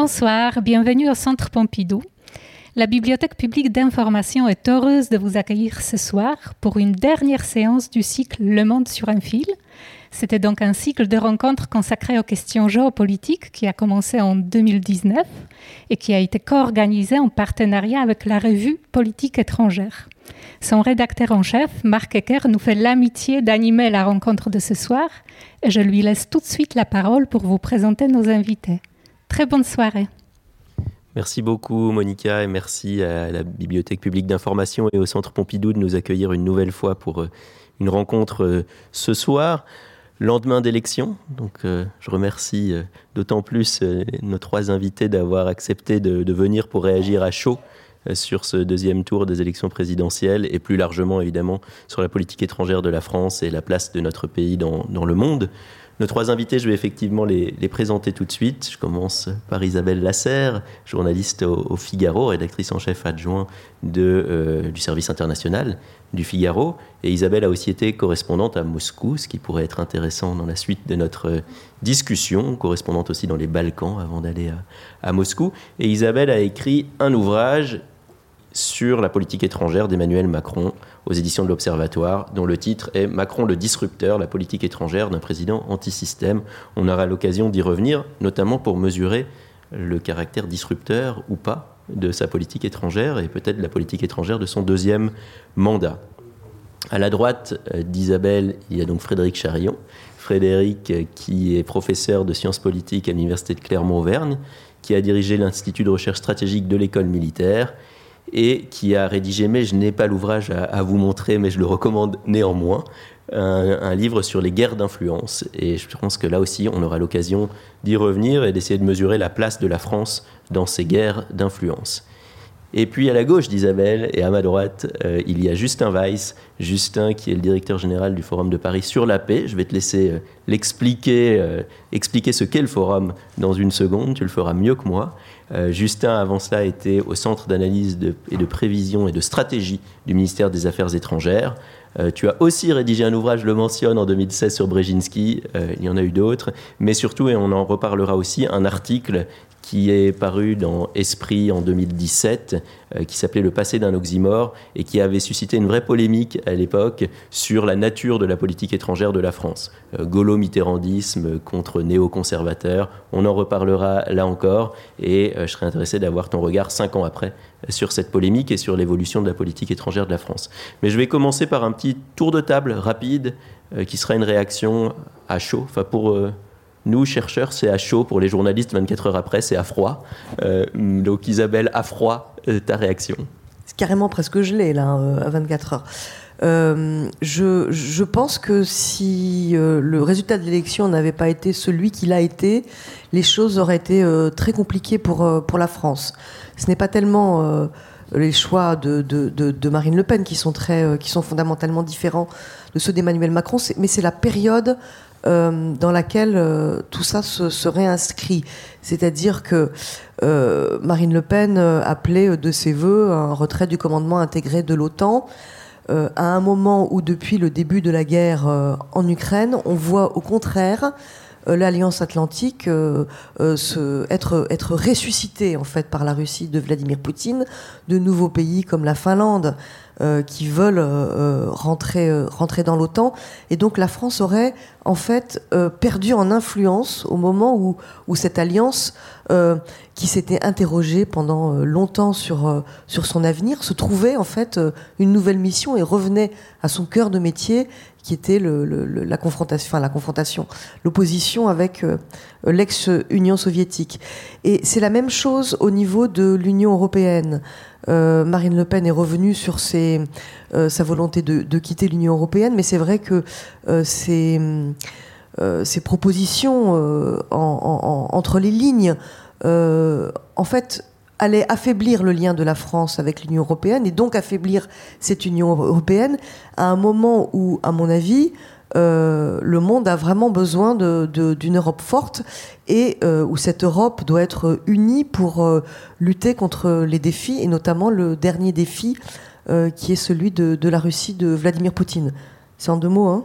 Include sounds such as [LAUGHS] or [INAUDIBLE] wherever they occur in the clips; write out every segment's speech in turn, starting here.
Bonsoir, bienvenue au Centre Pompidou. La Bibliothèque publique d'information est heureuse de vous accueillir ce soir pour une dernière séance du cycle Le Monde sur un fil. C'était donc un cycle de rencontres consacré aux questions géopolitiques qui a commencé en 2019 et qui a été co-organisé en partenariat avec la revue Politique étrangère. Son rédacteur en chef, Marc Ecker, nous fait l'amitié d'animer la rencontre de ce soir et je lui laisse tout de suite la parole pour vous présenter nos invités. Très bonne soirée. Merci beaucoup Monica et merci à la Bibliothèque publique d'information et au Centre Pompidou de nous accueillir une nouvelle fois pour euh, une rencontre euh, ce soir, lendemain d'élection. Donc euh, je remercie d'autant plus nos trois invités d'avoir accepté de, venir pour réagir à chaud sur ce deuxième tour des élections présidentielles et plus largement évidemment sur la politique étrangère de la France et la place de notre pays dans, dans le monde. Nos trois invités, je vais effectivement les, présenter tout de suite. Je commence par Isabelle Lasserre, journaliste au, Figaro, rédactrice en chef adjoint euh, du service international du Figaro. Et Isabelle a aussi été correspondante à Moscou, ce qui pourrait être intéressant dans la suite de notre discussion, correspondante aussi dans les Balkans avant d'aller à Moscou. Et Isabelle a écrit un ouvrage sur la politique étrangère d'Emmanuel Macron aux éditions de l'Observatoire, dont le titre est Macron le disrupteur, la politique étrangère d'un président anti-système. On aura l'occasion d'y revenir, notamment pour mesurer le caractère disrupteur ou pas de sa politique étrangère et peut-être la politique étrangère de son deuxième mandat. À la droite euh, d'Isabelle, il y a donc Frédéric Charillon. Frédéric, euh, qui est professeur de sciences politiques à l'Université de Clermont-Auvergne, qui a dirigé l'Institut de recherche stratégique de l'école militaire et qui a rédigé, mais je n'ai pas l'ouvrage à, vous montrer, mais je le recommande néanmoins, un, livre sur les guerres d'influence. Et je pense que là aussi, on aura l'occasion d'y revenir et d'essayer de mesurer la place de la France dans ces guerres d'influence. Et puis à la gauche d'Isabelle et à ma droite, euh, il y a Justin Weiss. Justin qui est le directeur général du Forum de Paris sur la paix. Je vais te laisser euh, l'expliquer, euh, expliquer ce qu'est le Forum dans une seconde. Tu le feras mieux que moi. Justin, avant cela, était au Centre d'analyse et de prévision et de stratégie du ministère des Affaires étrangères. tu as aussi rédigé un ouvrage, je le mentionne, en 2016 sur Brzezinski. il y en a eu d'autres. Mais surtout, et on en reparlera aussi, un article qui est paru dans Esprit en 2017, euh, qui s'appelait Le passé d'un oxymore, et qui avait suscité une vraie polémique à l'époque sur la nature de la politique étrangère de la France. Euh, Gaulo-mitterrandisme contre néoconservateurs, on en reparlera là encore, et euh, je serais intéressé d'avoir ton regard cinq ans après sur cette polémique et sur l'évolution de la politique étrangère de la France. Mais je vais commencer par un petit tour de table rapide, qui sera une réaction à chaud, enfin pour nous, chercheurs, c'est à chaud. Pour les journalistes, 24 heures après, c'est à froid. Euh, donc, Isabelle, à froid, euh, ta réaction C'est carrément presque gelé, là, euh, à 24 heures. je, pense que si le résultat de l'élection n'avait pas été celui qu'il a été, les choses auraient été très compliquées pour, pour la France. Ce n'est pas tellement les choix de, de, de, Marine Le Pen qui sont, très, qui sont fondamentalement différents de ceux d'Emmanuel Macron, mais c'est la période euh, dans laquelle euh, tout ça se, réinscrit. C'est-à-dire que euh, Marine Le Pen appelait de ses voeux un retrait du commandement intégré de l'OTAN. à un moment où, depuis le début de la guerre en Ukraine, on voit au contraire l'Alliance Atlantique se, être, être ressuscitée en fait par la Russie de Vladimir Poutine, de nouveaux pays comme la Finlande euh, qui veulent euh, euh, rentrer, rentrer dans l'OTAN. Et donc la France aurait en fait perdu en influence au moment où, où cette alliance, qui s'était interrogée pendant longtemps sur, sur son avenir, se trouvait en fait une nouvelle mission et revenait à son cœur de métier qui était le, la confrontation, enfin la confrontation, l'opposition avec l'ex-Union soviétique. Et c'est la même chose au niveau de l'Union européenne. Euh, Marine Le Pen est revenue sur ses, euh, sa volonté de, quitter l'Union européenne, mais c'est vrai que euh, ces, propositions entre les lignes, en fait, allaient affaiblir le lien de la France avec l'Union européenne et donc affaiblir cette Union européenne à un moment où, à mon avis, euh, le monde a vraiment besoin d'une Europe forte et euh, où cette Europe doit être unie pour euh, lutter contre les défis et notamment le dernier défi qui est celui de, la Russie de Vladimir Poutine. C'est en deux mots, hein?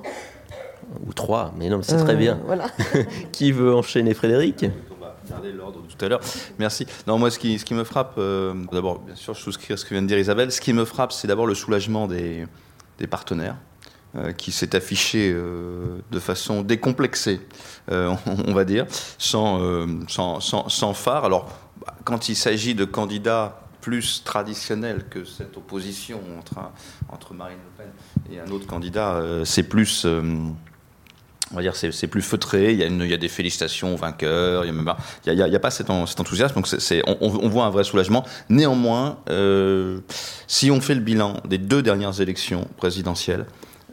Ou trois, mais non, c'est très bien. Voilà. [LAUGHS] qui veut enchaîner Frédéric? Regardez l'ordre de tout à l'heure. Merci. Non, moi, ce qui, me frappe, euh, d'abord, bien sûr, je souscris à ce que vient de dire Isabelle. Ce qui me frappe, c'est d'abord le soulagement des, partenaires. Euh, qui s'est affiché euh, de façon décomplexée, [LAUGHS] on, va dire, sans, phare. Alors, quand il s'agit de candidats plus traditionnels que cette opposition entre Marine Le Pen et un autre candidat, c'est plus on va dire c'est plus feutré, il y, a y, des félicitations aux vainqueurs, il n'y a, a, a, pas cet, enthousiasme, donc on, voit un vrai soulagement. Néanmoins, euh, si on fait le bilan des deux dernières élections présidentielles,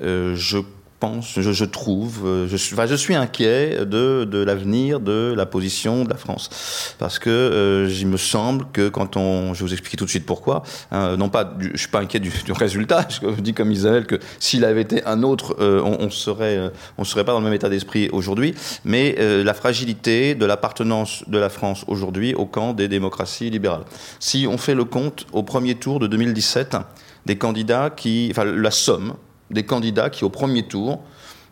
euh, je pense, je, je trouve, euh, je suis, enfin, je suis inquiet de, de l'avenir de la position de la France. Parce que euh, il me semble que quand on, je vais vous expliquer tout de suite pourquoi, hein, non pas, du, je suis pas inquiet du, du, résultat, [LAUGHS] je dis comme Isabelle que s'il avait été un autre, euh, on, on, serait, euh, on serait pas dans le même état d'esprit aujourd'hui, mais euh, la fragilité de l'appartenance de la France aujourd'hui au camp des démocraties libérales. Si on fait le compte au premier tour de 2017, des candidats qui, enfin la somme des candidats qui, au premier tour,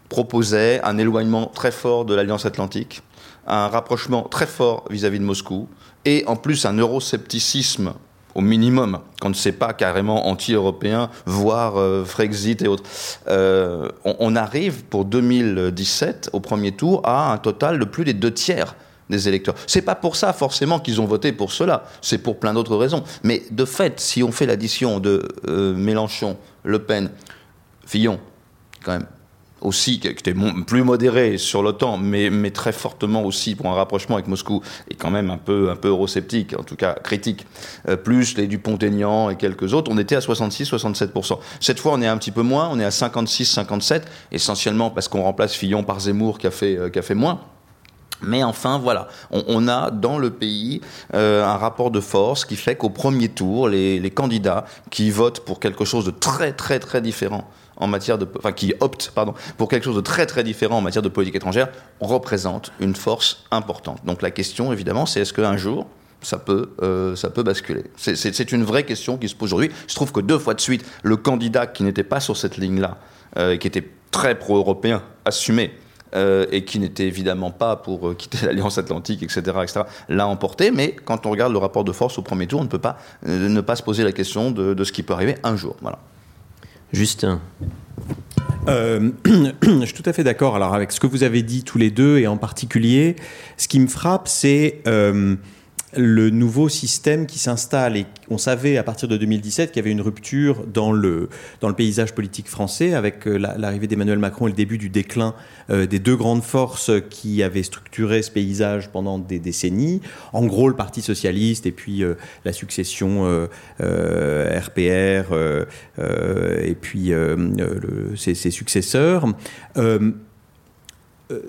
proposaient un éloignement très fort de l'Alliance atlantique, un rapprochement très fort vis-à-vis -vis de Moscou, et en plus un euroscepticisme au minimum, quand ne sait pas carrément anti-européen, voire euh, Frexit et autres. Euh, on, on, arrive pour 2017, au premier tour, à un total de plus des deux tiers des électeurs. C'est pas pour ça forcément qu'ils ont voté pour cela, c'est pour plein d'autres raisons. Mais de fait, si on fait l'addition de euh, Mélenchon, Le Pen, Fillon, quand même, aussi, qui était plus modéré sur l'OTAN, mais, mais, très fortement aussi pour un rapprochement avec Moscou, et quand même un peu, un peu eurosceptique, en tout cas critique, euh, plus les Dupont-Aignan et quelques autres, on était à 66-67%. Cette fois, on est un petit peu moins, on est à 56-57, essentiellement parce qu'on remplace Fillon par Zemmour qui a fait, euh, qui a fait moins. Mais enfin, voilà, on, a dans le pays euh, un rapport de force qui fait qu'au premier tour, les, les, candidats qui votent pour quelque chose de très très très différent en matière de, enfin, qui optent pardon, pour quelque chose de très très différent en matière de politique étrangère, représentent une force importante. Donc la question, évidemment, c'est est-ce qu'un jour, ça peut, euh, ça peut basculer? C'est une vraie question qui se pose aujourd'hui. Je trouve que deux fois de suite, le candidat qui n'était pas sur cette ligne-là, euh, qui était très pro-européen, assumé, euh, et qui n'était évidemment pas pour quitter [LAUGHS] l'Alliance Atlantique, etc., etc., l'a emporté. Mais quand on regarde le rapport de force au premier tour, on ne peut pas ne pas se poser la question de, de, ce qui peut arriver un jour. Voilà. Justin. Euh, [CLEARS THROAT] je suis tout à fait d'accord alors avec ce que vous avez dit tous les deux et en particulier, ce qui me frappe, c'est euh, le nouveau système qui s'installe on savait à partir de 2017 qu'il y avait une rupture dans le, paysage politique français avec euh, l'arrivée d'Emmanuel Macron et le début du déclin euh, des deux grandes forces qui avaient structuré ce paysage pendant des décennies. En gros, le Parti socialiste et puis euh, la succession RPR et puis ses, successeurs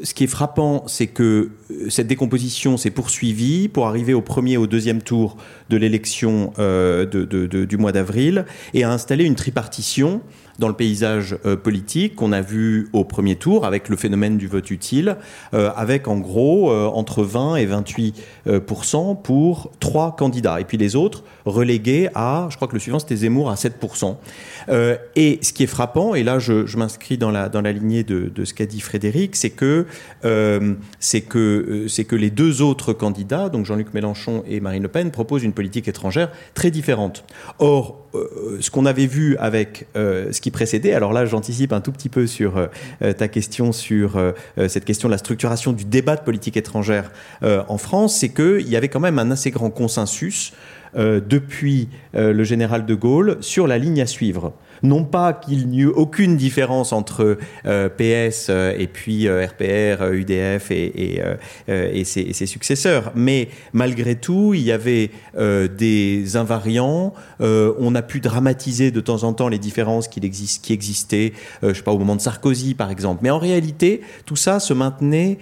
ce qui est frappant, c'est que cette décomposition s'est poursuivie pour arriver au premier et au deuxième tour de l'élection euh, du mois d'avril et a installé une tripartition dans le paysage euh, politique qu'on a vu au premier tour avec le phénomène du vote utile, euh, avec en gros euh, entre 20 et 28 pour trois candidats. Et puis les autres relégués à, je crois que le suivant c'était Zemmour à 7 Et ce qui est frappant, et là je, m'inscris dans la, dans la lignée de, de ce qu'a dit Frédéric, c'est que, c'est que, c'est que les deux autres candidats, donc Jean-Luc Mélenchon et Marine Le Pen, proposent une politique étrangère très différente. Or, euh, ce qu'on avait vu avec euh, ce qui précédait, alors là j'anticipe un tout petit peu sur euh, ta question sur cette question de la structuration du débat de politique étrangère en France, c'est qu'il y avait quand même un assez grand consensus depuis le général de Gaulle sur la ligne à suivre non pas qu'il n'y eut aucune différence entre euh, PS euh, et puis RPR, UDF euh, ses, et, ses, successeurs, mais malgré tout, il y avait des invariants. On a pu dramatiser de temps en temps les différences qui, existaient, je sais pas, au moment de Sarkozy, par exemple. Mais en réalité, tout ça se maintenait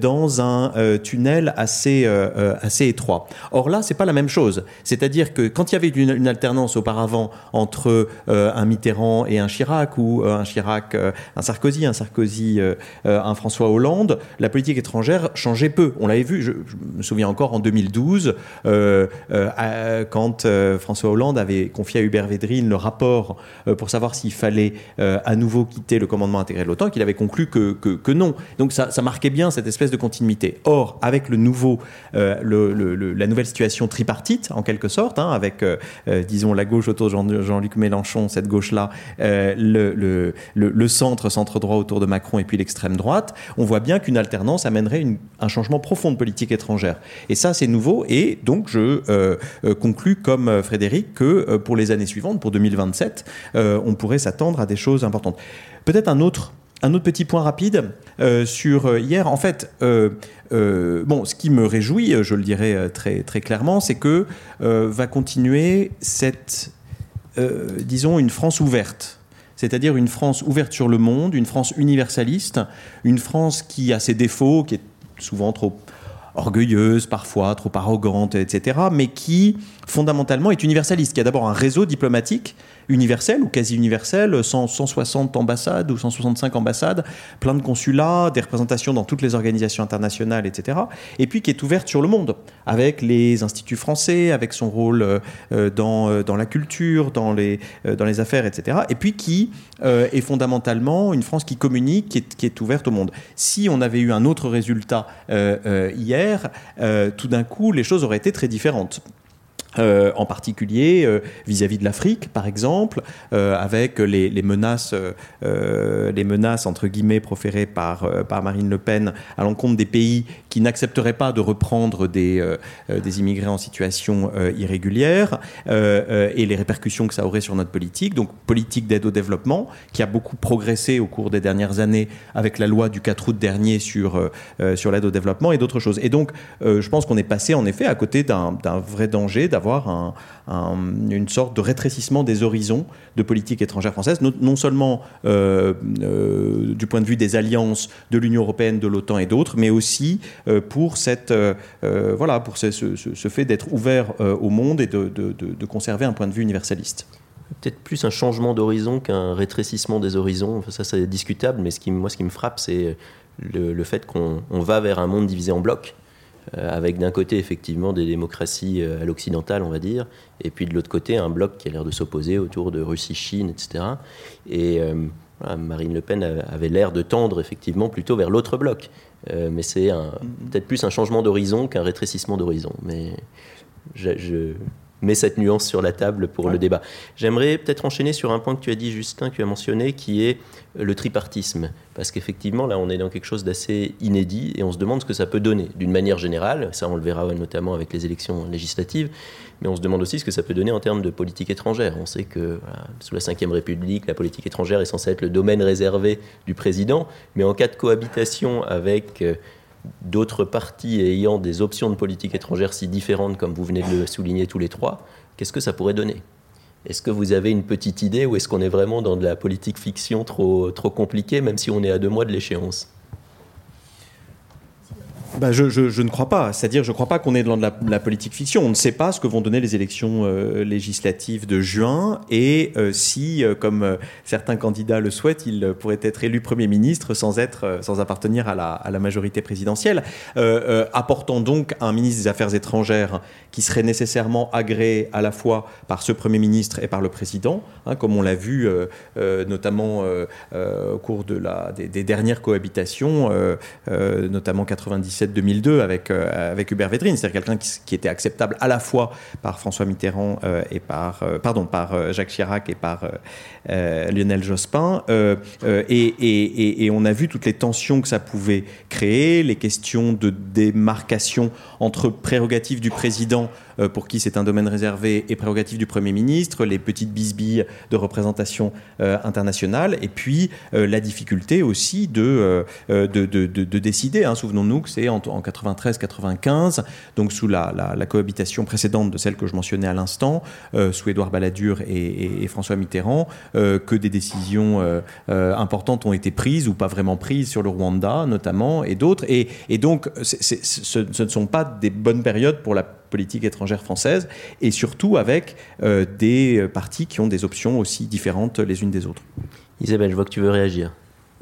dans un tunnel assez, assez étroit. Or là, c'est pas la même chose. C'est-à-dire que quand il y avait une, une alternance auparavant entre un Mitterrand et un Chirac, ou un Chirac, un Sarkozy, un Sarkozy, un François Hollande, la politique étrangère changeait peu. On l'avait vu, je, me souviens encore en 2012, quand François Hollande avait confié à Hubert Védrine le rapport pour savoir s'il fallait à nouveau quitter le commandement intégré de l'OTAN, qu'il avait conclu que, que, non. Donc ça, marquait bien cette espèce de continuité. Or, avec le nouveau, la nouvelle situation tripartite, en quelque sorte, hein, avec, disons, la gauche autour de Jean-Luc Mélenchon, cette gauche-là, euh, le, le, centre, centre-droit autour de Macron et puis l'extrême droite, on voit bien qu'une alternance amènerait un changement profond de politique étrangère. Et ça, c'est nouveau. Et donc, je euh, euh, conclus comme Frédéric que pour les années suivantes, pour 2027, on pourrait s'attendre à des choses importantes. Peut-être un autre un autre petit point rapide sur hier. En fait, bon, ce qui me réjouit, je le dirais très, très clairement, c'est que va continuer cette euh, disons, une France ouverte c'est-à-dire une France ouverte sur le monde, une France universaliste, une France qui a ses défauts, qui est souvent trop orgueilleuse parfois, trop arrogante, etc., mais qui fondamentalement est universaliste, qui a d'abord un réseau diplomatique universel ou quasi universel, 160 ambassades ou 165 ambassades, plein de consulats, des représentations dans toutes les organisations internationales, etc. Et puis qui est ouverte sur le monde, avec les instituts français, avec son rôle euh, dans, euh, dans la culture, dans les, euh, affaires, etc. Et puis qui est fondamentalement une France qui communique, qui est, ouverte au monde. Si on avait eu un autre résultat hier, tout d'un coup, les choses auraient été très différentes. Euh, en particulier euh, vis-à-vis de l'Afrique, par exemple, euh, avec les, menaces, les menaces entre guillemets proférées par, par Marine Le Pen à l'encontre des pays qui n'accepteraient pas de reprendre des, des immigrés en situation irrégulière et les répercussions que ça aurait sur notre politique. Donc politique d'aide au développement qui a beaucoup progressé au cours des dernières années avec la loi du 4 août dernier sur, sur l'aide au développement et d'autres choses. Et donc je pense qu'on est passé en effet à côté d'un vrai danger d'avoir une sorte de rétrécissement des horizons de politique étrangère française, non, seulement euh, euh, du point de vue des alliances de l'Union européenne, de l'OTAN et d'autres, mais aussi euh, pour, cette, voilà, pour ce, fait d'être ouvert au monde et de, conserver un point de vue universaliste peut-être plus un changement d'horizon qu'un rétrécissement des horizons. ça, c'est discutable, mais ce qui, moi, ce qui me frappe, c'est le, fait qu'on va vers un monde divisé en blocs. Euh, avec d'un côté effectivement des démocraties euh, à l'occidental, on va dire, et puis de l'autre côté un bloc qui a l'air de s'opposer autour de Russie, Chine, etc. Et euh, Marine Le Pen avait l'air de tendre effectivement plutôt vers l'autre bloc. mais c'est peut-être plus un changement d'horizon qu'un rétrécissement d'horizon. Mais je, mets cette nuance sur la table pour le débat. J'aimerais peut-être enchaîner sur un point que tu as dit, Justin, que tu as mentionné, qui est le tripartisme. Parce qu'effectivement, là, on est dans quelque chose d'assez inédit et on se demande ce que ça peut donner. D'une manière générale, ça, on le verra notamment avec les élections législatives, mais on se demande aussi ce que ça peut donner en termes de politique étrangère. On sait que sous la Ve République, la politique étrangère est censée être le domaine réservé du président, mais en cas de cohabitation avec euh, d'autres partis ayant des options de politique étrangère si différentes, comme vous venez de le souligner tous les trois, qu'est-ce que ça pourrait donner? Est-ce que vous avez une petite idée ou est-ce qu'on est vraiment dans de la politique fiction trop, trop compliquée, même si on est à deux mois de l'échéance? Bah, je, ne crois pas. C'est-à-dire, je ne crois pas qu'on est dans de la, politique fiction. On ne sait pas ce que vont donner les élections euh, législatives de juin et euh, si, euh, comme certains candidats le souhaitent, il pourrait être élu Premier ministre sans, être, sans appartenir à la, à la majorité présidentielle. apportant donc un ministre des Affaires étrangères qui serait nécessairement agréé à la fois par ce Premier ministre et par le Président, hein, comme on l'a vu notamment au cours de la, des dernières cohabitations, notamment 97 2002 avec, euh, avec Hubert Védrine, c'est-à-dire quelqu'un qui, était acceptable à la fois par François Mitterrand euh, et par, euh, pardon, par Jacques Chirac et par Lionel Jospin. Et, et, on a vu toutes les tensions que ça pouvait créer, les questions de démarcation entre prérogatives du président pour qui c'est un domaine réservé et prérogative du Premier ministre, les petites bisbilles de représentation euh, internationale, et puis euh, la difficulté aussi de, de, de, décider. Hein. Souvenons-nous que c'est en, 93-95, donc sous la, cohabitation précédente de celle que je mentionnais à l'instant, sous Édouard Balladur et, François Mitterrand, que des décisions importantes ont été prises ou pas vraiment prises sur le Rwanda notamment et d'autres. Et, donc, ce, ne sont pas des bonnes périodes pour la politique étrangère française, et surtout avec des partis qui ont des options aussi différentes les unes des autres. Isabelle, je vois que tu veux réagir.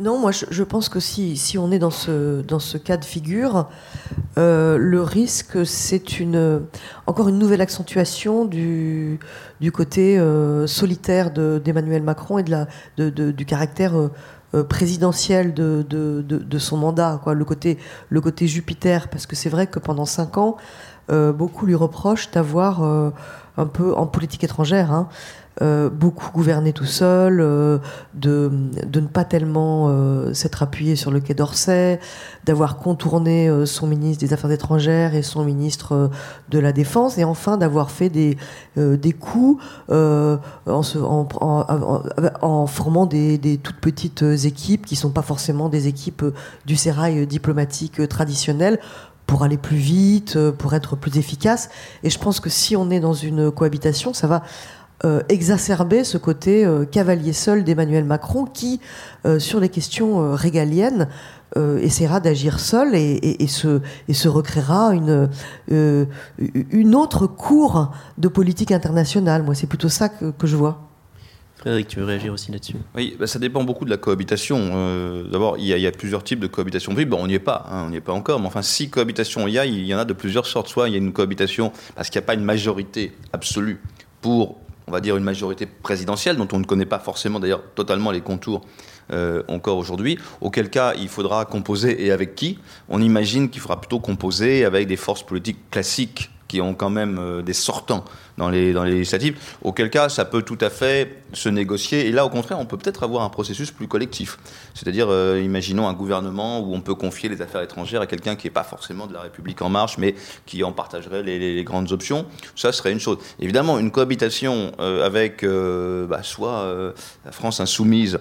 Non, moi je, pense que si, si, on est dans ce, dans ce cas de figure, euh, le risque c'est une, encore une nouvelle accentuation du, du côté euh, solitaire d'Emmanuel Macron et de la, de, du caractère euh, présidentiel de, de, son mandat, quoi, le, côté, le côté Jupiter, parce que c'est vrai que pendant cinq ans, beaucoup lui reprochent d'avoir un peu en politique étrangère. Hein, euh, beaucoup gouverné tout seul, euh, de, ne pas tellement euh, s'être appuyé sur le Quai d'Orsay, d'avoir contourné son ministre des Affaires étrangères et son ministre de la Défense, et enfin d'avoir fait des, coups en, formant des, des, toutes petites équipes qui sont pas forcément des équipes du sérail diplomatique traditionnel pour aller plus vite, pour être plus efficace. Et je pense que si on est dans une cohabitation, ça va euh, exacerber ce côté euh, cavalier seul d'Emmanuel Macron qui, euh, sur les questions régaliennes, essaiera d'agir seul et, se, et se recréera une, une autre cour de politique internationale. Moi, c'est plutôt ça que, je vois. Frédéric, tu veux réagir aussi là-dessus Oui, bah, ça dépend beaucoup de la cohabitation. D'abord, il y, a plusieurs types de cohabitation. Oui, bon, on n'y est pas, hein, on n'y est pas encore. Mais enfin, si cohabitation il y a, il y en a de plusieurs sortes. Soit il y a une cohabitation parce qu'il n'y a pas une majorité absolue pour on va dire, une majorité présidentielle, dont on ne connaît pas forcément d'ailleurs totalement les contours euh, encore aujourd'hui, auquel cas il faudra composer et avec qui On imagine qu'il faudra plutôt composer avec des forces politiques classiques qui ont quand même euh, des sortants dans les, dans les législatives, auquel cas ça peut tout à fait se négocier. Et là, au contraire, on peut peut-être avoir un processus plus collectif. C'est-à-dire, euh, imaginons un gouvernement où on peut confier les affaires étrangères à quelqu'un qui n'est pas forcément de la République en marche, mais qui en partagerait les, grandes options. Ça serait une chose. Évidemment, une cohabitation euh, avec bah, soit la France insoumise,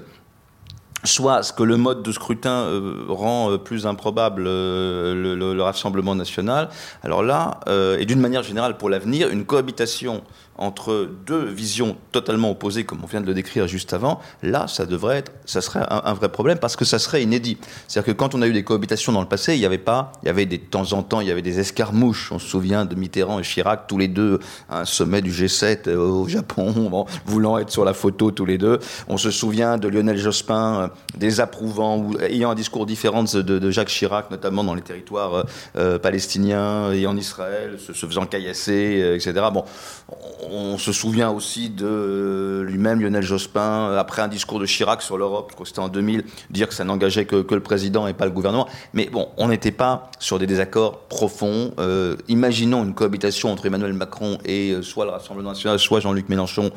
soit ce que le mode de scrutin euh, rend euh, plus improbable euh, le, Rassemblement national. Alors là, et d'une manière générale pour l'avenir, une cohabitation entre deux visions totalement opposées, comme on vient de le décrire juste avant, là, ça devrait être, ça serait un, vrai problème parce que ça serait inédit. C'est-à-dire que quand on a eu des cohabitations dans le passé, il y avait pas, il y avait des, de temps en temps, il y avait des escarmouches. On se souvient de Mitterrand et Chirac, tous les deux, à un sommet du G7 euh, au Japon, [LAUGHS] voulant être sur la photo tous les deux. On se souvient de Lionel Jospin euh, désapprouvant ou ayant un discours différent de, Jacques Chirac, notamment dans les territoires euh, palestiniens et en Israël, se, se faisant caillasser, etc. Bon, on se souvient aussi de lui-même, Lionel Jospin, après un discours de Chirac sur l'Europe, je crois que c'était en 2000, dire que ça n'engageait que, le président et pas le gouvernement. Mais bon, on n'était pas sur des désaccords profonds. Euh, imaginons une cohabitation entre Emmanuel Macron et euh, soit le Rassemblement national, soit Jean-Luc Mélenchon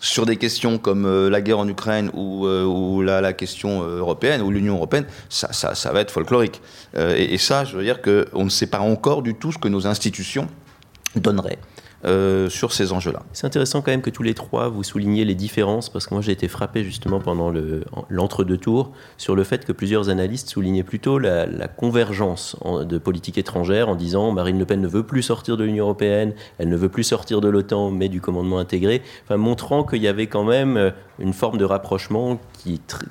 sur des questions comme euh, la guerre en Ukraine ou, la, question européenne ou l'Union européenne, ça, va être folklorique. Et, et, ça, je veux dire qu'on ne sait pas encore du tout ce que nos institutions donneraient. Euh, sur ces enjeux-là. C'est intéressant quand même que tous les trois vous souligniez les différences, parce que moi j'ai été frappé justement pendant l'entre-deux tours sur le fait que plusieurs analystes soulignaient plutôt la, convergence de politique étrangère en disant Marine Le Pen ne veut plus sortir de l'Union européenne, elle ne veut plus sortir de l'OTAN, mais du commandement intégré, enfin, montrant qu'il y avait quand même euh, une forme de rapprochement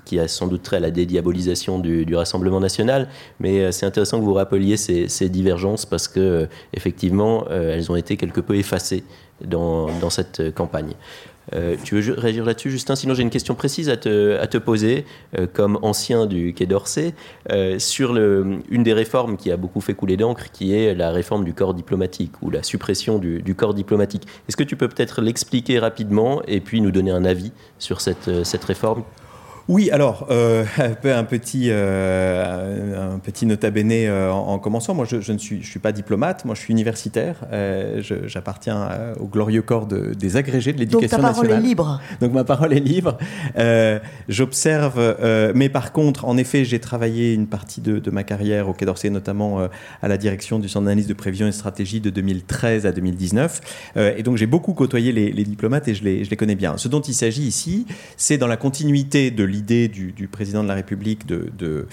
qui, a sans doute trait à la dédiabolisation du, Rassemblement national, mais euh, c'est intéressant que vous rappeliez ces, ces divergences parce que effectivement elles ont été quelque peu effacées dans, cette campagne. Euh, tu veux réagir là-dessus, Justin? Sinon, j'ai une question précise à te, poser, euh, comme ancien du Quai d'Orsay, euh, sur une des réformes qui a beaucoup fait couler d'encre, qui est la réforme du corps diplomatique, ou la suppression du, corps diplomatique. Est-ce que tu peux peut-être l'expliquer rapidement et puis nous donner un avis sur cette réforme? Oui, alors, euh, [LAUGHS] un, petit, euh, un petit nota bene euh, en, commençant. Moi, je, ne suis, je suis pas diplomate, moi, je suis universitaire. Euh, j'appartiens au glorieux corps de, des agrégés de l'éducation nationale. Donc, ta parole est libre. Donc, ma parole est libre. J'observe, mais par contre, en effet, j'ai travaillé une partie de, de, ma carrière au Quai d'Orsay, notamment à la direction du Centre d'analyse de prévision et stratégie de 2013 à 2019. et donc, j'ai beaucoup côtoyé les, les, diplomates et je les, je les connais bien. Ce dont il s'agit ici, c'est dans la continuité de l'idée du, président de la République de,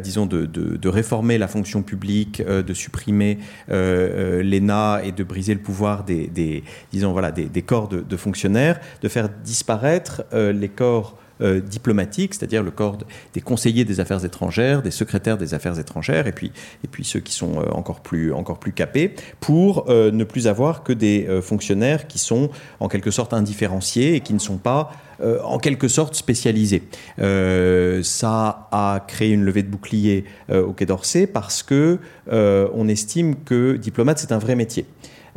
disons, de, réformer la fonction publique, de supprimer l'ENA et de briser le pouvoir des, corps de, fonctionnaires, de faire disparaître les corps euh, diplomatique, c'est-à-dire le corps des conseillers des affaires étrangères, des secrétaires des affaires étrangères, et puis, et puis ceux qui sont euh, encore, plus, encore plus capés, pour euh, ne plus avoir que des fonctionnaires qui sont en quelque sorte indifférenciés et qui ne sont pas en quelque sorte spécialisés. ça a créé une levée de bouclier au Quai d'Orsay parce que on estime que diplomate c'est un vrai métier.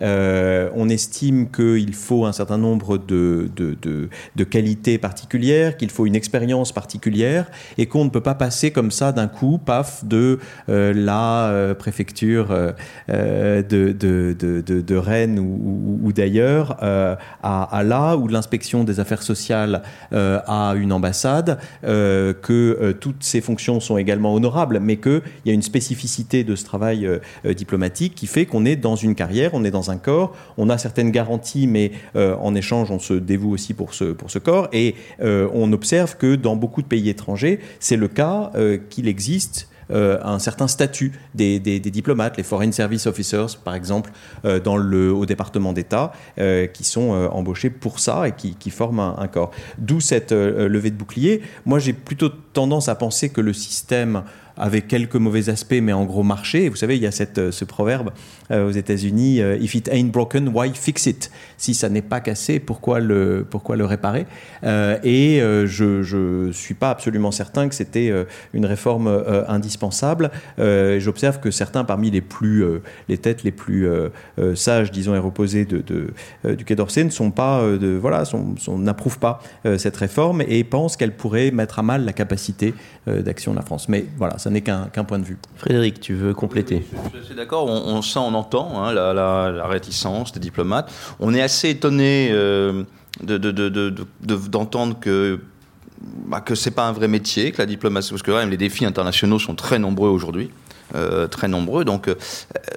Euh, on estime qu'il faut un certain nombre de, de, qualités particulières, qu'il faut une expérience particulière, et qu'on ne peut pas passer comme ça d'un coup, paf, de euh, la euh, préfecture de, de, Rennes ou, d'ailleurs à, à, là, ou l'inspection des affaires sociales à une ambassade, que toutes ces fonctions sont également honorables, mais qu'il y a une spécificité de ce travail diplomatique qui fait qu'on est dans une carrière, on est dans un corps. On a certaines garanties, mais euh, en échange, on se dévoue aussi pour ce, pour ce corps. Et euh, on observe que dans beaucoup de pays étrangers, c'est le cas euh, qu'il existe un certain statut des, diplomates, les Foreign Service Officers, par exemple, dans le, au département d'État, qui sont embauchés pour ça et qui, forment un, un corps. D'où cette levée de bouclier. Moi, j'ai plutôt tendance à penser que le système avec quelques mauvais aspects, mais en gros marché. Vous savez, il y a cette, euh, ce proverbe euh, aux États-Unis euh, If it ain't broken, why fix it? Si ça n'est pas cassé, pourquoi le, pourquoi le réparer? Et je ne suis pas absolument certain que c'était une réforme indispensable. J'observe que certains parmi les, plus, les têtes les plus sages, disons, et reposées de, de du Quai d'Orsay ne sont pas, de, voilà, n'approuvent pas cette réforme et pensent qu'elle pourrait mettre à mal la capacité d'action de la France. Mais voilà, ça n'est qu'un point de vue. Frédéric, tu veux compléter? Je, suis d'accord, on, sent, on entend hein, la, réticence des diplomates. On est assez étonné euh, d'entendre que bah, que c'est pas un vrai métier, que la diplomatie, parce que les défis internationaux sont très nombreux aujourd'hui. Euh, très nombreux. Donc, euh,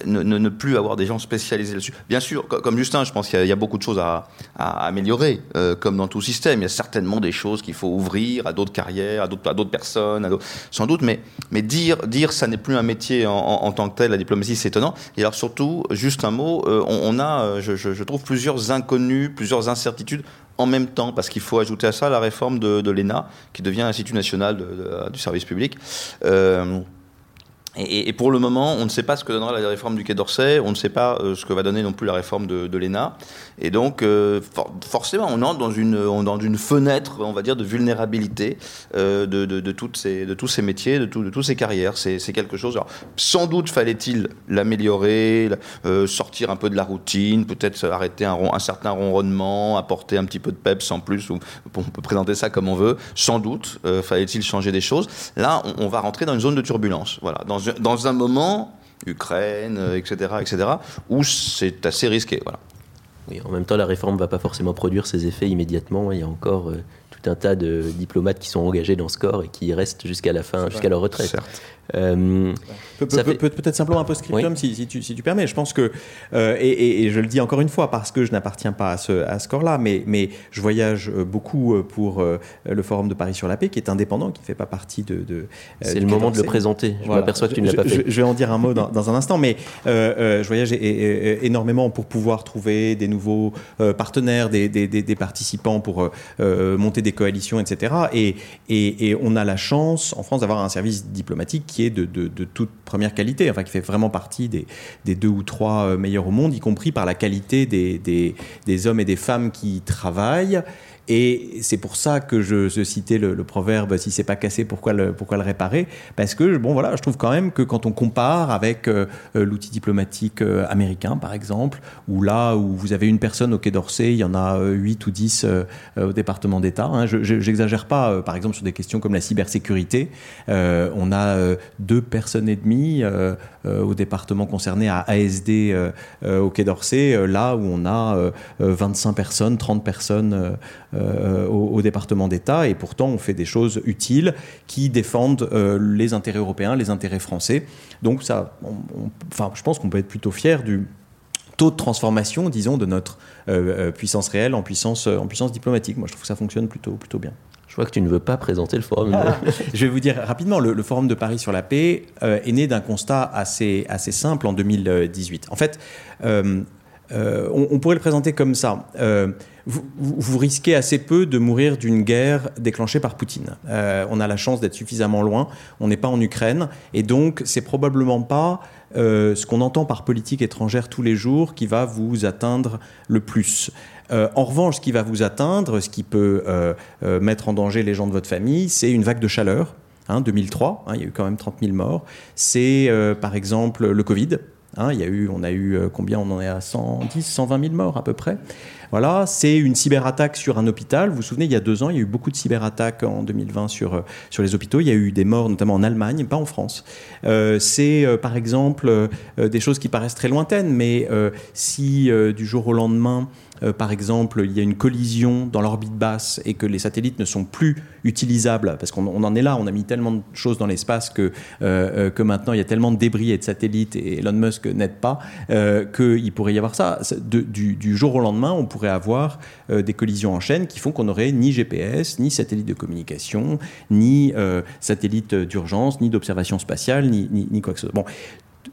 ne, plus avoir des gens spécialisés là-dessus. Bien sûr, comme Justin, je pense qu'il y, a beaucoup de choses à, améliorer, euh, comme dans tout système. Il y a certainement des choses qu'il faut ouvrir à d'autres carrières, à d'autres personnes, sans doute. Mais, dire, dire ça n'est plus un métier en, tant que tel, la diplomatie, c'est étonnant. Et alors surtout, juste un mot, on, a, je, trouve, plusieurs inconnus, plusieurs incertitudes en même temps, parce qu'il faut ajouter à ça la réforme de, l'ENA, qui devient l'Institut national du service public. Et, pour le moment, on ne sait pas ce que donnera la réforme du Quai d'Orsay, on ne sait pas euh, ce que va donner non plus la réforme de, l'ENA. Et donc, euh, forcément, on entre dans une, fenêtre, on va dire, de vulnérabilité euh, de, de, de tous ces métiers, de, tout, de toutes ces carrières. C'est quelque chose. Alors, sans doute fallait-il l'améliorer, sortir un peu de la routine, peut-être arrêter un, certain ronronnement, apporter un petit peu de peps en plus, on peut présenter ça comme on veut. Sans doute fallait-il changer des choses. Là, on, va rentrer dans une zone de turbulence. Voilà. Dans un moment, Ukraine, etc., euh, etc., où c'est assez risqué. Voilà. Oui, en même temps, la réforme ne va pas forcément produire ses effets immédiatement. Il y a encore euh, tout un tas de diplomates qui sont engagés dans ce corps et qui restent jusqu'à la fin, jusqu'à leur retraite. Euh, peut-être simplement un post-scriptum si, tu, si, tu, permets. Je pense que, euh, et, je le dis encore une fois parce que je n'appartiens pas à ce, à ce corps-là, mais, mais je voyage euh, beaucoup pour le Forum de Paris sur la paix, qui est indépendant, qui ne fait pas partie de. C'est le moment de le présenter. Je m'aperçois que tu ne l'as pas fait. Je, vais en dire un mot dans, un instant, mais je voyage énormément pour pouvoir trouver des nouveaux partenaires, des, participants pour monter des coalitions, etc. Et, on a la chance en France d'avoir un service diplomatique qui est de, toute première qualité, enfin qui fait vraiment partie des, deux ou trois euh, meilleurs au monde, y compris par la qualité des, hommes et des femmes qui travaillent et c'est pour ça que je, citais le, proverbe si c'est pas cassé, pourquoi le, réparer? Parce que bon voilà, je trouve quand même que quand on compare avec euh, euh, l'outil diplomatique euh, américain par exemple, où là où vous avez une personne au Quai d'Orsay, il y en a 8 ou 10 au département d'État. Hein. Je n'exagère pas, par exemple sur des questions comme la cybersécurité, on a deux personnes et demie au département concerné à ASD au Quai d'Orsay, là où on a 25 personnes, 30 personnes euh, au, département d'État et pourtant on fait des choses utiles qui défendent euh, les intérêts européens, les intérêts français. Donc ça, enfin, je pense qu'on peut être plutôt fier du taux de transformation, disons, de notre euh, puissance réelle en puissance, en puissance diplomatique. Moi, je trouve que ça fonctionne plutôt, plutôt bien. Je vois que tu ne veux pas présenter le forum. je vais vous dire rapidement, le, forum de Paris sur la paix est né d'un constat assez, assez simple en 2018. En fait, euh, on, pourrait le présenter comme ça. Euh, vous, risquez assez peu de mourir d'une guerre déclenchée par Poutine. Euh, on a la chance d'être suffisamment loin. On n'est pas en Ukraine. Et donc, c'est probablement pas ce qu'on entend par politique étrangère tous les jours qui va vous atteindre le plus. en revanche, ce qui va vous atteindre, ce qui peut mettre en danger les gens de votre famille, c'est une vague de chaleur. 2003, hein, il y a eu quand même 30 000 morts. C'est par exemple le Covid. Hein, il y a eu, on a eu euh, combien On en est à 110, 120 000 morts à peu près. Voilà, c'est une cyberattaque sur un hôpital. Vous vous souvenez, il y a deux ans, il y a eu beaucoup de cyberattaques en 2020 sur, euh, sur les hôpitaux. Il y a eu des morts, notamment en Allemagne, pas en France. Euh, c'est par exemple des choses qui paraissent très lointaines, mais si du jour au lendemain, euh, par exemple, il y a une collision dans l'orbite basse et que les satellites ne sont plus utilisables, parce qu'on en est là, on a mis tellement de choses dans l'espace que, euh, euh, que maintenant il y a tellement de débris et de satellites et Elon Musk n'aide pas, qu'il pourrait y avoir ça. du, jour au lendemain, on pourrait avoir des collisions en chaîne qui font qu'on n'aurait ni GPS, ni satellite de communication, ni satellite d'urgence, ni d'observation spatiale, ni, ni, ni, quoi que ce soit. Bon,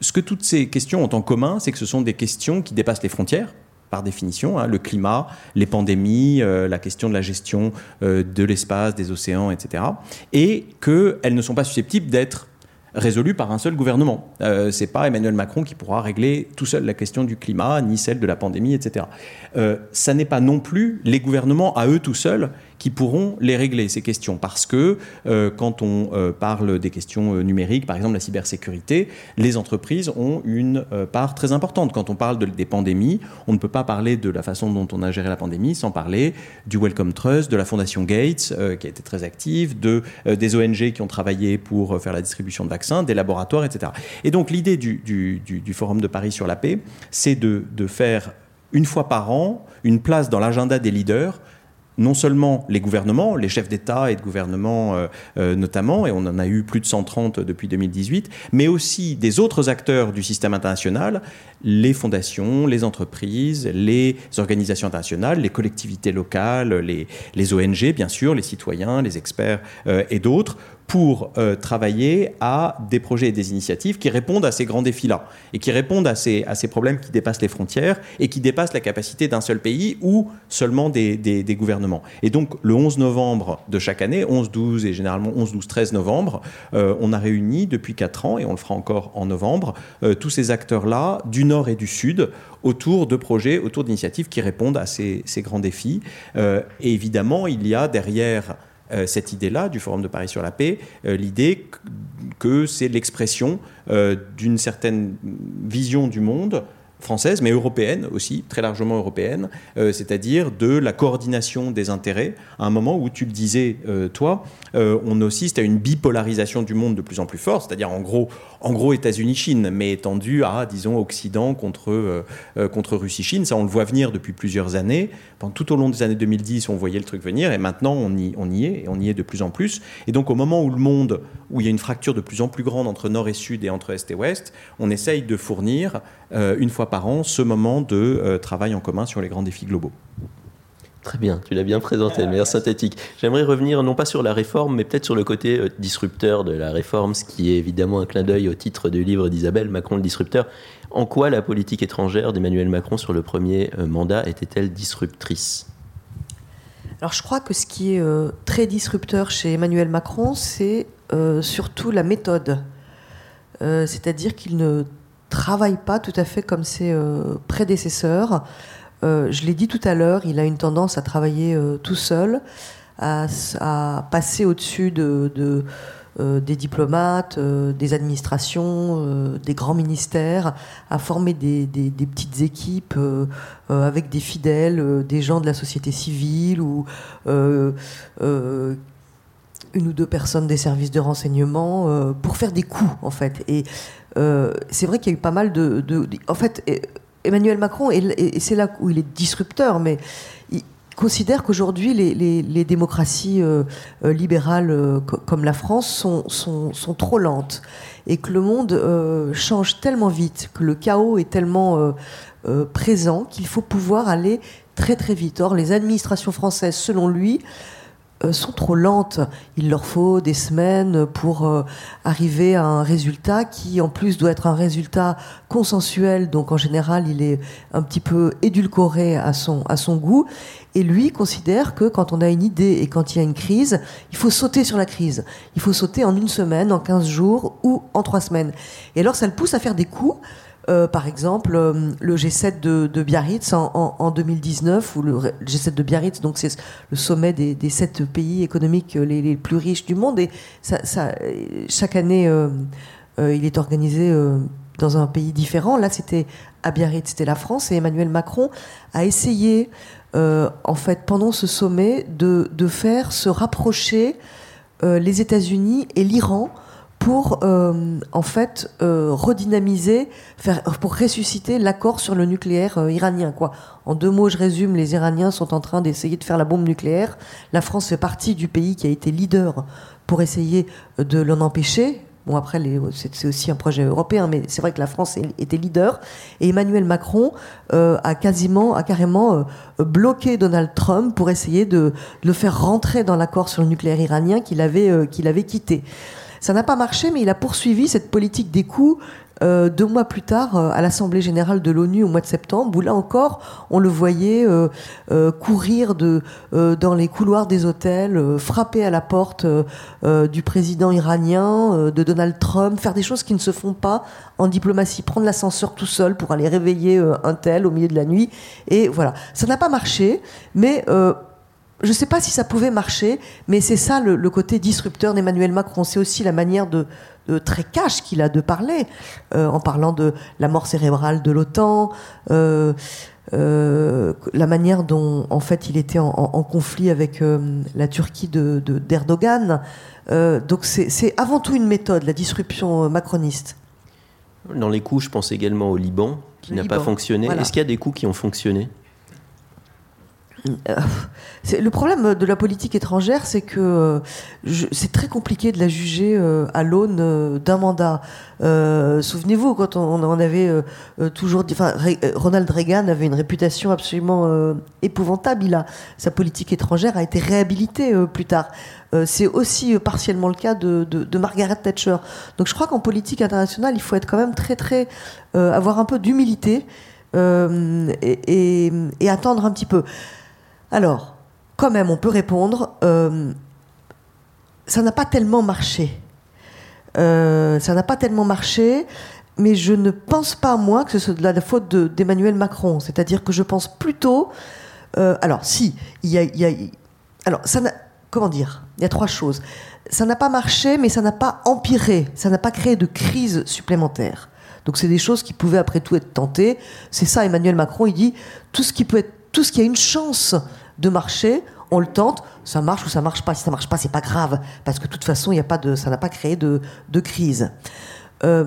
ce que toutes ces questions ont en commun, c'est que ce sont des questions qui dépassent les frontières par définition, hein, le climat, les pandémies, euh, la question de la gestion euh, de l'espace, des océans, etc. Et qu'elles ne sont pas susceptibles d'être résolues par un seul gouvernement. Euh, c'est pas Emmanuel Macron qui pourra régler tout seul la question du climat, ni celle de la pandémie, etc. Ça n'est pas non plus les gouvernements à eux tout seuls qui pourront les régler, ces questions. Parce que euh, quand on euh, parle des questions euh, numériques, par exemple la cybersécurité, les entreprises ont une part très importante. Quand on parle de, des pandémies, on ne peut pas parler de la façon dont on a géré la pandémie sans parler du Wellcome Trust, de la Fondation Gates, qui a été très active, de, des ONG qui ont travaillé pour faire la distribution de vaccins, des laboratoires, etc. Et donc l'idée du, Forum de Paris sur la paix, c'est de faire une fois par an une place dans l'agenda des leaders non seulement les gouvernements, les chefs d'État et de gouvernement euh, euh, notamment, et on en a eu plus de 130 depuis 2018, mais aussi des autres acteurs du système international, les fondations, les entreprises, les organisations internationales, les collectivités locales, les, ONG, bien sûr, les citoyens, les experts euh, et d'autres, pour euh, travailler à des projets et des initiatives qui répondent à ces grands défis-là et qui répondent à ces, à ces problèmes qui dépassent les frontières et qui dépassent la capacité d'un seul pays ou seulement des, des, gouvernements. Et donc le 11 novembre de chaque année, 11, 12 et généralement 11, 12, 13 novembre, euh, on a réuni depuis 4 ans et on le fera encore en novembre, euh, tous ces acteurs-là du nord et du sud autour de projets, autour d'initiatives qui répondent à ces, ces grands défis. et évidemment, il y a derrière cette idée-là du Forum de Paris sur la paix, euh, l'idée que c'est l'expression euh, d'une certaine vision du monde française, mais européenne aussi, très largement européenne, c'est-à-dire de la coordination des intérêts, à un moment où tu le disais, toi, on assiste à une bipolarisation du monde de plus en plus forte, c'est-à-dire en gros, en gros États-Unis-Chine, mais étendu à, disons, Occident contre, euh, euh, contre Russie-Chine. Ça, on le voit venir depuis plusieurs années. Tout au long des années 2010, on voyait le truc venir, et maintenant, on y, on y est, et on y est de plus en plus. Et donc, au moment où le monde, où il y a une fracture de plus en plus grande entre Nord et Sud et entre Est et Ouest, on essaye de fournir, euh, une fois par an, ce moment de travail en commun sur les grands défis globaux. Très bien, tu l'as bien présenté, meilleur synthétique. J'aimerais revenir non pas sur la réforme, mais peut-être sur le côté euh, disrupteur de la réforme, ce qui est évidemment un clin d'œil au titre du livre d'Isabelle, Macron le disrupteur. En quoi la politique étrangère d'Emmanuel Macron sur le premier euh, mandat était-elle disruptrice? Alors je crois que ce qui est euh, très disrupteur chez Emmanuel Macron, c'est surtout la méthode. C'est-à-dire qu'il ne travaille pas tout à fait comme ses prédécesseurs. Euh, je l'ai dit tout à l'heure, il a une tendance à travailler euh, tout seul, à, passer au-dessus de, euh, des diplomates, des administrations, des grands ministères, à former des, petites équipes avec des fidèles, des gens de la société civile ou une ou deux personnes des services de renseignement pour faire des coups en fait. Et c'est vrai qu'il y a eu pas mal de, en fait Emmanuel Macron, et, c'est là où il est disrupteur, mais il considère qu'aujourd'hui, les, démocraties euh, euh, libérales euh, comme la France sont, trop lentes et que le monde change tellement vite, que le chaos est tellement présent qu'il faut pouvoir aller très très vite. Or, les administrations françaises, selon lui, euh, sont trop lentes. Il leur faut des semaines pour euh, arriver à un résultat qui, en plus, doit être un résultat consensuel. Donc, en général, il est un petit peu édulcoré à son, à son goût. Et lui considère que quand on a une idée et quand il y a une crise, il faut sauter sur la crise. Il faut sauter en une semaine, en 15 jours ou en trois semaines. Et alors, ça le pousse à faire des coups euh, par exemple, euh, le G7 de, Biarritz en, 2019, ou le G7 de Biarritz, donc c'est le sommet des, sept pays économiques les, plus riches du monde, et chaque année, euh, il est organisé dans un pays différent. Là, c'était à Biarritz, c'était la France, et Emmanuel Macron a essayé, en fait, pendant ce sommet, de, de faire se rapprocher les États-Unis et l'Iran pour euh, en fait euh, redynamiser, faire, pour ressusciter l'accord sur le nucléaire euh, iranien. Quoi. En deux mots, je résume, les Iraniens sont en train d'essayer de faire la bombe nucléaire. La France fait partie du pays qui a été leader pour essayer de l'en empêcher. Bon, après, c'est aussi un projet européen, mais c'est vrai que la France était leader. Et Emmanuel Macron a quasiment, a carrément bloqué Donald Trump pour essayer de, de le faire rentrer dans l'accord sur le nucléaire iranien qu'il avait, qu'il avait quitté. Ça n'a pas marché, mais il a poursuivi cette politique des coups euh, deux mois plus tard euh, à l'Assemblée générale de l'ONU au mois de septembre, où là encore, on le voyait euh, courir dans les couloirs des hôtels, frapper à la porte du président iranien, de Donald Trump, faire des choses qui ne se font pas en diplomatie, prendre l'ascenseur tout seul pour aller réveiller un tel au milieu de la nuit. Et voilà, ça n'a pas marché, mais je ne sais pas si ça pouvait marcher, mais c'est ça le, côté disrupteur d'Emmanuel Macron. C'est aussi la manière de, très cash qu'il a de parler, euh, en parlant de la mort cérébrale de l'OTAN, euh, euh, la manière dont en fait il était en, conflit avec la Turquie d'Erdogan. De, donc c'est avant tout une méthode, la disruption macroniste. Dans les coups, je pense également au Liban, qui n'a pas fonctionné. Est-ce qu'il y a des coups qui ont fonctionné? Le problème de la politique étrangère, c'est que euh, c'est très compliqué de la juger euh, à l'aune d'un mandat. Souvenez-vous, quand on, on avait toujours, enfin, Ronald Reagan avait une réputation absolument épouvantable. Il a, sa politique étrangère a été réhabilitée plus tard. c'est aussi partiellement le cas de, Margaret Thatcher. Donc, je crois qu'en politique internationale, il faut être quand même très, très, avoir un peu d'humilité et attendre un petit peu. Alors, quand même, on peut répondre, euh, ça n'a pas tellement marché. Euh, ça n'a pas tellement marché, mais je ne pense pas, moi, que ce soit de la faute d'Emmanuel Macron. C'est-à-dire que je pense plutôt... Euh, alors, si, il y a... alors, ça. Comment dire Il y a trois choses. Ça n'a pas marché, mais ça n'a pas empiré. Ça n'a pas créé de crise supplémentaire. Donc c'est des choses qui pouvaient après tout être tentées. C'est ça, Emmanuel Macron, il dit, tout ce qui peut être, tout ce qui a une chance de marcher, on le tente, ça marche ou ça marche pas. Si ça marche pas, c'est pas grave, parce que de toute façon, il a pas de, ça n'a pas créé de, crise. Euh,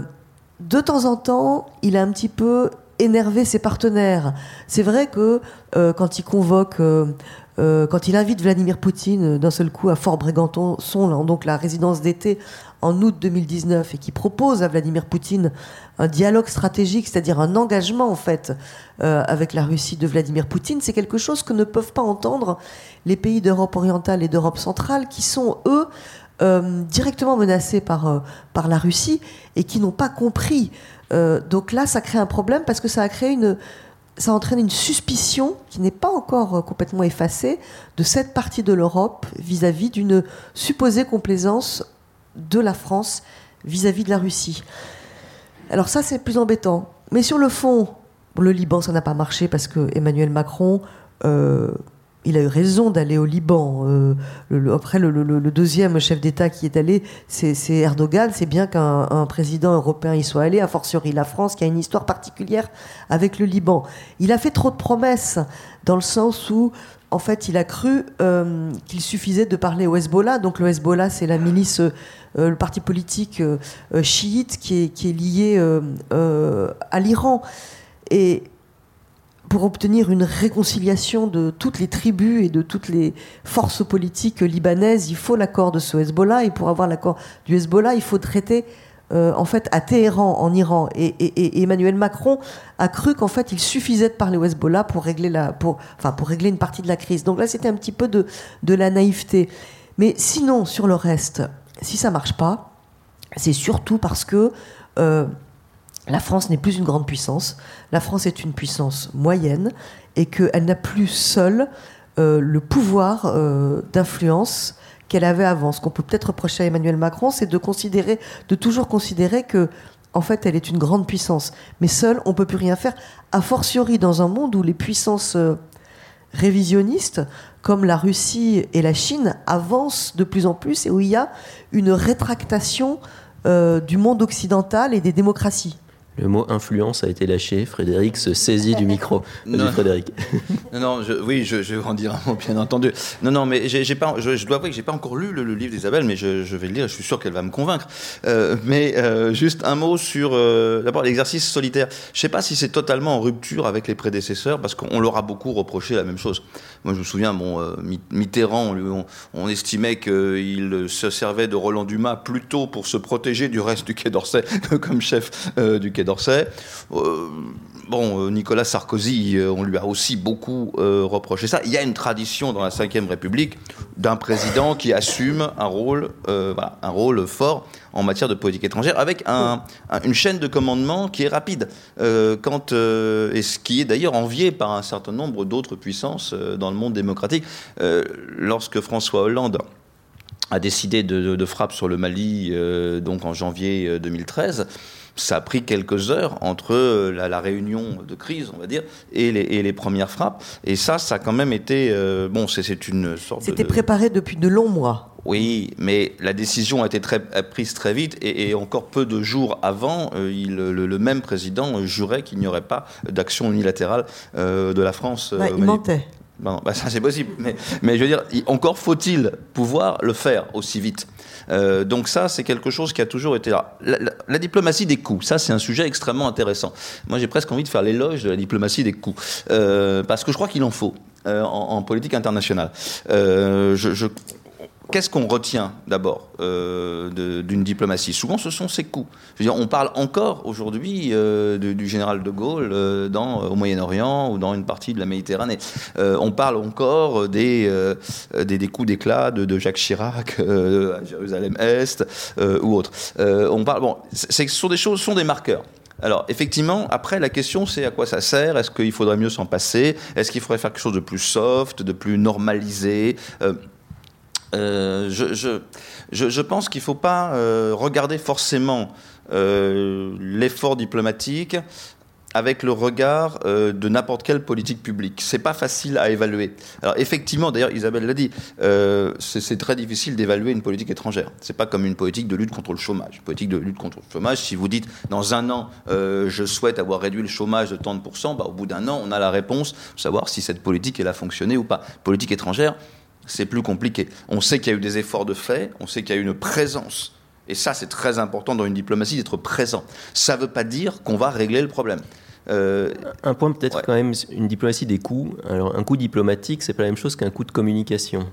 de temps en temps, il a un petit peu énervé ses partenaires. C'est vrai que euh, quand il convoque, euh, quand il invite Vladimir Poutine d'un seul coup à Fort Bréganton, donc la résidence d'été en août 2019 et qui propose à Vladimir Poutine un dialogue stratégique, c'est-à-dire un engagement en fait euh, avec la Russie de Vladimir Poutine, c'est quelque chose que ne peuvent pas entendre les pays d'Europe orientale et d'Europe centrale qui sont eux euh, directement menacés par, euh, par la Russie et qui n'ont pas compris. donc là, ça crée un problème parce que ça a créé une, ça entraîne une suspicion qui n'est pas encore complètement effacée de cette partie de l'Europe vis-à-vis d'une supposée complaisance de la France vis-à-vis de la Russie. Alors ça, c'est plus embêtant. Mais sur le fond, le Liban, ça n'a pas marché parce que Emmanuel Macron, euh, il a eu raison d'aller au Liban. Euh, après, le, deuxième chef d'État qui est allé, c'est Erdogan. C'est bien qu'un président européen y soit allé, a fortiori la France, qui a une histoire particulière avec le Liban. Il a fait trop de promesses, dans le sens où en fait, il a cru euh, qu'il suffisait de parler au Hezbollah. Donc le Hezbollah, c'est la milice, euh, le parti politique euh, chiite qui est, qui est lié à l'Iran. Et pour obtenir une réconciliation de toutes les tribus et de toutes les forces politiques libanaises, il faut l'accord de ce Hezbollah. Et pour avoir l'accord du Hezbollah, il faut traiter euh, en fait, à Téhéran, en Iran. Et, Emmanuel Macron a cru qu'en fait, il suffisait de parler au Hezbollah pour régler, la, enfin, pour régler une partie de la crise. Donc là, c'était un petit peu de, de la naïveté. Mais sinon, sur le reste, si ça marche pas, c'est surtout parce que euh, la France n'est plus une grande puissance. La France est une puissance moyenne et qu'elle n'a plus seule euh, le pouvoir d'influence qu'elle avait avant. Ce qu'on peut peut-être reprocher à Emmanuel Macron, c'est de considérer, de toujours considérer que, en fait, elle est une grande puissance. Mais seule, on peut plus rien faire. A fortiori dans un monde où les puissances euh, révisionnistes, comme la Russie et la Chine, avancent de plus en plus et où il y a une rétractation euh, du monde occidental et des démocraties. Le mot influence a été lâché. Frédéric se saisit du micro. [LAUGHS] Non, Frédéric. [LAUGHS] non, non oui, je, vais en dire un mot, bien entendu. Non, non, mais pas, je, dois avouer que j'ai pas encore lu le, livre d'Isabelle, mais je, vais le lire. Je suis sûr qu'elle va me convaincre. Euh, mais euh, juste un mot sur euh, d'abord l'exercice solitaire. Je sais pas si c'est totalement en rupture avec les prédécesseurs, parce qu'on leur a beaucoup reproché la même chose. Moi, je me souviens, bon, Mitterrand, on, on estimait qu'il se servait de Roland Dumas plutôt pour se protéger du reste du Quai d'Orsay [LAUGHS] comme chef du Quai d'Orsay. Euh, bon, euh, Nicolas Sarkozy, euh, on lui a aussi beaucoup reproché ça. Il y a une tradition dans la Ve République d'un président qui assume un rôle, un rôle fort en matière de politique étrangère, avec une chaîne de commandement qui est rapide, quand, et ce qui est d'ailleurs envié par un certain nombre d'autres puissances dans le monde démocratique. lorsque François Hollande a décidé de, de, frappe sur le Mali, donc en janvier 2013, ça a pris quelques heures entre euh, la, réunion de crise, on va dire, et les, premières frappes. Et ça, ça a quand même été. Euh, bon, c'est une sorte C'était préparé depuis de longs mois. Oui, mais la décision a été très, prise très vite et, encore peu de jours avant, euh, il, le, même président jurait qu'il n'y aurait pas d'action unilatérale de la France. Bah, il mentait. Bon, bah, ça c'est possible, mais, je veux dire, encore faut-il pouvoir le faire aussi vite. Euh, donc ça, c'est quelque chose qui a toujours été là. La, diplomatie des coups, ça c'est un sujet extrêmement intéressant. Moi j'ai presque envie de faire l'éloge de la diplomatie des coups, euh, parce que je crois qu'il en faut. Euh, en, politique internationale. je, Qu'est-ce qu'on retient d'abord euh, d'une diplomatie? Souvent, ce sont ses coups. On parle encore aujourd'hui euh, du, général de Gaulle euh, dans, au Moyen-Orient ou dans une partie de la Méditerranée. on parle encore des, des, coups d'éclat de, Jacques Chirac à Jérusalem-Est ou autre. on parle, bon, ce sont des choses, sont des marqueurs. Alors, effectivement, après, la question, c'est à quoi ça sert? Est-ce qu'il faudrait mieux s'en passer? Est-ce qu'il faudrait faire quelque chose de plus soft, de plus normalisé? Euh, je, pense qu'il ne faut pas euh, regarder forcément euh, l'effort diplomatique avec le regard de n'importe quelle politique publique. C'est pas facile à évaluer. Alors effectivement, d'ailleurs, Isabelle l'a dit, c'est très difficile d'évaluer une politique étrangère. C'est pas comme une politique de lutte contre le chômage. Une politique de lutte contre le chômage, si vous dites dans un an, je souhaite avoir réduit le chômage de tant de pourcents, bah, au bout d'un an, on a la réponse, savoir si cette politique elle a fonctionné ou pas. Politique étrangère, c'est plus compliqué. On sait qu'il y a eu des efforts de fait, on sait qu'il y a eu une présence. Et ça, c'est très important dans une diplomatie d'être présent. Ça ne veut pas dire qu'on va régler le problème. Euh, un point peut-être quand même, une diplomatie des coûts. Alors un coût diplomatique, c'est pas la même chose qu'un coût de communication.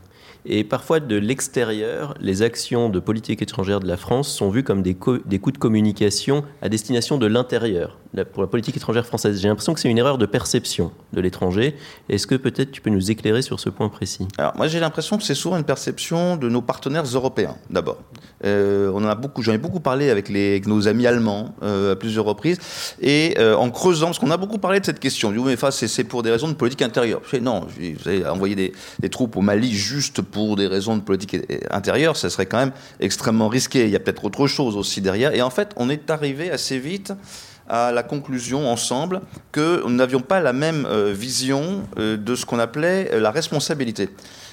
Et parfois, de l'extérieur, les actions de politique étrangère de la France sont vues comme des, des coûts de communication à destination de l'intérieur, pour la politique étrangère française. J'ai l'impression que c'est une erreur de perception de l'étranger. Est-ce que peut-être tu peux nous éclairer sur ce point précis? Alors, moi, j'ai l'impression que c'est souvent une perception de nos partenaires européens, d'abord. Euh, j'en ai beaucoup parlé avec, nos amis allemands euh, à plusieurs reprises, et euh, en creusant, parce qu'on a beaucoup parlé de cette question, du mais c'est pour des raisons de politique intérieure. Je non, vous avez envoyé des, des troupes au Mali juste pour des raisons de politique intérieure, ça serait quand même extrêmement risqué. Il y a peut-être autre chose aussi derrière. Et en fait, on est arrivé assez vite à la conclusion ensemble que nous n'avions pas la même euh, vision euh, de ce qu'on appelait euh, la responsabilité.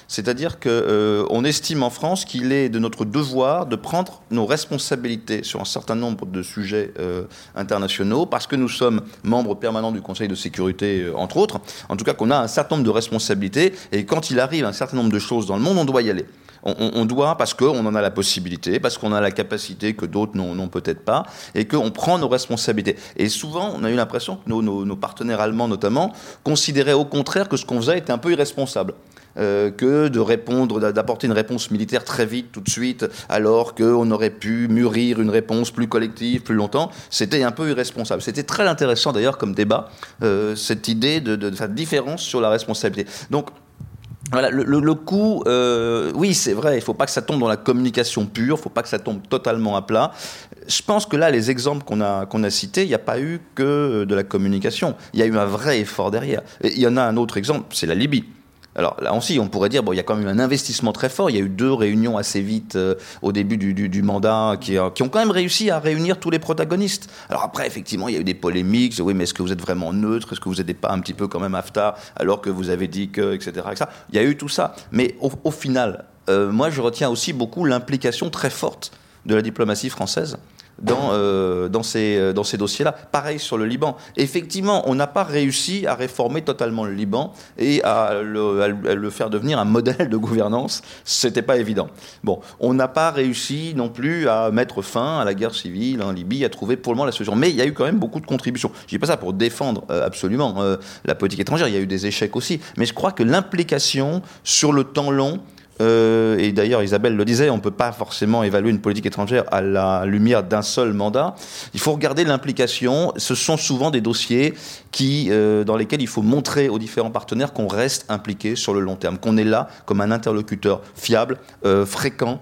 C'est-à-dire qu'on euh, estime en France qu'il est de notre devoir de prendre nos responsabilités sur un certain nombre de sujets euh, internationaux, parce que nous sommes membres permanents du Conseil de sécurité, euh, entre autres. En tout cas, qu'on a un certain nombre de responsabilités, et quand il arrive un certain nombre de choses dans le monde, on doit y aller. On, doit parce qu'on en a la possibilité, parce qu'on a la capacité que d'autres n'ont peut-être pas, et qu'on prend nos responsabilités. Et souvent, on a eu l'impression que nos, nos, partenaires allemands, notamment, considéraient au contraire que ce qu'on faisait était un peu irresponsable. Euh, que de répondre, d'apporter une réponse militaire très vite, tout de suite, alors qu'on aurait pu mûrir une réponse plus collective, plus longtemps. C'était un peu irresponsable. C'était très intéressant d'ailleurs comme débat, euh, cette idée de, cette différence sur la responsabilité. Donc, voilà, le coup, euh, oui, c'est vrai, il ne faut pas que ça tombe dans la communication pure, il ne faut pas que ça tombe totalement à plat. Je pense que là, les exemples qu'on a, qu'on a cités, il n'y a pas eu que de la communication. Il y a eu un vrai effort derrière. Et il y en a un autre exemple, c'est la Libye. Alors là aussi, on pourrait dire, bon, il y a quand même un investissement très fort. Il y a eu deux réunions assez vite euh, au début du, mandat qui, euh, qui, ont quand même réussi à réunir tous les protagonistes. Alors après, effectivement, il y a eu des polémiques. Oui, mais est-ce que vous êtes vraiment neutre? Est-ce que vous n'êtes pas un petit peu quand même AFTA alors que vous avez dit que, etc. etc. Il y a eu tout ça. Mais au, au final, euh, moi, je retiens aussi beaucoup l'implication très forte de la diplomatie française dans, euh, dans ces, euh, dans ces dossiers-là. Pareil sur le Liban. Effectivement, on n'a pas réussi à réformer totalement le Liban et à le, faire devenir un modèle de gouvernance. C'était pas évident. Bon, on n'a pas réussi non plus à mettre fin à la guerre civile en Libye, à trouver pour le moment la solution. Mais il y a eu quand même beaucoup de contributions. Je dis pas ça pour défendre euh, absolument la politique étrangère. Il y a eu des échecs aussi. Mais je crois que l'implication sur le temps long, euh, et d'ailleurs, Isabelle le disait, on ne peut pas forcément évaluer une politique étrangère à la lumière d'un seul mandat. Il faut regarder l'implication. Ce sont souvent des dossiers qui, euh, dans lesquels il faut montrer aux différents partenaires qu'on reste impliqué sur le long terme, qu'on est là comme un interlocuteur fiable, euh, fréquent,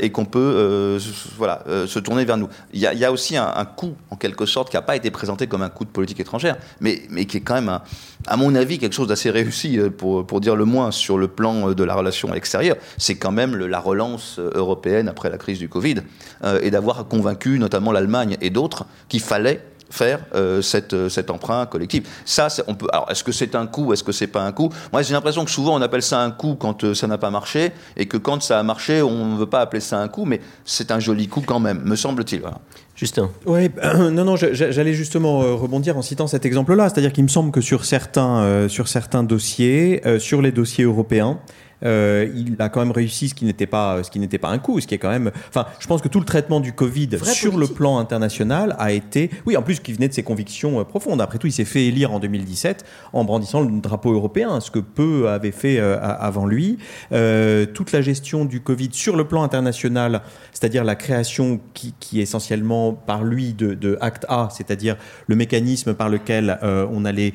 et qu'on peut voilà, se tourner vers nous. Il y a, aussi un, coup, en quelque sorte, qui n'a pas été présenté comme un coup de politique étrangère, mais qui est quand même, un, à mon avis, quelque chose d'assez réussi, pour, pour dire le moins, sur le plan de la relation extérieure c'est quand même la relance européenne après la crise du Covid, euh, et d'avoir convaincu notamment l'Allemagne et d'autres qu'il fallait faire euh, cette, cet emprunt collectif. Ça, on peut. Alors, est-ce que c'est un coup Est-ce que c'est pas un coup Moi, j'ai l'impression que souvent on appelle ça un coup quand euh, ça n'a pas marché, et que quand ça a marché, on ne veut pas appeler ça un coup, mais c'est un joli coup quand même, me semble-t-il. Voilà. Justin. Oui, euh, non, non, j'allais justement euh, rebondir en citant cet exemple-là, c'est-à-dire qu'il me semble que sur certains, euh, sur certains dossiers, sur les dossiers européens, euh, il a quand même réussi ce qui n'était pas ce qui n'était pas un coup, ce qui est quand même. Enfin, je pense que tout le traitement du Covid sur politique. le plan international a été, oui, en plus qui venait de ses convictions euh, profondes. Après tout, il s'est fait élire en 2017 en brandissant le drapeau européen, ce que peu avaient fait euh, avant lui. Euh, toute la gestion du Covid sur le plan international, c'est-à-dire la création qui, qui est essentiellement par lui de, de Act A, c'est-à-dire le mécanisme par lequel on allait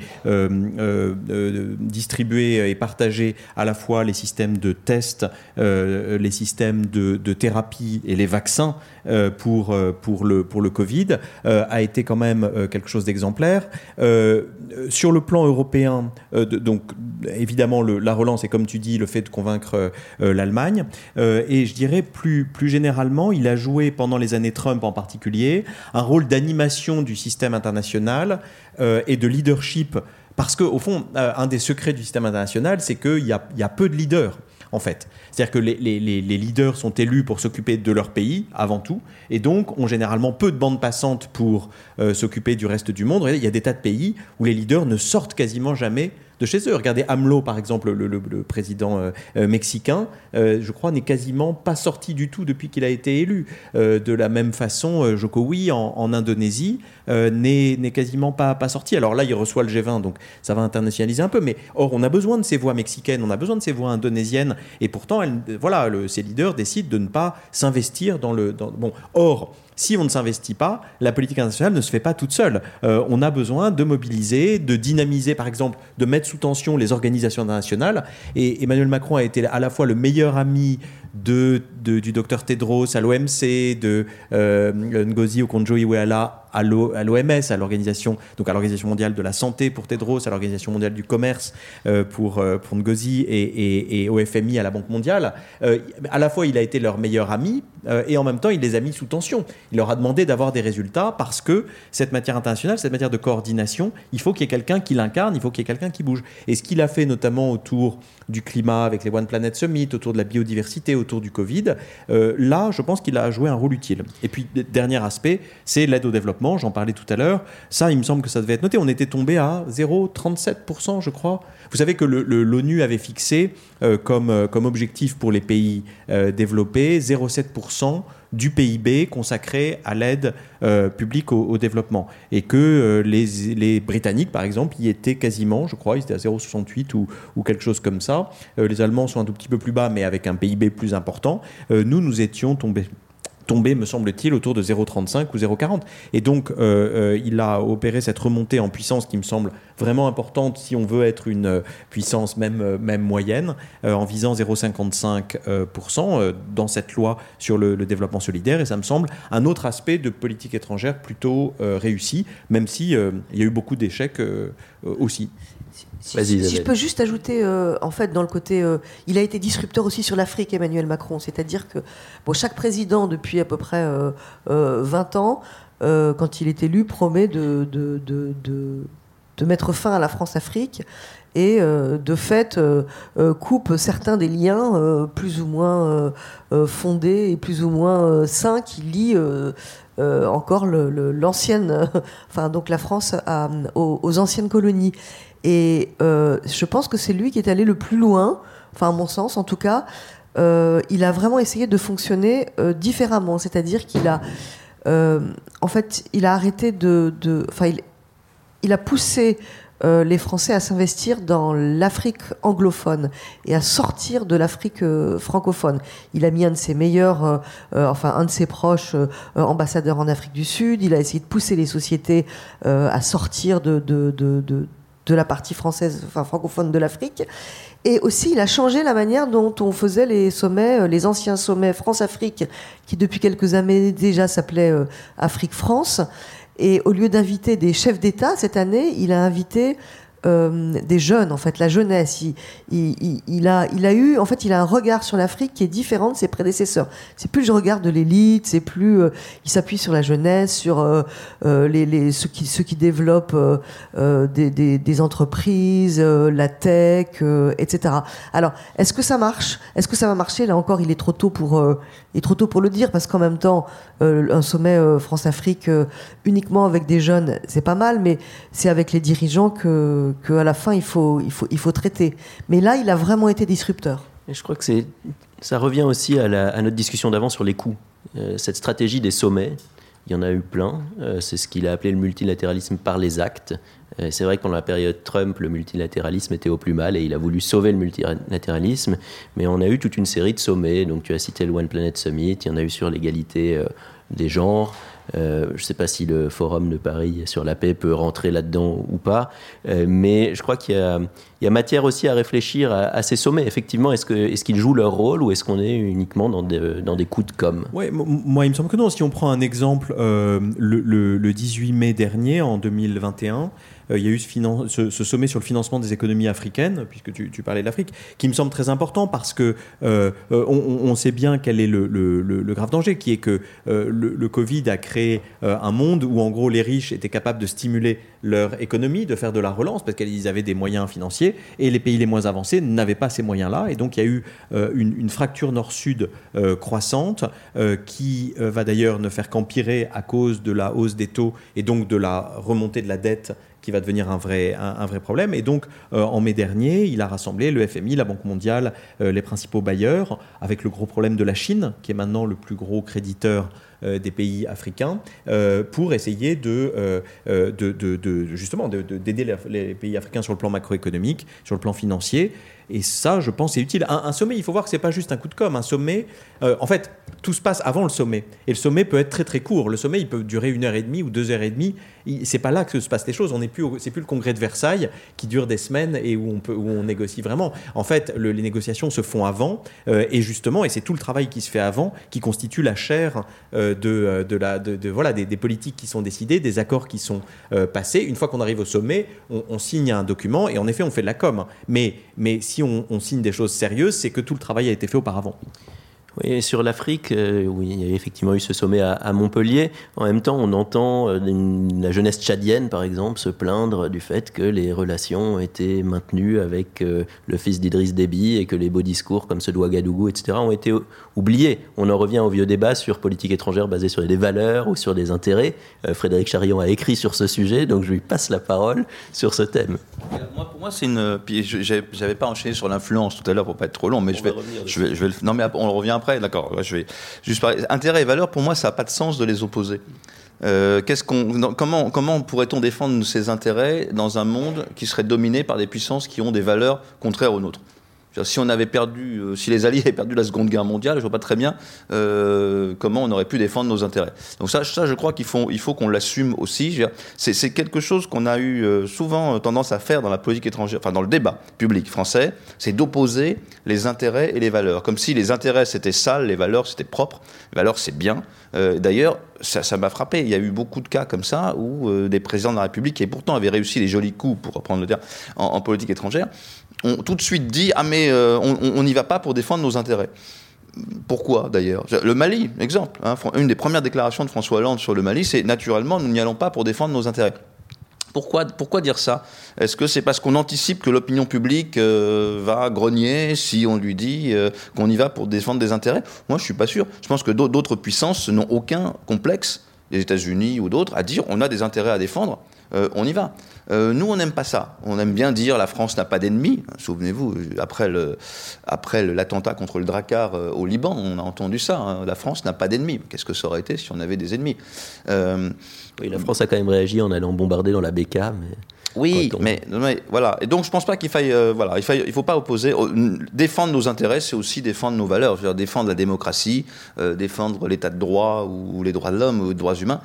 distribuer et partager à la fois les systèmes de tests, euh, les systèmes de, thérapie et les vaccins euh, pour, euh, pour, le, pour le Covid, a été quand même quelque chose d'exemplaire. Sur le plan européen, donc évidemment la relance et comme tu dis le fait de convaincre l'Allemagne, et je dirais plus, plus généralement, il a joué pendant les années Trump en particulier un rôle d'animation du système international et de leadership parce qu'au fond, euh, un des secrets du système international, c'est qu'il y a, y a peu de leaders en fait. C'est-à-dire que les, leaders sont élus pour s'occuper de leur pays avant tout, et donc ont généralement peu de bandes passantes pour euh, s'occuper du reste du monde. Il y a des tas de pays où les leaders ne sortent quasiment jamais de chez eux. Regardez AMLO, par exemple, le, président euh, euh, mexicain, je crois, n'est quasiment pas sorti du tout depuis qu'il a été élu. De la même façon, Jokowi, en, en Indonésie, n'est quasiment pas, pas sorti. Alors là, il reçoit le G20, donc ça va internationaliser un peu. Mais or, on a besoin de ces voix mexicaines, on a besoin de ces voix indonésiennes, et pourtant, voilà, le, ces leaders décident de ne pas s'investir dans le... Bon, or, si on ne s'investit pas, la politique internationale ne se fait pas toute seule. Euh, on a besoin de mobiliser, de dynamiser, par exemple, de mettre sous tension les organisations internationales. Et Emmanuel Macron a été à la fois le meilleur ami de, du docteur Tedros à l'OMC, de euh, Ngozi Okonjo-Iweala à l'OMS, à l'organisation donc à l'organisation mondiale de la santé pour Tedros, à l'organisation mondiale du commerce euh, pour euh, pour Ngozi et, au FMI à la Banque mondiale. Euh, à la fois, il a été leur meilleur ami et en même temps, il les a mis sous tension. Il leur a demandé d'avoir des résultats parce que cette matière internationale, cette matière de coordination, il faut qu'il y ait quelqu'un qui l'incarne, il faut qu'il y ait quelqu'un qui bouge. Et ce qu'il a fait notamment autour du climat avec les One Planet Summit, autour de la biodiversité, autour du Covid, euh, là, je pense qu'il a joué un rôle utile. Et puis, dernier aspect, c'est l'aide au développement j'en parlais tout à l'heure. Ça, il me semble que ça devait être noté. On était tombé à 0,37%, je crois. Vous savez que l'ONU avait fixé euh, comme, euh, comme objectif pour les pays développés 0,7% du PIB consacré à l'aide euh, publique au, développement. Et que euh, les, Britanniques, par exemple, y étaient quasiment, je crois, ils étaient à 0,68 ou, ou, quelque chose comme ça. les Allemands sont un tout petit peu plus bas, mais avec un PIB plus important. nous, nous étions tombés tombé, me semble-t-il, autour de 0,35 ou 0,40. Et donc, euh, euh, il a opéré cette remontée en puissance qui me semble vraiment importante si on veut être une euh, puissance même, même moyenne, en visant 0,55% dans cette loi sur le, développement solidaire. Et ça me semble un autre aspect de politique étrangère plutôt réussi, même s'il il y a eu beaucoup d'échecs aussi. Si, je peux juste ajouter, euh, en fait, dans le côté, euh, il a été disrupteur aussi sur l'Afrique, Emmanuel Macron. C'est-à-dire que bon, chaque président, depuis à peu près 20 euh, ans, quand il est élu, promet de, de, de, de mettre fin à la France-Afrique et de fait coupe certains des liens plus ou moins fondés et plus ou moins sains qui lient encore l'ancienne, enfin donc la France aux, aux, anciennes colonies. Et euh, je pense que c'est lui qui est allé le plus loin, enfin à mon sens en tout cas. Euh, il a vraiment essayé de fonctionner euh, différemment, c'est-à-dire qu'il a, en fait, il a arrêté de, enfin, il, a poussé les Français à s'investir dans l'Afrique anglophone et à sortir de l'Afrique francophone. Il a mis un de ses meilleurs, enfin un de ses proches ambassadeurs en Afrique du Sud. Il a essayé de pousser les sociétés à sortir de la partie française, enfin francophone de l'Afrique. Et aussi, il a changé la manière dont on faisait les sommets, euh, les anciens sommets France-Afrique, qui depuis quelques années déjà s'appelaient euh, Afrique-France. Et au lieu d'inviter des chefs d'État, cette année, il a invité euh, des jeunes, en fait, la jeunesse. Il, il, a, il a eu, en fait, il a un regard sur l'Afrique qui est différent de ses prédécesseurs. C'est plus le regard de l'élite, c'est plus, euh, il s'appuie sur la jeunesse, sur euh, les, les, ceux qui, ceux qui développent des, des, des, entreprises, la tech, etc. Alors, est-ce que ça marche? Est-ce que ça va marcher? Là encore, il est trop tôt pour, il est trop tôt pour le dire parce qu'en même temps, un sommet France-Afrique uniquement avec des jeunes, c'est pas mal, mais c'est avec les dirigeants que qu'à la fin, il faut, il, faut, il faut traiter. Mais là, il a vraiment été disrupteur. Je crois que c'est, ça revient aussi à, à notre discussion d'avant sur les coûts. Euh, cette stratégie des sommets, il y en a eu plein. Euh, c'est ce qu'il a appelé le multilatéralisme par les actes. Euh, c'est vrai que pendant la période Trump, le multilatéralisme était au plus mal et il a voulu sauver le multilatéralisme. Mais on a eu toute une série de sommets. Donc tu as cité le One Planet Summit, il y en a eu sur l'égalité des genres. Euh, je ne sais pas si le Forum de Paris sur la paix peut rentrer là-dedans ou pas, euh, mais je crois qu'il y, a matière aussi à réfléchir à, ces sommets. Effectivement, est-ce qu'ils jouent leur rôle ou est-ce qu'on est uniquement dans, des coups de com? Ouais, Moi, il me semble que non. Si on prend un exemple, euh, le, le, 18 mai dernier, en 2021, euh, il y a eu ce, sommet sur le financement des économies africaines, puisque tu, parlais de l'Afrique, qui me semble très important parce que euh, euh, on, sait bien quel est le, grave danger, qui est que le, Covid a créé un monde où en gros les riches étaient capables de stimuler leur économie, de faire de la relance, parce qu'ils avaient des moyens financiers, et les pays les moins avancés n'avaient pas ces moyens-là, et donc il y a eu une, fracture nord-sud croissante, qui va d'ailleurs ne faire qu'empirer à cause de la hausse des taux et donc de la remontée de la dette qui va devenir un vrai, un, vrai problème. Et donc, euh, en mai dernier, il a rassemblé le FMI, la Banque mondiale, euh, les principaux bailleurs, avec le gros problème de la Chine, qui est maintenant le plus gros créditeur euh, des pays africains pour essayer de, de, de, justement d'aider les, les, pays africains sur le plan macroéconomique, sur le plan financier. Et ça, je pense, c'est utile. Un, sommet, il faut voir que c'est pas juste un coup de com. Un sommet, euh, en fait, tout se passe avant le sommet. Et le sommet peut être très très court. Le sommet, il peut durer une heure et demie ou deux heures et demie. C'est pas là que se passent les choses. On n'est plus, plus le congrès de Versailles qui dure des semaines et où on peut, où on négocie vraiment. En fait, les négociations se font avant. Euh, et justement, et c'est tout le travail qui se fait avant qui constitue la chair euh, de, de, la, de, voilà, des, politiques qui sont décidées, des accords qui sont passés. Une fois qu'on arrive au sommet, on, on, signe un document et en effet, on fait de la com. Mais, mais si on, signe des choses sérieuses, c'est que tout le travail a été fait auparavant. Oui, sur l'Afrique, euh, oui, il y a effectivement eu ce sommet à, Montpellier. En même temps, on entend euh, la jeunesse tchadienne, par exemple, se plaindre du fait que les relations étaient maintenues avec euh, le fils d'Idriss Déby et que les beaux discours comme ceux de Ouagadougou, etc., ont été oubliés. On en revient au vieux débat sur politique étrangère basée sur des valeurs ou sur des intérêts. Frédéric Charillon a écrit sur ce sujet, donc je lui passe la parole sur ce thème. Moi, pour moi, c'est une. Puis j'avais pas enchaîné sur l'influence tout à l'heure pour pas être trop long, mais je vais, je vais, je vais, Non, mais on revient après d'accord, je vais juste parler. Intérêt et valeur, pour moi, ça n'a pas de sens de les opposer. Euh, qu'est-ce qu'on, comment, comment pourrait-on défendre ses intérêts dans un monde qui serait dominé par des puissances qui ont des valeurs contraires aux nôtres? Si on avait perdu, euh, si les Alliés avaient perdu la Seconde Guerre mondiale, je vois pas très bien euh, comment on aurait pu défendre nos intérêts. Donc ça, ça je crois qu'il faut, il faut qu'on l'assume aussi. C'est quelque chose qu'on a eu euh, souvent tendance à faire dans la politique étrangère, enfin dans le débat public français, c'est d'opposer les intérêts et les valeurs, comme si les intérêts c'était sale, les valeurs c'était propre. Les valeurs c'est bien. D'ailleurs, ça m'a frappé. Il y a eu beaucoup de cas comme ça où des présidents de la République qui pourtant avaient réussi les jolis coups, pour reprendre le terme, en politique étrangère, ont tout de suite dit Ah, mais euh, on n'y va pas pour défendre nos intérêts. Pourquoi d'ailleurs? Le Mali, exemple. Hein, une des premières déclarations de François Hollande sur le Mali, c'est naturellement, nous n'y allons pas pour défendre nos intérêts. Pourquoi, pourquoi dire ça? Est-ce que c'est parce qu'on anticipe que l'opinion publique euh, va grogner si on lui dit euh, qu'on y va pour défendre des intérêts? Moi, je suis pas sûr. Je pense que d'autres puissances n'ont aucun complexe, les États-Unis ou d'autres, à dire on a des intérêts à défendre, on y va. Euh, nous, on n'aime pas ça. On aime bien dire la France n'a pas d'ennemis. Souvenez-vous, après, le, après l'attentat contre le Drakkar euh, au Liban, on a entendu ça. Hein. la France n'a pas d'ennemis. Qu'est-ce que ça aurait été si on avait des ennemis? Euh, Oui, la France a quand même réagi en allant bombarder dans la BK. Mais... Oui, mais, voilà. Et donc je pense pas qu'il faille, voilà, il, faille, il faut pas opposer. Défendre nos intérêts, c'est aussi défendre nos valeurs. -dire défendre la démocratie, défendre l'état de droit ou les droits de l'homme ou les droits humains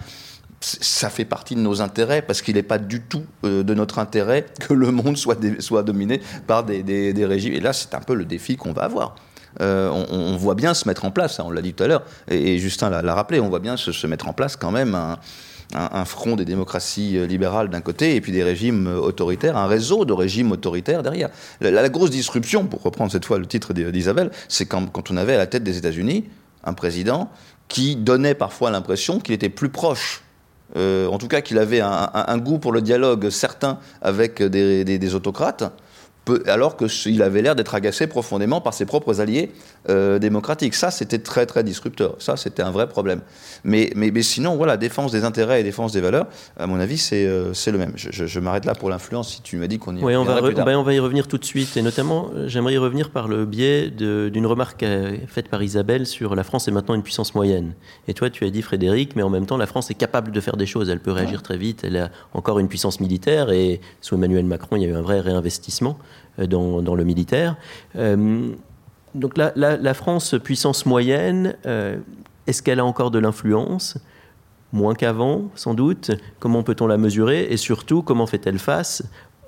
ça fait partie de nos intérêts parce qu'il n'est pas du tout euh, de notre intérêt [LAUGHS] que le monde soit, soit dominé par des, des, régimes. Et là, c'est un peu le défi qu'on va avoir. Euh, on, voit bien se mettre en place, hein, on l'a dit tout à l'heure, et, Justin l'a rappelé, on voit bien se, mettre en place quand même un, un, front des démocraties euh, libérales d'un côté et puis des régimes autoritaires, un réseau de régimes autoritaires derrière. La, grosse disruption, pour reprendre cette fois le titre d'Isabelle, c'est quand, quand on avait à la tête des États-Unis un président qui donnait parfois l'impression qu'il était plus proche en tout cas qu'il avait un, goût pour le dialogue certain avec des autocrates, alors qu'il avait l'air d'être agacé profondément par ses propres alliés euh, démocratiques. Ça, c'était très, très disrupteur. Ça, c'était un vrai problème. Mais, mais, mais, sinon, voilà, défense des intérêts et défense des valeurs, à mon avis, c'est euh, le même. Je, m'arrête là pour l'influence, si tu m'as dit qu'on y Oui, on va, ben, on va y revenir tout de suite. Et notamment, euh, j'aimerais y revenir par le biais d'une remarque faite par Isabelle sur la France est maintenant une puissance moyenne. Et toi, tu as dit, Frédéric, mais en même temps, la France est capable de faire des choses. Elle peut réagir très vite. Elle a encore une puissance militaire. Et sous Emmanuel Macron, il y a eu un vrai réinvestissement. Euh, dans, le militaire. Euh, donc la, France, puissance moyenne, euh, est-ce qu'elle a encore de l'influence? Moins qu'avant, sans doute. Comment peut-on la mesurer? Et surtout, comment fait-elle face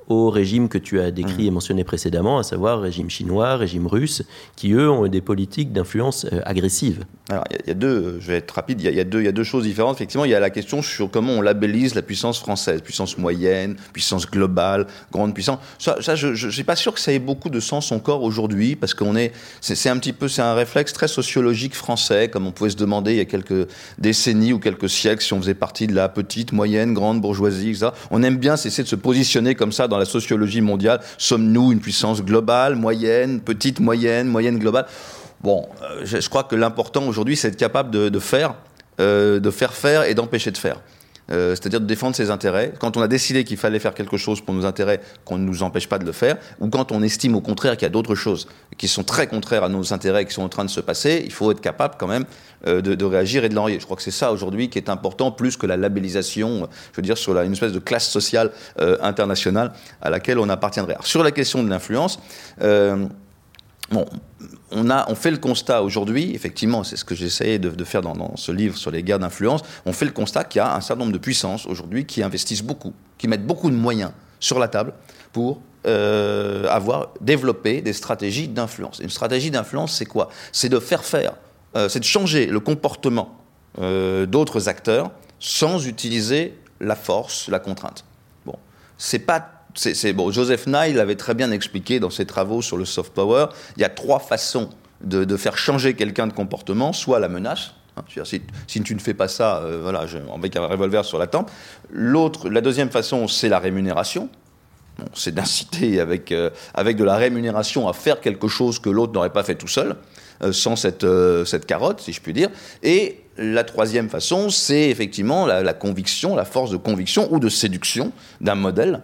au régime que tu as décrit et mmh. mentionné précédemment, à savoir régime chinois, régime russe, qui eux ont des politiques d'influence euh, agressive. Alors il y, a deux, je vais être rapide, il y, a deux, il y a deux choses différentes. Effectivement, il y a la question sur comment on labellise la puissance française, puissance moyenne, puissance globale, grande puissance. Ça, ça je ne suis pas sûr que ça ait beaucoup de sens encore aujourd'hui, parce qu'on est, c'est un petit peu, c'est un réflexe très sociologique français, comme on pouvait se demander il y a quelques décennies ou quelques siècles si on faisait partie de la petite, moyenne, grande bourgeoisie, etc. On aime bien cesser de se positionner comme ça dans la sociologie mondiale, sommes-nous une puissance globale, moyenne, petite, moyenne, moyenne globale? Bon, euh, je, crois que l'important aujourd'hui, c'est être capable de, faire, euh, de faire faire et d'empêcher de faire. Euh, c'est-à-dire de défendre ses intérêts. Quand on a décidé qu'il fallait faire quelque chose pour nos intérêts, qu'on ne nous empêche pas de le faire, ou quand on estime au contraire qu'il y a d'autres choses qui sont très contraires à nos intérêts qui sont en train de se passer, il faut être capable quand même euh, de, réagir et de l'enrayer. Je crois que c'est ça aujourd'hui qui est important, plus que la labellisation, je veux dire, sur la, une espèce de classe sociale euh, internationale à laquelle on appartiendrait. sur la question de l'influence, Bon, on, a, on fait le constat aujourd'hui, effectivement, c'est ce que j'essayais de, faire dans, ce livre sur les guerres d'influence, on fait le constat qu'il y a un certain nombre de puissances aujourd'hui qui investissent beaucoup, qui mettent beaucoup de moyens sur la table pour euh, avoir développé des stratégies d'influence. Une stratégie d'influence, c'est quoi? C'est de faire faire, euh, c'est de changer le comportement euh, d'autres acteurs sans utiliser la force, la contrainte. Bon, c'est pas Joseph Nye l'avait très bien expliqué dans ses travaux sur le soft power. Il y a trois façons de, faire changer quelqu'un de comportement soit la menace. Hein, si, tu ne fais pas ça, euh, voilà, avec un revolver sur la tempe. L'autre, la deuxième façon, c'est la rémunération. c'est d'inciter avec, euh, avec de la rémunération à faire quelque chose que l'autre n'aurait pas fait tout seul, euh, sans cette, cette carotte, si je puis dire. Et la troisième façon, c'est effectivement la, conviction, la force de conviction ou de séduction d'un modèle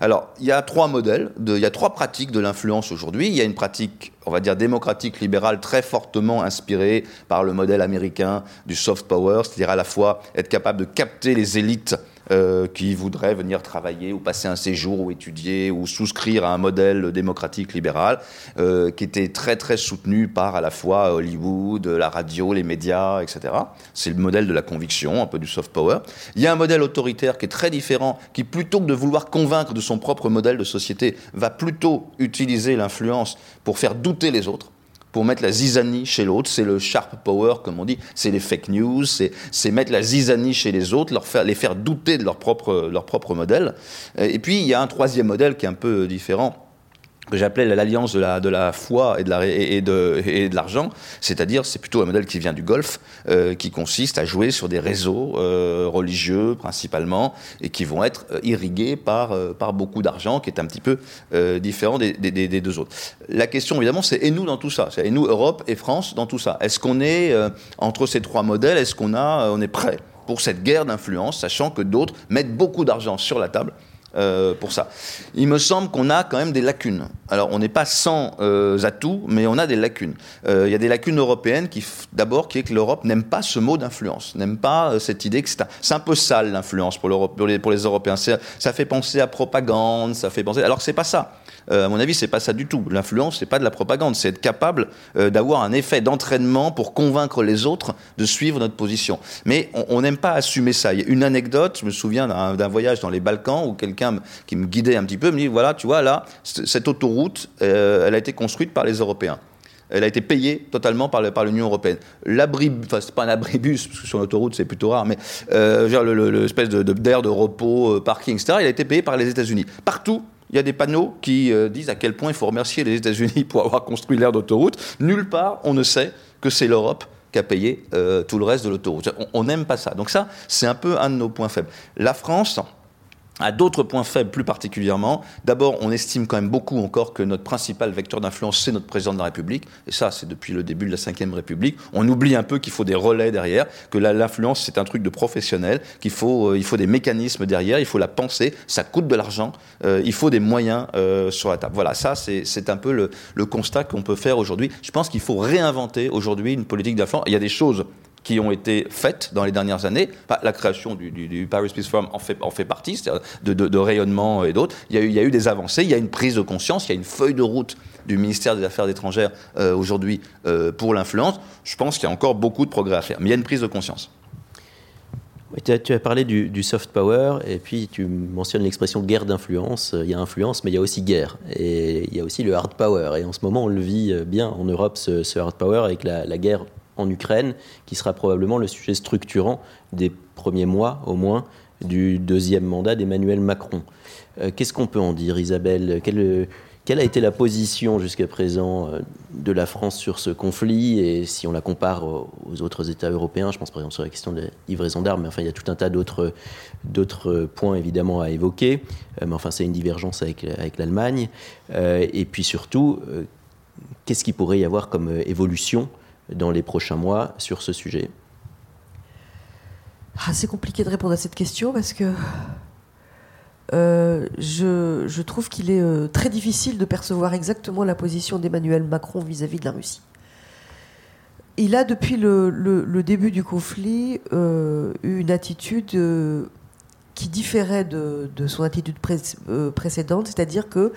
Alors, il y a trois modèles, il y a trois pratiques de l'influence aujourd'hui. Il y a une pratique, on va dire, démocratique, libérale, très fortement inspirée par le modèle américain du soft power, c'est-à-dire à la fois être capable de capter les élites euh, qui voudraient venir travailler ou passer un séjour ou étudier ou souscrire à un modèle démocratique libéral euh, qui était très très soutenu par à la fois Hollywood, la radio, les médias, etc. C'est le modèle de la conviction, un peu du soft power. Il y a un modèle autoritaire qui est très différent, qui plutôt que de vouloir convaincre de son propre modèle de société, va plutôt utiliser l'influence pour faire douter les autres pour mettre la zizanie chez l'autre. C'est le sharp power, comme on dit. C'est les fake news. C'est mettre la zizanie chez les autres, leur faire, les faire douter de leur propre, leur propre modèle. Et puis, il y a un troisième modèle qui est un peu différent que j'appelais l'alliance de la, de la foi et de, la, et de, et de l'argent, c'est-à-dire c'est plutôt un modèle qui vient du Golfe, euh, qui consiste à jouer sur des réseaux euh, religieux principalement, et qui vont être euh, irrigués par, par beaucoup d'argent, qui est un petit peu différent des, des, des, deux autres. La question évidemment c'est et nous dans tout ça, et nous Europe et France dans tout ça? Est-ce qu'on est, entre ces trois modèles, est-ce qu'on on est prêt pour cette guerre d'influence, sachant que d'autres mettent beaucoup d'argent sur la table euh, pour ça. Il me semble qu'on a quand même des lacunes. Alors, on n'est pas sans euh, atouts, mais on a des lacunes. Euh, il y a des lacunes européennes qui, d'abord, qui est que l'Europe n'aime pas ce mot d'influence, n'aime pas cette idée que c'est un, peu sale l'influence pour, pour, les, pour les Européens. Ça fait penser à propagande, ça fait penser. Alors, c'est pas ça. À mon avis, c'est pas ça du tout. L'influence, c'est pas de la propagande, c'est être capable d'avoir un effet d'entraînement pour convaincre les autres de suivre notre position. Mais on n'aime pas assumer ça. Il y a une anecdote, je me souviens d'un voyage dans les Balkans où quelqu'un qui me guidait un petit peu me dit voilà, tu vois là, cette autoroute, euh, elle a été construite par les Européens. Elle a été payée totalement par, le, l'Union européenne. L'abri, enfin c'est pas un abribus parce que sur l'autoroute c'est plutôt rare, mais euh, genre l'espèce le, de, d'air de repos, euh, parking, etc. Il a été payé par les États-Unis. Partout, il y a des panneaux qui disent à quel point il faut remercier les États-Unis [LAUGHS] pour avoir construit l'aire d'autoroute. Nulle part on ne sait que c'est l'Europe qui a payé tout le reste de l'autoroute. On n'aime pas ça. Donc ça, c'est un peu un de nos points faibles. La France, à d'autres points faibles plus particulièrement. D'abord, on estime quand même beaucoup encore que notre principal vecteur d'influence, c'est notre président de la République. Et ça, c'est depuis le début de la Ve République. On oublie un peu qu'il faut des relais derrière, que l'influence, c'est un truc de professionnel, qu'il faut, euh, il faut des mécanismes derrière, il faut la penser, ça coûte de l'argent, euh, il faut des moyens euh, sur la table. Voilà, ça, c'est un peu le, le constat qu'on peut faire aujourd'hui. Je pense qu'il faut réinventer aujourd'hui une politique d'influence. Il y a des choses qui ont été faites dans les dernières années. La création du, Paris Peace Forum en fait, en fait partie, c'est-à-dire de, rayonnement et d'autres. Il, y a eu des avancées, il y a une prise de conscience, il y a une feuille de route du ministère des Affaires étrangères euh, aujourd'hui euh, pour l'influence. Je pense qu'il y a encore beaucoup de progrès à faire, mais il y a une prise de conscience. Tu, as, parlé du, soft power et puis tu mentionnes l'expression guerre d'influence. Il y a influence, mais il y a aussi guerre. Et il y a aussi le hard power. Et en ce moment, on le vit bien en Europe, ce, hard power, avec la guerre en Ukraine, qui sera probablement le sujet structurant des premiers mois au moins du deuxième mandat d'Emmanuel Macron. Euh, Qu'est-ce qu'on peut en dire, Isabelle? Quelle, a été la position jusqu'à présent de la France sur ce conflit? Et si on la compare aux autres États européens, je pense par exemple sur la question de la livraison d'armes, mais enfin il y a tout un tas d'autres points évidemment à évoquer, euh, mais enfin c'est une divergence avec, l'Allemagne. Euh, et puis surtout, qu'est-ce qu'il pourrait y avoir comme évolution dans les prochains mois sur ce sujet ah, C'est compliqué de répondre à cette question parce que euh, je, je, trouve qu'il est euh, très difficile de percevoir exactement la position d'Emmanuel Macron vis-à-vis -vis de la Russie. Il a, depuis le, le, début du conflit, euh, eu une attitude euh, qui différait de, de son attitude euh, précédente, c'est-à-dire que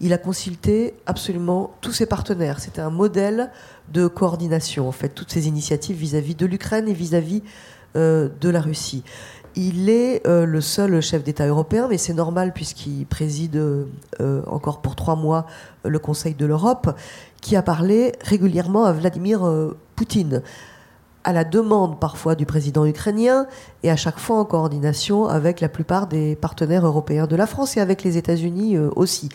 il a consulté absolument tous ses partenaires. C'était un modèle de coordination, en fait, toutes ces initiatives vis-à-vis -vis de l'Ukraine et vis-à-vis euh, de la Russie. Il est euh, le seul chef d'État européen, mais c'est normal puisqu'il préside encore pour trois mois le Conseil de l'Europe, qui a parlé régulièrement à Vladimir Poutine à la demande parfois du président ukrainien et à chaque fois en coordination avec la plupart des partenaires européens de la France et avec les États-Unis euh, aussi.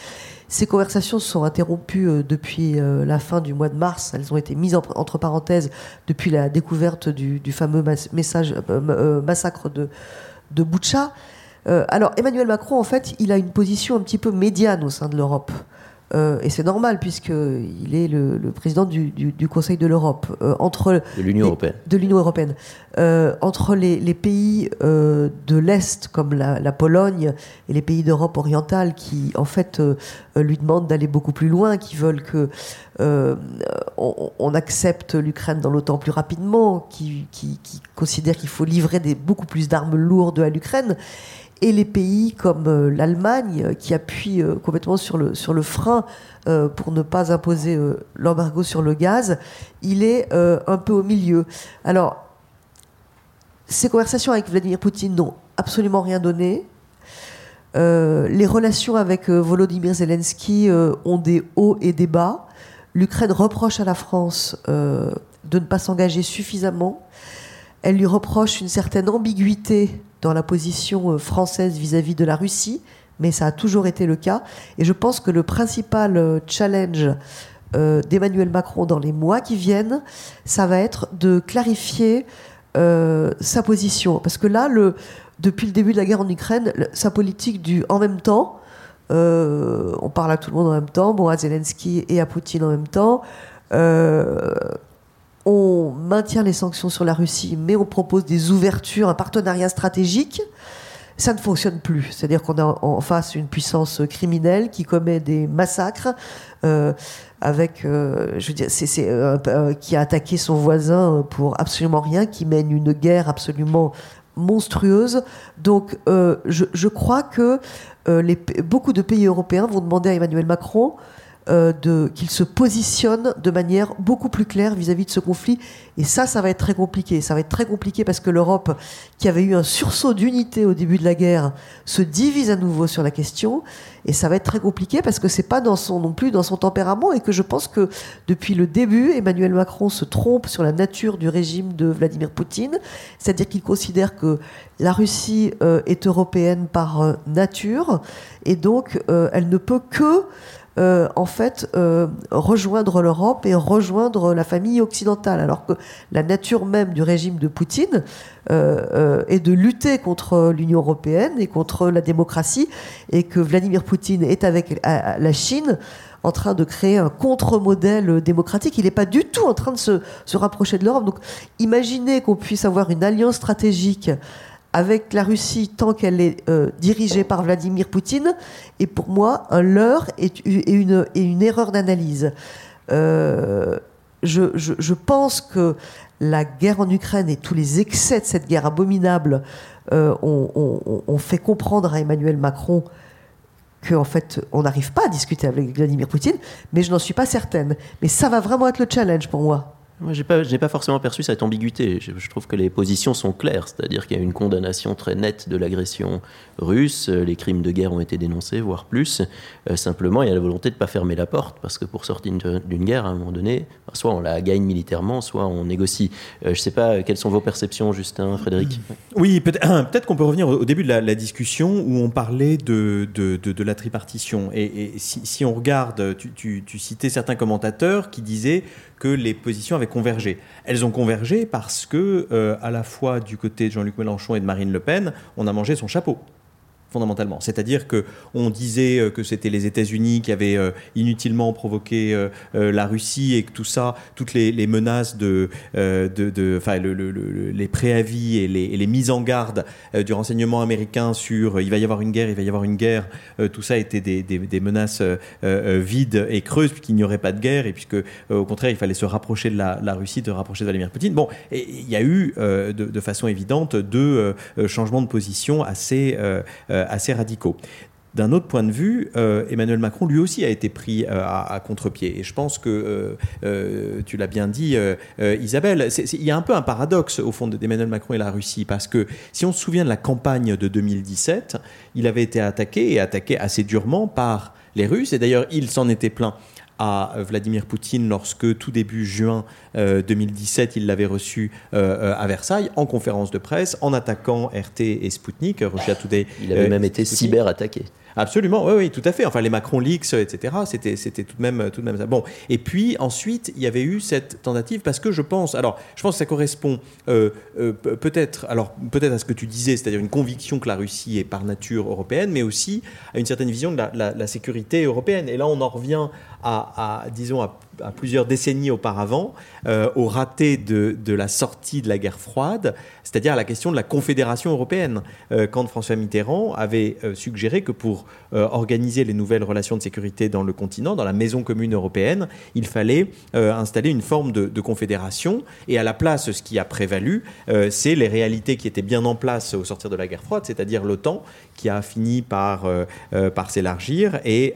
Ces conversations sont interrompues euh, depuis euh, la fin du mois de mars. Elles ont été mises en, entre parenthèses depuis la découverte du, fameux message, massacre de, de alors Emmanuel Macron, en fait, il a une position un petit peu médiane au sein de l'Europe. Euh, et c'est normal puisqu'il est le, président du, Conseil de l'Europe, euh, entre de l'Union européenne, de l'Union européenne, euh, entre les, pays de l'est comme la, Pologne et les pays d'Europe orientale qui en fait lui demandent d'aller beaucoup plus loin, qui veulent que on, accepte l'Ukraine dans l'OTAN plus rapidement, qui, qui, qui considèrent qu'il faut livrer des, beaucoup plus d'armes lourdes à l'Ukraine et les pays comme euh, l'Allemagne euh, qui appuie euh, complètement sur le, sur le frein pour ne pas imposer l'embargo sur le gaz, il est un peu au milieu. Alors, ces conversations avec Vladimir Poutine n'ont absolument rien donné. les relations avec Volodymyr Zelensky ont des hauts et des bas. L'Ukraine reproche à la France de ne pas s'engager suffisamment. Elle lui reproche une certaine ambiguïté dans la position euh, française vis-à-vis de la Russie, mais ça a toujours été le cas. Et je pense que le principal euh, challenge euh, d'Emmanuel Macron dans les mois qui viennent, ça va être de clarifier sa position. Parce que là, depuis le début de la guerre en Ukraine, sa politique du en même temps, on parle à tout le monde en même temps, bon, à Zelensky et à Poutine en même temps, on maintient les sanctions sur la Russie, mais on propose des ouvertures, un partenariat stratégique, ça ne fonctionne plus. C'est-à-dire qu'on a en face une puissance criminelle qui commet des massacres, euh, avec, euh, je veux dire, c'est, euh, qui a attaqué son voisin pour absolument rien, qui mène une guerre absolument monstrueuse. Donc, je, crois que beaucoup de pays européens vont demander à Emmanuel Macron euh, qu'il se positionne de manière beaucoup plus claire vis-à-vis de ce conflit. Et ça, ça va être très compliqué. Ça va être très compliqué parce que l'Europe, qui avait eu un sursaut d'unité au début de la guerre, se divise à nouveau sur la question. Et ça va être très compliqué parce que c'est pas dans son, non plus dans son tempérament et que je pense que depuis le début, Emmanuel Macron se trompe sur la nature du régime de Vladimir Poutine. C'est-à-dire qu'il considère que la Russie euh, est européenne par euh, nature et donc elle ne peut que euh, en fait, euh, rejoindre l'Europe et rejoindre la famille occidentale, alors que la nature même du régime de Poutine euh, est de lutter contre l'Union européenne et contre la démocratie, et que Vladimir Poutine est avec la Chine en train de créer un contre-modèle démocratique. Il n'est pas du tout en train de se, se rapprocher de l'Europe. Donc, imaginez qu'on puisse avoir une alliance stratégique avec la Russie tant qu'elle est euh, dirigée par Vladimir Poutine est pour moi un leurre et, une, erreur d'analyse. Euh, je, pense que la guerre en Ukraine et tous les excès de cette guerre abominable euh, ont, fait comprendre à Emmanuel Macron qu'en fait, on n'arrive pas à discuter avec Vladimir Poutine, mais je n'en suis pas certaine. Mais ça va vraiment être le challenge pour moi. Moi, je n'ai pas, forcément perçu cette ambiguïté. Je, trouve que les positions sont claires, c'est-à-dire qu'il y a une condamnation très nette de l'agression russe, euh, les crimes de guerre ont été dénoncés, voire plus. Euh, simplement, il y a la volonté de ne pas fermer la porte, parce que pour sortir d'une guerre, à un moment donné, soit on la gagne militairement, soit on négocie. Euh, je ne sais pas, quelles sont vos perceptions, Justin, Frédéric? Oui, peut-être qu'on peut revenir au, début de la, discussion où on parlait de, la tripartition. Et, si, on regarde, tu citais certains commentateurs qui disaient que les positions avaient convergé. Elles ont convergé parce que, euh, à la fois du côté de Jean-Luc Mélenchon et de Marine Le Pen, on a mangé son chapeau C'est-à-dire que on disait euh, que c'était les États-Unis qui avaient euh, inutilement provoqué euh, la Russie et que tout ça, toutes les, menaces de, enfin, les préavis et les, mises en garde du renseignement américain sur il va y avoir une guerre, il va y avoir une guerre, tout ça était des, menaces vides et creuses puisqu'il n'y aurait pas de guerre et puisque au contraire il fallait se rapprocher de la, Russie, de rapprocher de Vladimir Poutine. Bon, il y a eu de, façon évidente deux changements de position assez assez radicaux. D'un autre point de vue, euh, Emmanuel Macron lui aussi a été pris euh, à, contre-pied. Et je pense que tu l'as bien dit, Isabelle, il y a un peu un paradoxe au fond d'Emmanuel Macron et la Russie, parce que si on se souvient de la campagne de 2017, il avait été attaqué et attaqué assez durement par les Russes. Et d'ailleurs, il s'en était plaint à Vladimir Poutine lorsque tout début juin 2017, euh, il l'avait reçu euh, euh, à Versailles en conférence de presse en attaquant RT et Sputnik, Russia Today. Il avait même été cyber-attaqué. Absolument, oui, oui, tout à fait. Enfin, les Macron Leaks, etc., c'était, c'était tout de même, tout de même ça. Bon, et puis ensuite, il y avait eu cette tentative parce que je pense, alors, je pense que ça correspond euh, euh, peut-être, alors peut-être à ce que tu disais, c'est-à-dire une conviction que la Russie est par nature européenne, mais aussi à une certaine vision de la, sécurité européenne. Et là, on en revient à, disons, à, plusieurs décennies auparavant, euh, au raté de, la sortie de la guerre froide, c'est-à-dire à la question de la confédération européenne, euh, quand François Mitterrand avait euh, suggéré que pour organiser les nouvelles relations de sécurité dans le continent, dans la maison commune européenne, il fallait installer une forme de, confédération, et à la place, ce qui a prévalu, c'est les réalités qui étaient bien en place au sortir de la guerre froide, c'est-à-dire l'OTAN, qui a fini par, par s'élargir, et,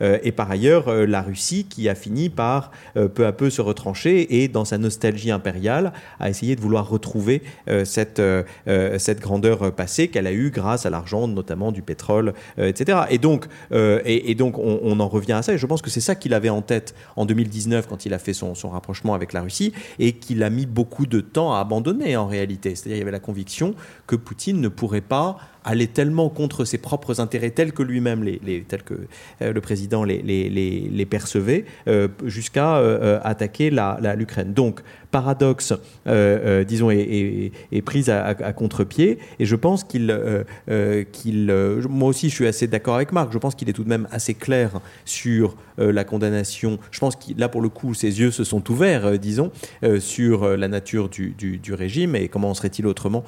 et par ailleurs la Russie qui a fini par euh, peu à peu se retrancher et dans sa nostalgie impériale a essayé de vouloir retrouver euh, cette, euh, cette grandeur passée qu'elle a eue grâce à l'argent notamment du pétrole, etc. Et donc, et, donc on, en revient à ça et je pense que c'est ça qu'il avait en tête en 2019 quand il a fait son, son rapprochement avec la Russie et qu'il a mis beaucoup de temps à abandonner en réalité. C'est-à-dire il y avait la conviction que Poutine ne pourrait pas aller tellement contre ses propres intérêts tels que lui-même, les, tels que euh, le président les, percevait, euh, jusqu'à euh, attaquer l'Ukraine. La, Donc, paradoxe, disons, est, prise à, à contre-pied. Et je pense qu'il, qu'il moi aussi, je suis assez d'accord avec Marc. Je pense qu'il est tout de même assez clair sur la condamnation. Je pense que là, pour le coup, ses yeux se sont ouverts, disons, sur la nature du, du, régime et comment en serait-il autrement,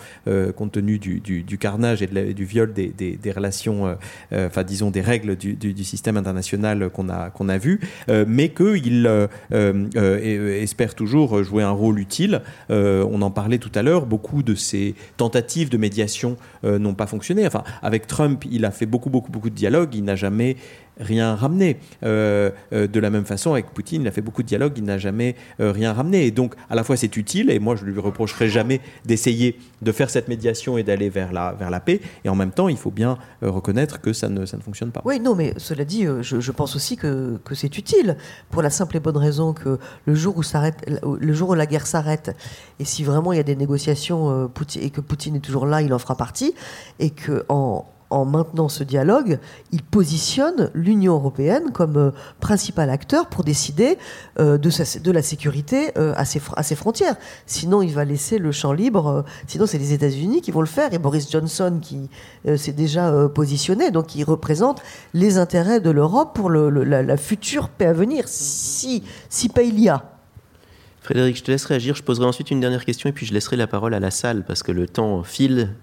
compte tenu du, du carnage et de la du viol des, des, relations, euh, euh, enfin disons des règles du, du, système international qu'on a, qu'on a vu, euh, mais qu'il espère toujours jouer un rôle utile. on en parlait tout à l'heure, beaucoup de ces tentatives de médiation n'ont pas fonctionné. Enfin, avec Trump, il a fait beaucoup, beaucoup, beaucoup de dialogues, il n'a jamais rien ramené. Euh, euh, de la même façon, avec Poutine, il a fait beaucoup de dialogues, il n'a jamais euh, rien ramené. Et donc, à la fois, c'est utile, et moi, je ne lui reprocherai jamais d'essayer de faire cette médiation et d'aller vers la, vers la paix. Et en même temps, il faut bien reconnaître que ça ne, ça ne fonctionne pas. Oui, non, mais cela dit, je, pense aussi que, que c'est utile, pour la simple et bonne raison que le jour où, le jour où la guerre s'arrête, et si vraiment il y a des négociations et que Poutine est toujours là, il en fera partie, et que en maintenant ce dialogue, il positionne l'Union européenne comme euh, principal acteur pour décider euh, de, la sécurité euh, à, ses, frontières. Sinon, il va laisser le champ libre. sinon, c'est les États-Unis qui vont le faire et Boris Johnson qui s'est déjà positionné. Donc, il représente les intérêts de l'Europe pour la, future paix à venir, si, si paix il y a. Frédéric, je te laisse réagir. Je poserai ensuite une dernière question et puis je laisserai la parole à la salle parce que le temps file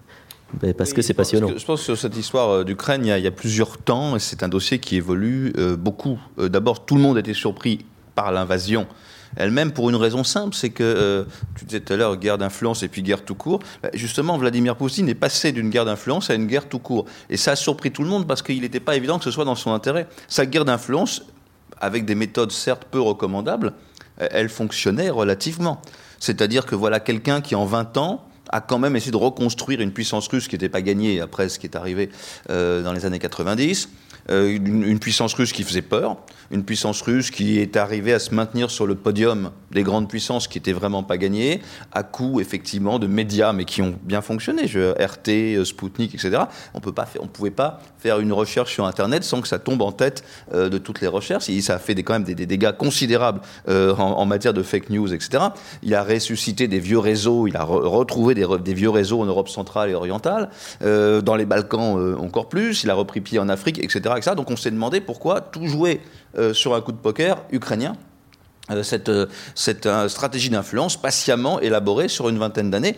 parce que c'est passionnant. je pense que sur cette histoire euh, d'Ukraine, il, y, a plusieurs temps et c'est un dossier qui évolue euh, beaucoup. Euh, d'abord, tout le monde était surpris par l'invasion elle-même pour une raison simple, c'est que, tu disais tout à l'heure, guerre d'influence et puis guerre tout court. Ben, justement, Vladimir Poutine est passé d'une guerre d'influence à une guerre tout court. Et ça a surpris tout le monde parce qu'il n'était pas évident que ce soit dans son intérêt. Sa guerre d'influence, avec des méthodes certes peu recommandables, elle fonctionnait relativement. C'est-à-dire que voilà quelqu'un qui en 20 ans a quand même essayé de reconstruire une puissance russe qui n'était pas gagnée après ce qui est arrivé euh, dans les années 90, euh, une, puissance russe qui faisait peur, une puissance russe qui est arrivée à se maintenir sur le podium des grandes puissances qui n'étaient vraiment pas gagnées, à coup effectivement de médias, mais qui ont bien fonctionné, je, RT, euh, Sputnik, etc. On ne pouvait pas faire une recherche sur Internet sans que ça tombe en tête euh, de toutes les recherches. Ça a fait quand même des, dégâts considérables en, matière de fake news, etc. Il a ressuscité des vieux réseaux, il a retrouvé des, vieux réseaux en Europe centrale et orientale, dans les Balkans encore plus, il a repris pied en Afrique, etc. Donc on s'est demandé pourquoi tout jouer euh, sur un coup de poker ukrainien. Euh, cette, euh, cette stratégie d'influence patiemment élaborée sur une vingtaine d'années.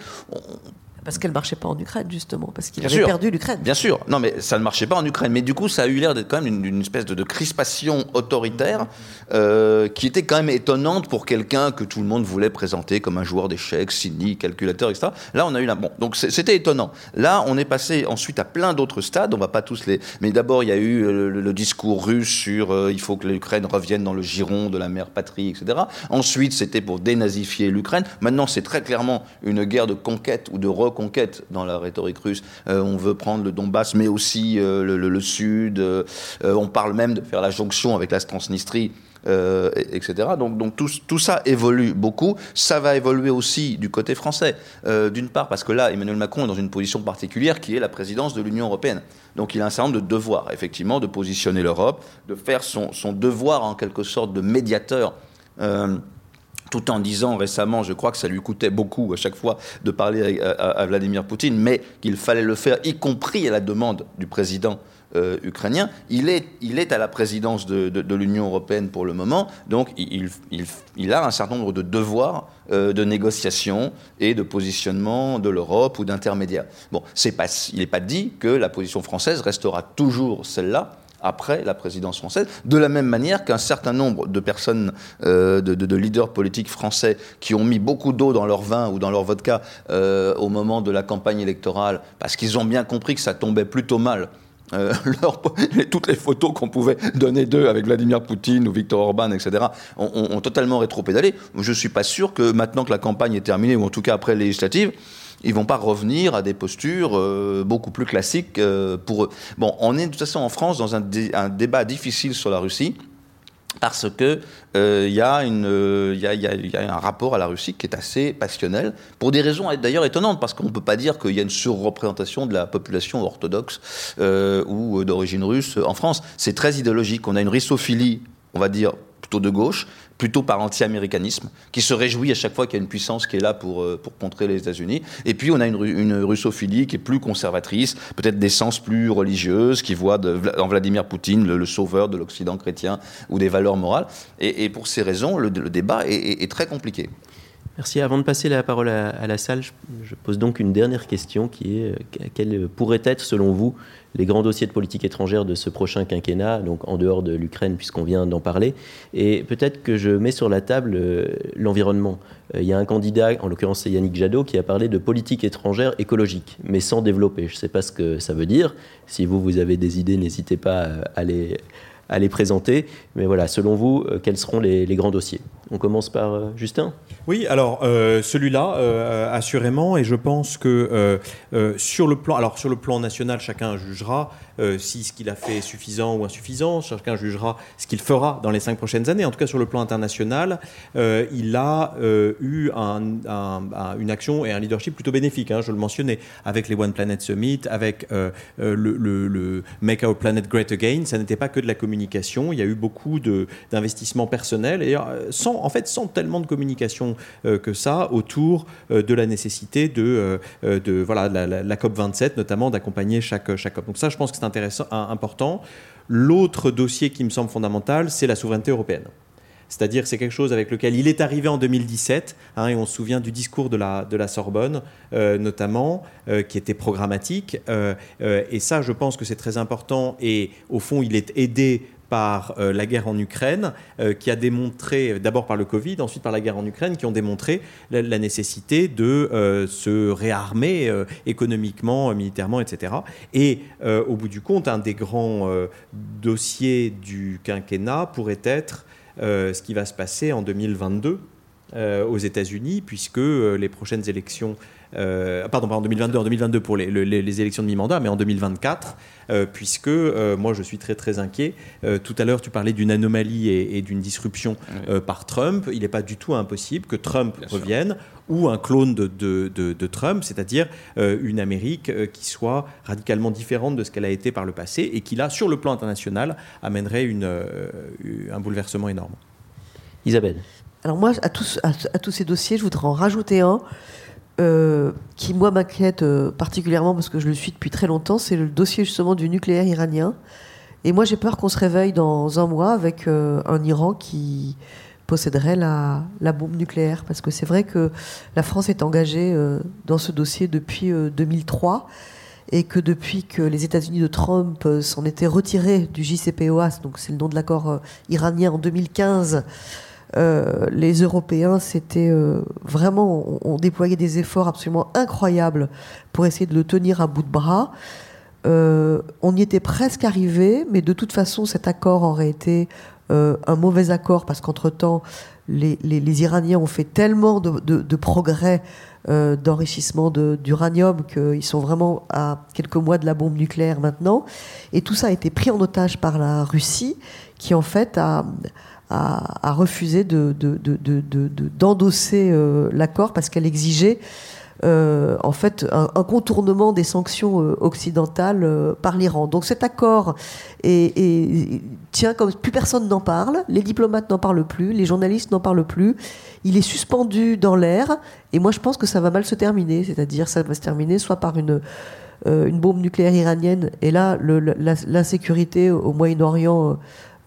Parce qu'elle ne marchait pas en Ukraine, justement, parce qu'il avait perdu l'Ukraine. Bien sûr, non, mais ça ne marchait pas en Ukraine. Mais du coup, ça a eu l'air d'être quand même une, espèce de, crispation autoritaire euh, qui était quand même étonnante pour quelqu'un que tout le monde voulait présenter comme un joueur d'échecs, cynique, calculateur, etc. Là, on a eu la. Bon, donc c'était étonnant. Là, on est passé ensuite à plein d'autres stades. On va pas tous les. Mais d'abord, il y a eu euh, le, discours russe sur euh, il faut que l'Ukraine revienne dans le giron de la mère patrie, etc. Ensuite, c'était pour dénazifier l'Ukraine. Maintenant, c'est très clairement une guerre de conquête ou de conquête dans la rhétorique russe. Euh, on veut prendre le Donbass, mais aussi euh, le, Sud. Euh, on parle même de faire la jonction avec la Transnistrie etc. Donc, donc tout, ça évolue beaucoup. Ça va évoluer aussi du côté français. D'une part, parce que là, Emmanuel Macron est dans une position particulière qui est la présidence de l'Union européenne. Donc il a un certain nombre de devoirs, effectivement, de positionner l'Europe, de faire son, son, devoir en quelque sorte de médiateur. Tout en disant récemment, je crois que ça lui coûtait beaucoup à chaque fois de parler à, Vladimir Poutine, mais qu'il fallait le faire, y compris à la demande du président euh, ukrainien. Il est, il est à la présidence de, l'Union européenne pour le moment, donc il, a un certain nombre de devoirs euh, de négociation et de positionnement de l'Europe ou d'intermédiaire. Bon, pas, il n'est pas dit que la position française restera toujours celle-là après la présidence française, de la même manière qu'un certain nombre de personnes, euh, de, leaders politiques français qui ont mis beaucoup d'eau dans leur vin ou dans leur vodka euh, au moment de la campagne électorale, parce qu'ils ont bien compris que ça tombait plutôt mal. Euh, [LAUGHS] toutes les photos qu'on pouvait donner d'eux avec Vladimir Poutine ou Viktor Orban, etc., ont, ont, ont totalement rétropédalé. Je ne suis pas sûr que maintenant que la campagne est terminée, ou en tout cas après les législatives, ils vont pas revenir à des postures euh, beaucoup plus classiques euh, pour eux. Bon, on est de toute façon en France dans un, débat difficile sur la Russie parce que il euh, y, a un rapport à la Russie qui est assez passionnel, pour des raisons d'ailleurs étonnantes, parce qu'on ne peut pas dire qu'il y a une surreprésentation de la population orthodoxe ou d'origine russe en France. C'est très idéologique. On a une russophilie, on va dire, de gauche, plutôt par anti-américanisme, qui se réjouit à chaque fois qu'il y a une puissance qui est là pour, euh, pour contrer les États-Unis. Et puis on a une, une, russophilie qui est plus conservatrice, peut-être d'essence plus religieuse, qui voit de, en Vladimir Poutine le, sauveur de l'Occident chrétien ou des valeurs morales. Et, pour ces raisons, le, débat est, très compliqué. Merci. Avant de passer la parole à, la salle, je, pose donc une dernière question qui est euh, quelle pourrait être, selon vous, les grands dossiers de politique étrangère de ce prochain quinquennat, donc en dehors de l'Ukraine, puisqu'on vient d'en parler. Et peut-être que je mets sur la table euh, l'environnement. Euh, il y a un candidat, en l'occurrence c'est Yannick Jadot, qui a parlé de politique étrangère écologique, mais sans développer. Je ne sais pas ce que ça veut dire. Si vous, vous avez des idées, n'hésitez pas à les, présenter. Mais voilà, selon vous, quels seront les, grands dossiers? On commence par Justin? Oui, alors celui-là, assurément, et je pense que sur le plan, alors sur le plan national, chacun jugera. Euh, si ce qu'il a fait est suffisant ou insuffisant. Chacun jugera ce qu'il fera dans les cinq prochaines années. En tout cas, sur le plan international, euh, il a euh, eu une action et un leadership plutôt bénéfique. Hein, je le mentionnais avec les One Planet Summit, avec le, Make Our Planet Great Again. Ça n'était pas que de la communication. Il y a eu beaucoup d'investissements personnels et sans, en fait, sans tellement de communication que ça autour de la nécessité de, de voilà, la, COP 27, notamment d'accompagner chaque, chaque COP. Donc ça, je pense que intéressant, important. L'autre dossier qui me semble fondamental, c'est la souveraineté européenne. C'est-à-dire c'est quelque chose avec lequel il est arrivé en 2017, hein, et on se souvient du discours de la, de la Sorbonne euh, notamment, euh, qui était programmatique. Euh, et ça, je pense que c'est très important, et au fond, il est aidé par euh, la guerre en Ukraine, euh, qui a démontré, d'abord par le Covid, ensuite par la guerre en Ukraine, qui ont démontré la, nécessité de euh, se réarmer économiquement, militairement, etc. Et au bout du compte, un des grands dossiers du quinquennat pourrait être ce qui va se passer en 2022 aux États-Unis, puisque les prochaines élections euh, pardon, pas en 2022, en 2022 pour les, les, élections de mi-mandat, mais en 2024, euh, puisque euh, moi je suis très très inquiet. tout à l'heure, tu parlais d'une anomalie et, d'une disruption par Trump. Il n'est pas du tout impossible que Trump revienne ou un clone de, de, de, Trump, c'est-à-dire une Amérique qui soit radicalement différente de ce qu'elle a été par le passé et qui là, sur le plan international, amènerait une, un bouleversement énorme. Isabelle. Alors moi, à tous, à tous ces dossiers, je voudrais en rajouter un euh, qui, moi, m'inquiète euh, particulièrement parce que je le suis depuis très longtemps, c'est le dossier justement du nucléaire iranien. Et moi, j'ai peur qu'on se réveille dans un mois avec euh, un Iran qui posséderait la, bombe nucléaire. Parce que c'est vrai que la France est engagée dans ce dossier depuis 2003 et que depuis que les États-Unis de Trump s'en étaient retirés du JCPOA, donc c'est le nom de l'accord iranien en 2015, euh, les Européens, c'était euh, vraiment, on, déployé des efforts absolument incroyables pour essayer de le tenir à bout de bras. Euh, on y était presque arrivé, mais de toute façon, cet accord aurait été un mauvais accord parce qu'entre-temps, les, Iraniens ont fait tellement de, progrès d'enrichissement d'uranium qu'ils sont vraiment à quelques mois de la bombe nucléaire maintenant. Et tout ça a été pris en otage par la Russie, qui en fait a a, refusé d'endosser de, l'accord parce qu'elle exigeait euh, en fait un, contournement des sanctions euh, occidentales euh, par l'Iran. Donc cet accord est, tient comme plus personne n'en parle, les diplomates n'en parlent plus, les journalistes n'en parlent plus. Il est suspendu dans l'air et moi je pense que ça va mal se terminer, c'est-à-dire ça va se terminer soit par une bombe nucléaire iranienne et là l'insécurité au Moyen-Orient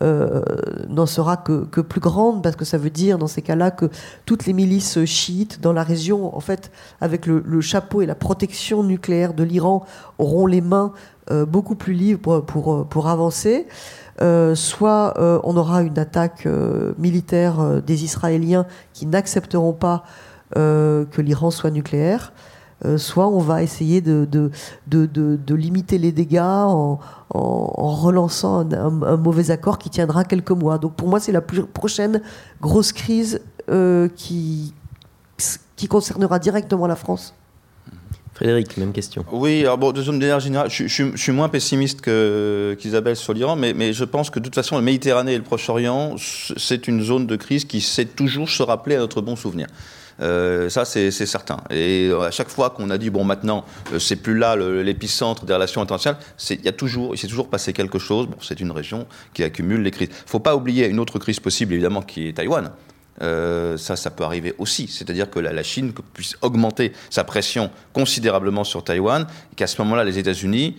euh, n'en sera que, plus grande, parce que ça veut dire dans ces cas-là que toutes les milices chiites dans la région, en fait, avec le, chapeau et la protection nucléaire de l'Iran, auront les mains euh, beaucoup plus libres pour, avancer. Euh, soit on aura une attaque militaire des Israéliens qui n'accepteront pas que l'Iran soit nucléaire, euh, soit on va essayer de, de, de, de limiter les dégâts en, en, relançant un, mauvais accord qui tiendra quelques mois. Donc pour moi, c'est la plus prochaine grosse crise euh, qui, qui concernera directement la France. Frédéric, même question. Oui, alors bon, de manière générale, je, je, suis moins pessimiste qu'Isabelle sur l'Iran, mais, mais, je pense que de toute façon, la Méditerranée et le Proche-Orient, c'est une zone de crise qui sait toujours se rappeler à notre bon souvenir. Euh, ça, c'est certain. Et euh, à chaque fois qu'on a dit, bon, maintenant, euh, c'est plus là l'épicentre des relations internationales, il y a toujours, il s'est toujours passé quelque chose. Bon, c'est une région qui accumule les crises. Il faut pas oublier une autre crise possible, évidemment, qui est Taïwan. ça, ça peut arriver aussi. C'est-à-dire que la, la, Chine puisse augmenter sa pression considérablement sur Taïwan, qu'à ce moment-là, les États-Unis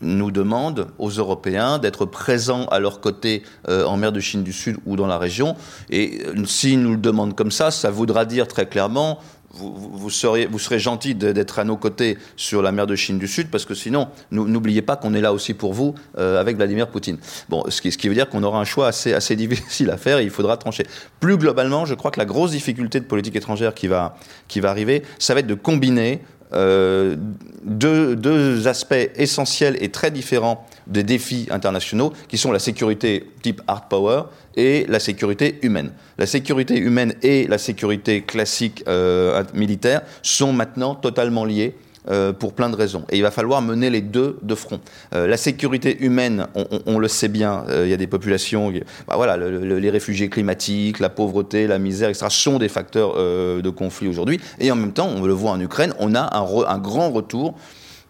nous demandent aux Européens d'être présents à leur côté euh, en mer de Chine du Sud ou dans la région. Et euh, s'ils nous le demandent comme ça, ça voudra dire très clairement vous, vous, seriez, vous serez gentil d'être à nos côtés sur la mer de Chine du Sud, parce que sinon, n'oubliez pas qu'on est là aussi pour vous euh, avec Vladimir Poutine. Bon, ce qui, ce qui veut dire qu'on aura un choix assez, assez [LAUGHS] difficile à faire et il faudra trancher. Plus globalement, je crois que la grosse difficulté de politique étrangère qui va, qui va arriver, ça va être de combiner euh, deux, aspects essentiels et très différents des défis internationaux, qui sont la sécurité type hard power et la sécurité humaine. La sécurité humaine et la sécurité classique euh, militaire sont maintenant totalement liées euh, pour plein de raisons. Et il va falloir mener les deux de front. Euh, la sécurité humaine, on, le sait bien, euh, il y a des populations, bah voilà, les réfugiés climatiques, la pauvreté, la misère, etc., sont des facteurs de conflit aujourd'hui. Et en même temps, on le voit en Ukraine, on a un, grand retour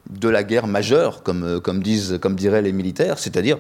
de la guerre majeure, comme, comme, disent, comme diraient les militaires, c'est-à-dire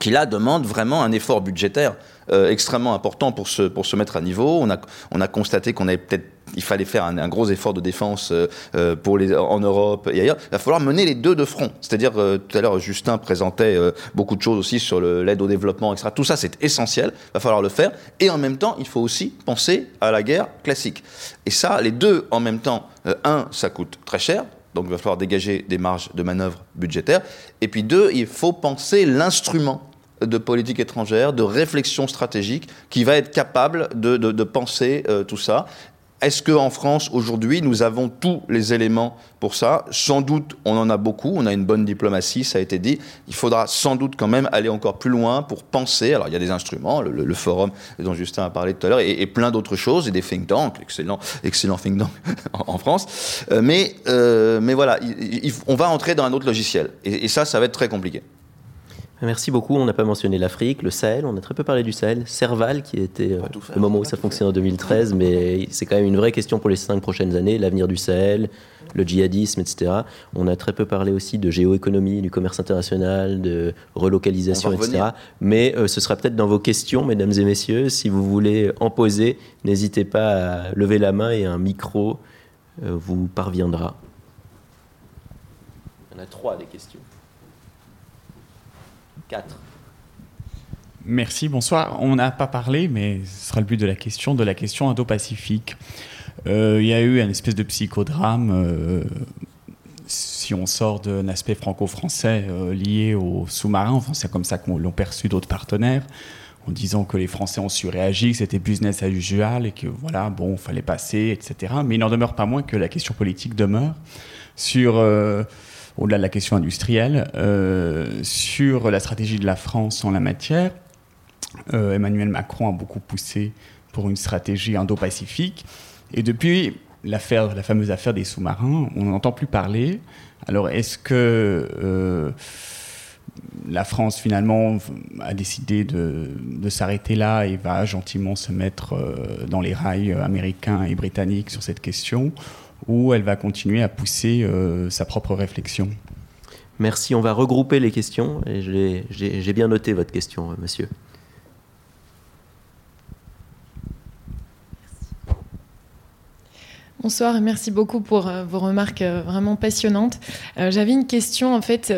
qui là demande vraiment un effort budgétaire extrêmement important pour se, pour se mettre à niveau. On a, on a constaté qu'on avait peut-être il fallait faire un, gros effort de défense euh, euh, pour les, en Europe et ailleurs. Il va falloir mener les deux de front. C'est-à-dire, euh, tout à l'heure, Justin présentait beaucoup de choses aussi sur l'aide au développement, etc. Tout ça, c'est essentiel. Il va falloir le faire. Et en même temps, il faut aussi penser à la guerre classique. Et ça, les deux en même temps, un, ça coûte très cher. Donc, il va falloir dégager des marges de manœuvre budgétaires. Et puis, deux, il faut penser l'instrument de politique étrangère, de réflexion stratégique, qui va être capable de, de, penser tout ça. Est-ce qu'en France, aujourd'hui, nous avons tous les éléments pour ça? Sans doute, on en a beaucoup, on a une bonne diplomatie, ça a été dit. Il faudra sans doute quand même aller encore plus loin pour penser. Alors, il y a des instruments, le, forum dont Justin a parlé tout à l'heure, et, plein d'autres choses, et des think tanks, excellent, excellent think tank [LAUGHS] en, France. Euh, mais, euh, mais voilà, on va entrer dans un autre logiciel. et ça, ça va être très compliqué. Merci beaucoup. On n'a pas mentionné l'Afrique, le Sahel. On a très peu parlé du Sahel. Serval, qui était euh, le moment où ça fonctionne en 2013, mais c'est quand même une vraie question pour les cinq prochaines années. L'avenir du Sahel, le djihadisme, etc. On a très peu parlé aussi de géoéconomie, du commerce international, de relocalisation, etc. Mais euh, ce sera peut-être dans vos questions, mesdames et messieurs. Si vous voulez en poser, n'hésitez pas à lever la main et un micro euh, vous parviendra. Il y en a trois des questions. 4. Merci, bonsoir. On n'a pas parlé, mais ce sera le but de la question, de la question Indo-Pacifique. Euh, il y a eu un espèce de psychodrame, euh, si on sort d'un aspect franco-français euh, lié aux sous-marins, enfin c'est comme ça qu'on l'ont perçu d'autres partenaires, en disant que les Français ont su réagir, que c'était business as usual et que voilà, bon, fallait passer, etc. Mais il n'en demeure pas moins que la question politique demeure sur au-delà de la question industrielle, euh, sur la stratégie de la France en la matière. Euh, Emmanuel Macron a beaucoup poussé pour une stratégie indo-pacifique. Et depuis l'affaire, la fameuse affaire des sous-marins, on n'en entend plus parler. Alors est-ce que... Euh, la France finalement a décidé de, s'arrêter là et va gentiment se mettre dans les rails américains et britanniques sur cette question, ou elle va continuer à pousser euh, sa propre réflexion Merci, on va regrouper les questions. J'ai bien noté votre question, monsieur. Bonsoir et merci beaucoup pour euh, vos remarques euh, vraiment passionnantes. Euh, j'avais une question en fait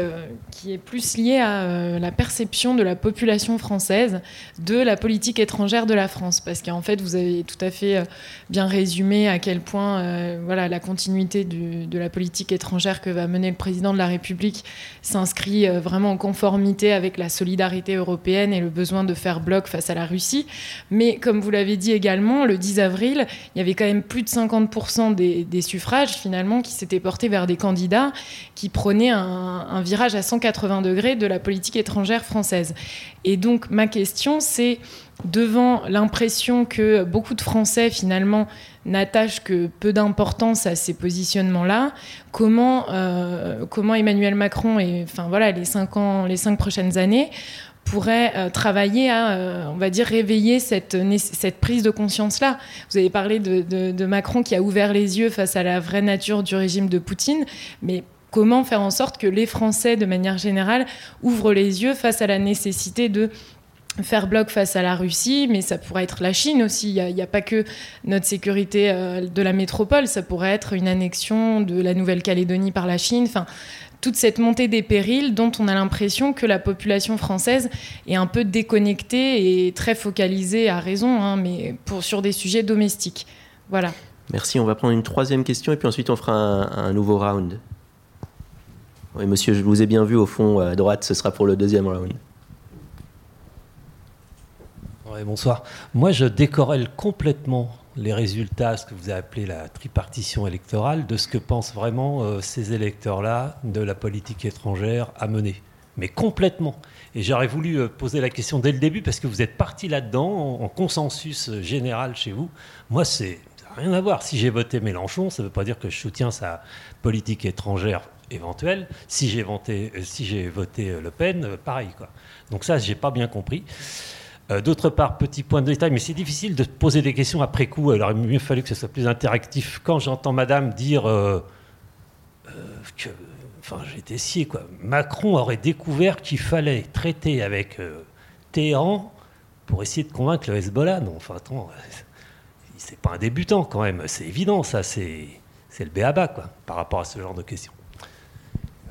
qui est plus liée à la perception de la population française de la politique étrangère de la France, parce qu'en fait vous avez tout à fait bien résumé à quel point voilà la continuité de la politique étrangère que va mener le président de la République s'inscrit vraiment en conformité avec la solidarité européenne et le besoin de faire bloc face à la Russie. Mais comme vous l'avez dit également, le 10 avril, il y avait quand même plus de 50% des, suffrages finalement qui s'étaient portés vers des candidats qui prenaient un, virage à 180 degrés de la politique étrangère française. Et donc ma question c'est devant l'impression que beaucoup de Français finalement n'attachent que peu d'importance à ces positionnements-là, comment, euh, comment Emmanuel Macron et enfin voilà les cinq ans, les cinq prochaines années pourrait euh, travailler à, euh, on va dire, réveiller cette, cette prise de conscience-là? Vous avez parlé de, Macron qui a ouvert les yeux face à la vraie nature du régime de Poutine, mais comment faire en sorte que les Français, de manière générale, ouvrent les yeux face à la nécessité de faire bloc face à la Russie, mais ça pourrait être la Chine aussi. Il n'y a, pas que notre sécurité euh, de la métropole, ça pourrait être une annexion de la Nouvelle-Calédonie par la Chine. Enfin, toute cette montée des périls dont on a l'impression que la population française est un peu déconnectée et très focalisée à raison, hein, mais sur des sujets domestiques. Voilà. Merci. On va prendre une troisième question et puis ensuite on fera un, nouveau round. Oui, monsieur, je vous ai bien vu au fond à droite, ce sera pour le deuxième round. bonsoir. Moi, je décorrèle complètement les résultats, ce que vous avez appelé la tripartition électorale, de ce que pensent vraiment euh, ces électeurs-là de la politique étrangère à mener. Mais complètement. Et j'aurais voulu euh, poser la question dès le début parce que vous êtes parti là-dedans en, consensus euh, général chez vous. Moi, c'est rien à voir. Si j'ai voté Mélenchon, ça ne veut pas dire que je soutiens sa politique étrangère éventuelle. Si j'ai voté, si j'ai voté Le Pen, pareil. Quoi. Donc ça, j'ai pas bien compris. Euh, d'autre part, petit point de détail, mais c'est difficile de poser des questions après coup. Alors, il aurait mieux fallu que ce soit plus interactif. Quand j'entends Madame dire euh, euh, que, enfin, j'étais scié quoi. Macron aurait découvert qu'il fallait traiter avec Téhéran pour essayer de convaincre le Hezbollah. Non, enfin, attends, c'est pas un débutant quand même. C'est évident, ça. C'est le béaba, quoi, par rapport à ce genre de questions.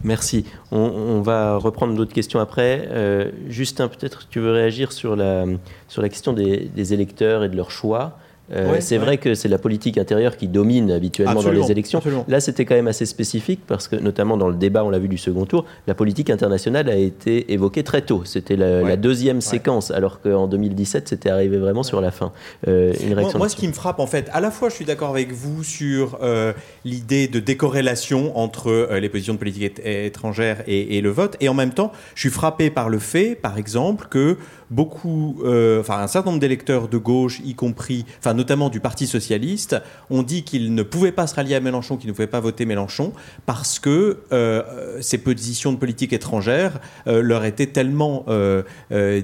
Merci. On, va reprendre d'autres questions après. Euh, Justin, peut-être tu veux réagir sur la, sur la question des électeurs et de leur choix. Euh, c'est vrai que c'est la politique intérieure qui domine habituellement dans les élections. Là, c'était quand même assez spécifique parce que, notamment dans le débat, on l'a vu du second tour, la politique internationale a été évoquée très tôt. C'était la, deuxième séquence, alors qu'en 2017, c'était arrivé vraiment sur la fin. Euh, moi, ce qui me frappe, en fait, à la fois, je suis d'accord avec vous sur euh, l'idée de décorrélation entre les positions de politique étrangère et, et, le vote, et en même temps, je suis frappé par le fait, par exemple, que beaucoup, euh, enfin un certain nombre d'électeurs de gauche, y compris, enfin notamment du Parti socialiste, ont dit qu'ils ne pouvaient pas se rallier à Mélenchon, qu'ils ne pouvaient pas voter Mélenchon, parce que euh, ces positions de politique étrangère euh, leur étaient tellement,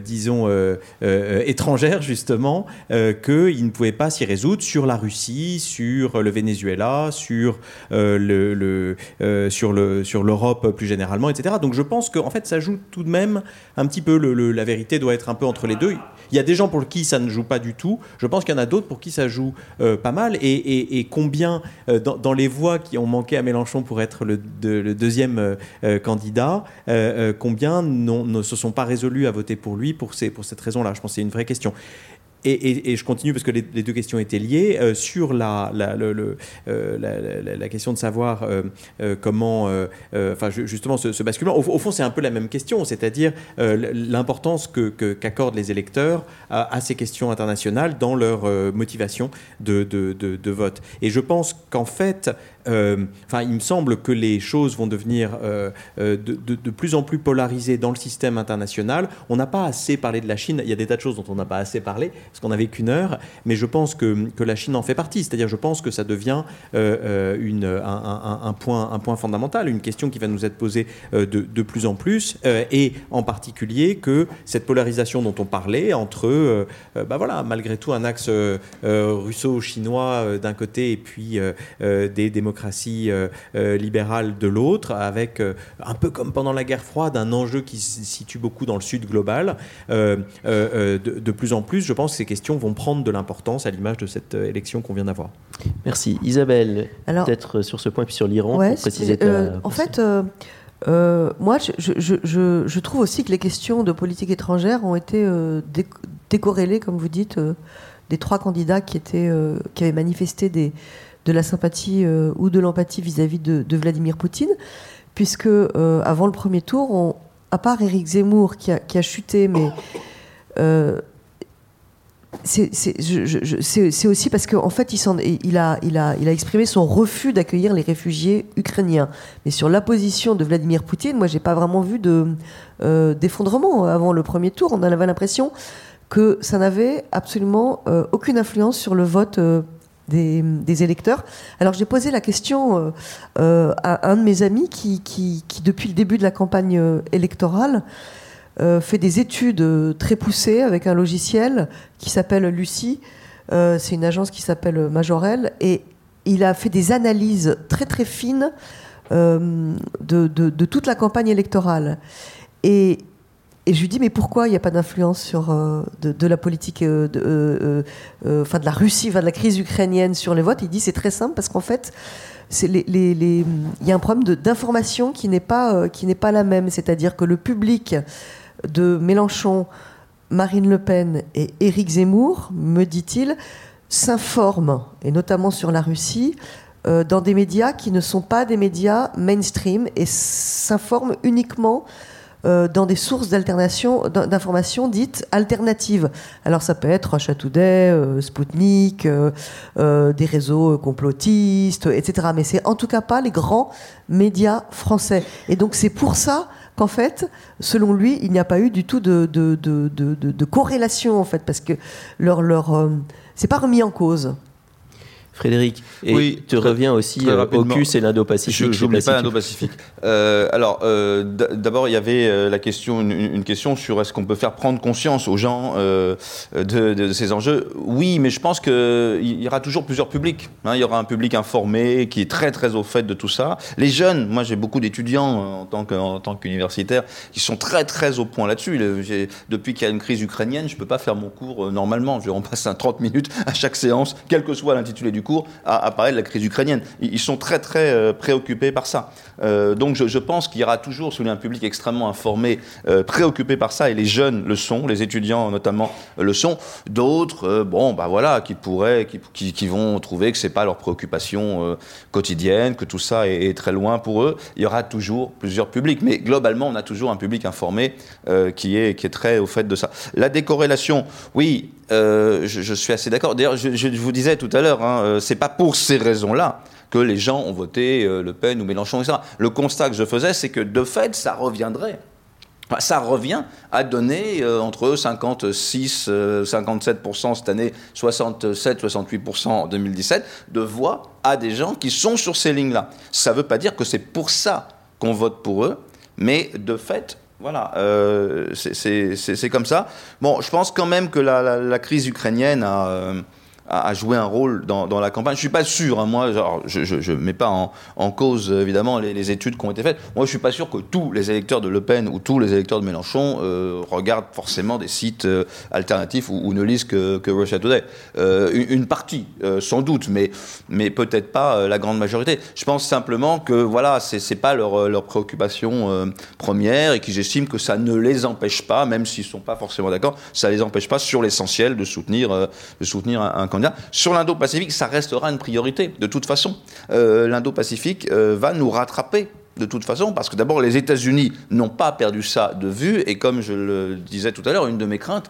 disons, étrangères justement, qu'ils ne pouvaient pas s'y résoudre sur la Russie, sur le Venezuela, sur le, sur le sur l'Europe plus généralement, etc. Donc je pense qu'en fait ça joue tout de même un petit peu la vérité doit être un peu entre les deux. Il y a des gens pour qui ça ne joue pas du tout. Je pense qu'il y en a d'autres pour qui ça joue euh, pas mal. Et, combien, euh, dans, les voix qui ont manqué à Mélenchon pour être le, deuxième euh, candidat, combien ne se sont pas résolus à voter pour lui pour, pour cette raison-là? Je pense que c'est une vraie question. Et, je continue parce que les, deux questions étaient liées euh, sur la, la, le, euh, la, question de savoir euh, comment, enfin justement ce, basculement. Au, fond, c'est un peu la même question, c'est-à-dire l'importance qu'accordent les électeurs à, ces questions internationales dans leur motivation de, de, vote. Et je pense qu'en fait, enfin, il me semble que les choses vont devenir de, de, plus en plus polarisées dans le système international. On n'a pas assez parlé de la Chine. Il y a des tas de choses dont on n'a pas assez parlé parce qu'on n'avait qu'une heure, mais je pense que, la Chine en fait partie. C'est-à-dire, je pense que ça devient un, point, fondamental, une question qui va nous être posée de, plus en plus, et en particulier que cette polarisation dont on parlait entre, bah voilà, malgré tout, un axe russo-chinois d'un côté et puis des démocraties libérales de l'autre, avec un peu comme pendant la guerre froide, un enjeu qui se situe beaucoup dans le sud global. de, plus en plus, je pense que ces questions vont prendre de l'importance à l'image de cette élection qu'on vient d'avoir. Merci. Isabelle, peut-être sur ce point, puis sur l'Iran, pour préciser En fait, moi, je, je, je, trouve aussi que les questions de politique étrangère ont été décorrélées, comme vous dites, des trois candidats qui, étaient, euh, qui avaient manifesté des, de la sympathie euh, ou de l'empathie vis-à-vis de, Vladimir Poutine, puisque euh, avant le premier tour, à part Éric Zemmour qui a, chuté, mais c'est aussi parce qu'en en fait, il, a, exprimé son refus d'accueillir les réfugiés ukrainiens. Mais sur la position de Vladimir Poutine, moi, j'ai pas vraiment vu d'effondrement avant le premier tour. On avait l'impression que ça n'avait absolument euh, aucune influence sur le vote euh, des, électeurs. Alors j'ai posé la question euh, à un de mes amis qui, depuis le début de la campagne électorale, fait des études très poussées avec un logiciel qui s'appelle Lucie. C'est une agence qui s'appelle Majorel. Et il a fait des analyses très très fines de, de, de, toute la campagne électorale. Et et je lui dis mais pourquoi il n'y a pas d'influence sur euh, de, la politique euh, euh, enfin de la Russie, enfin de la crise ukrainienne sur les votes? Il dit c'est très simple parce qu'en fait il y a un problème d'information qui n'est pas qui n'est pas la même, c'est-à-dire que le public de Mélenchon, Marine Le Pen et Éric Zemmour, me dit-il, s'informe et notamment sur la Russie dans des médias qui ne sont pas des médias mainstream et s'informent uniquement euh, dans des sources d'informations dites alternatives. Alors ça peut être Russia Today, euh, Sputnik, euh, des réseaux complotistes, etc. Mais c'est en tout cas pas les grands médias français. Et donc c'est pour ça qu'en fait, selon lui, il n'y a pas eu du tout de, de, corrélation, en fait, parce que leur, leur, c'est pas remis en cause. Frédéric, et oui, tu reviens aussi euh, au CUS et l'Indo-Pacifique. Je n'oublie pas l'Indo-Pacifique. Euh, alors, euh, d'abord, il y avait la question, une, question sur est-ce qu'on peut faire prendre conscience aux gens de, ces enjeux. Oui, mais je pense qu'il y aura toujours plusieurs publics. Hein. il y aura un public informé qui est très très au fait de tout ça. Les jeunes, moi j'ai beaucoup d'étudiants en tant qu'universitaire qui sont très très au point là-dessus. Depuis qu'il y a une crise ukrainienne, je ne peux pas faire mon cours normalement. Je, on passe un 30 minutes à chaque séance, quel que soit l'intitulé du cours à, parler de la crise ukrainienne. Ils sont très très euh, préoccupés par ça. Euh, donc je, pense qu'il y aura toujours sous un public extrêmement informé, euh, préoccupé par ça, et les jeunes le sont, les étudiants notamment le sont. D'autres, bon, bah voilà, qui pourraient, qui, qui, vont trouver que c'est pas leur préoccupation quotidienne, que tout ça est, très loin pour eux. Il y aura toujours plusieurs publics, mais globalement, on a toujours un public informé qui est qui est très au fait de ça. La décorrélation, oui, je, je, suis assez d'accord. D'ailleurs, je, vous disais tout à l'heure, hein, c'est pas pour ces raisons-là que les gens ont voté euh, Le Pen ou Mélenchon, etc. Le constat que je faisais, c'est que de fait, ça reviendrait. ça revient à donner euh, entre 56, 57% euh, cette année, 67, 68% en 2017 de voix à des gens qui sont sur ces lignes-là. Ça ne veut pas dire que c'est pour ça qu'on vote pour eux, mais de fait, voilà, c'est comme ça. Bon, je pense quand même que la, la crise ukrainienne a a, joué un rôle dans, la campagne. Je suis pas sûr, hein, moi, je ne mets pas en, cause évidemment les, études qui ont été faites. Moi, je suis pas sûr que tous les électeurs de Le Pen ou tous les électeurs de Mélenchon euh, regardent forcément des sites euh, alternatifs ou, ne lisent que, Russia Today. Euh, une, partie, sans doute, mais, peut-être pas la grande majorité. Je pense simplement que voilà, c'est pas leur, préoccupation première et qu'ils estiment que ça ne les empêche pas, même s'ils sont pas forcément d'accord, ça les empêche pas sur l'essentiel de soutenir, de soutenir un, un sur l'Indo-Pacifique, ça restera une priorité, de toute façon. Euh, L'Indo-Pacifique euh, va nous rattraper de toute façon, parce que d'abord, les États-Unis n'ont pas perdu ça de vue, et comme je le disais tout à l'heure, une de mes craintes,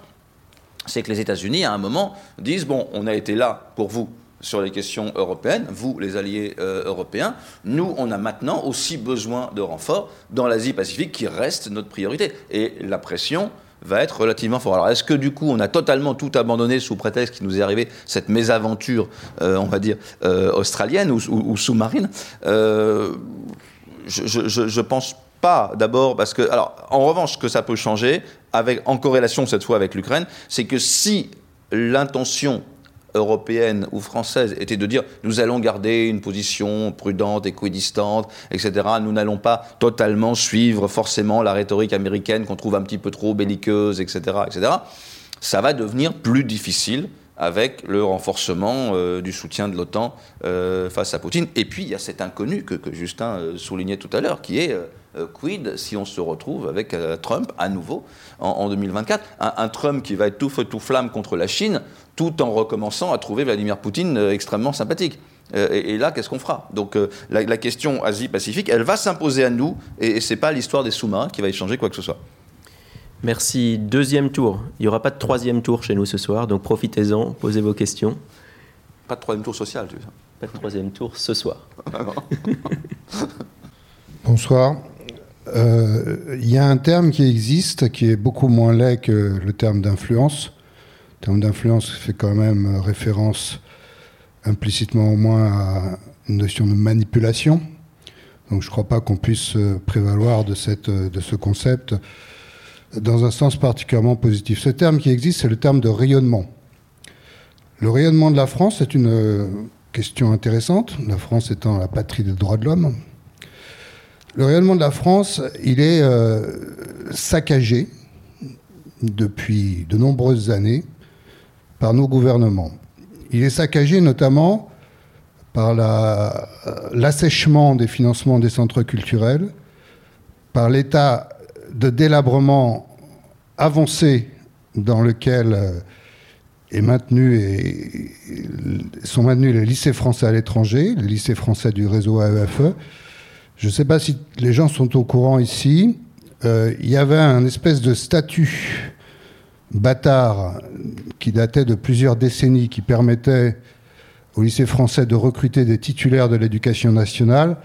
c'est que les États-Unis, à un moment, disent, bon, on a été là pour vous sur les questions européennes, vous, les alliés euh, européens. Nous, on a maintenant aussi besoin de renforts dans l'Asie-Pacifique qui reste notre priorité. Et la pression va être relativement forte. Alors, est-ce que du coup, on a totalement tout abandonné sous prétexte qu'il nous est arrivé cette mésaventure, euh, on va dire, australienne ou, sous-marine Je ne pense pas d'abord parce que, alors, en revanche, ce que ça peut changer, avec, en corrélation cette fois avec l'Ukraine, c'est que si l'intention européenne ou française était de dire nous allons garder une position prudente, équidistante, etc. Nous n'allons pas totalement suivre forcément la rhétorique américaine qu'on trouve un petit peu trop belliqueuse, etc., etc. Ça va devenir plus difficile avec le renforcement euh, du soutien de l'OTAN euh, face à Poutine. Et puis il y a cet inconnu que, Justin euh, soulignait tout à l'heure, qui est quid si on se retrouve avec Trump à nouveau en, 2024. Un, Trump qui va être tout feu tout flamme contre la Chine, tout en recommençant à trouver Vladimir Poutine extrêmement sympathique. Et, là, qu'est-ce qu'on fera? Donc la, question Asie-Pacifique, elle va s'imposer à nous, et, et ce n'est pas l'histoire des sous-marins qui va y changer quoi que ce soit. Merci. Deuxième tour. Il n'y aura pas de troisième tour chez nous ce soir, donc profitez-en, posez vos questions. Pas de troisième tour social, tu veux Pas de troisième tour ce soir. [LAUGHS] [LAUGHS] Bonsoir. Euh, il y a un terme qui existe qui est beaucoup moins laid que le terme d'influence. Terme d'influence fait quand même référence implicitement au moins à une notion de manipulation. Donc je ne crois pas qu'on puisse prévaloir de, cette, de ce concept dans un sens particulièrement positif. Ce terme qui existe, c'est le terme de rayonnement. Le rayonnement de la France, c'est une euh, question intéressante, la France étant la patrie des droits de l'homme. Le rayonnement de la France, il est euh, saccagé depuis de nombreuses années par nos gouvernements. Il est saccagé notamment par euh, l'assèchement des financements des centres culturels, par l'état de délabrement avancé dans lequel euh, est maintenu et, sont maintenus les lycées français à l'étranger, les lycées français du réseau AEFE. Je ne sais pas si les gens sont au courant ici. Euh, il y avait un espèce de statut bâtard qui datait de plusieurs décennies, qui permettait au lycée français de recruter des titulaires de l'éducation nationale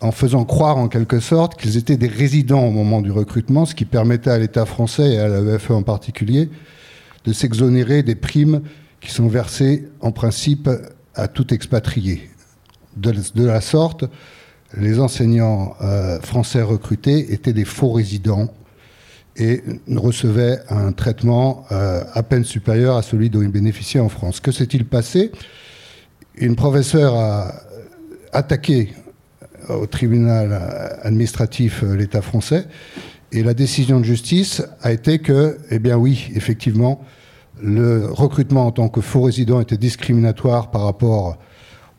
en faisant croire en quelque sorte qu'ils étaient des résidents au moment du recrutement, ce qui permettait à l'État français et à l'AEFE en particulier de s'exonérer des primes qui sont versées en principe à tout expatrié. De, la sorte, les enseignants euh, français recrutés étaient des faux résidents et recevaient un traitement euh, à peine supérieur à celui dont ils bénéficiaient en France. Que s'est-il passé? Une professeure a attaqué au tribunal administratif euh, l'État français. Et la décision de justice a été que, eh bien oui, effectivement, le recrutement en tant que faux résident était discriminatoire par rapport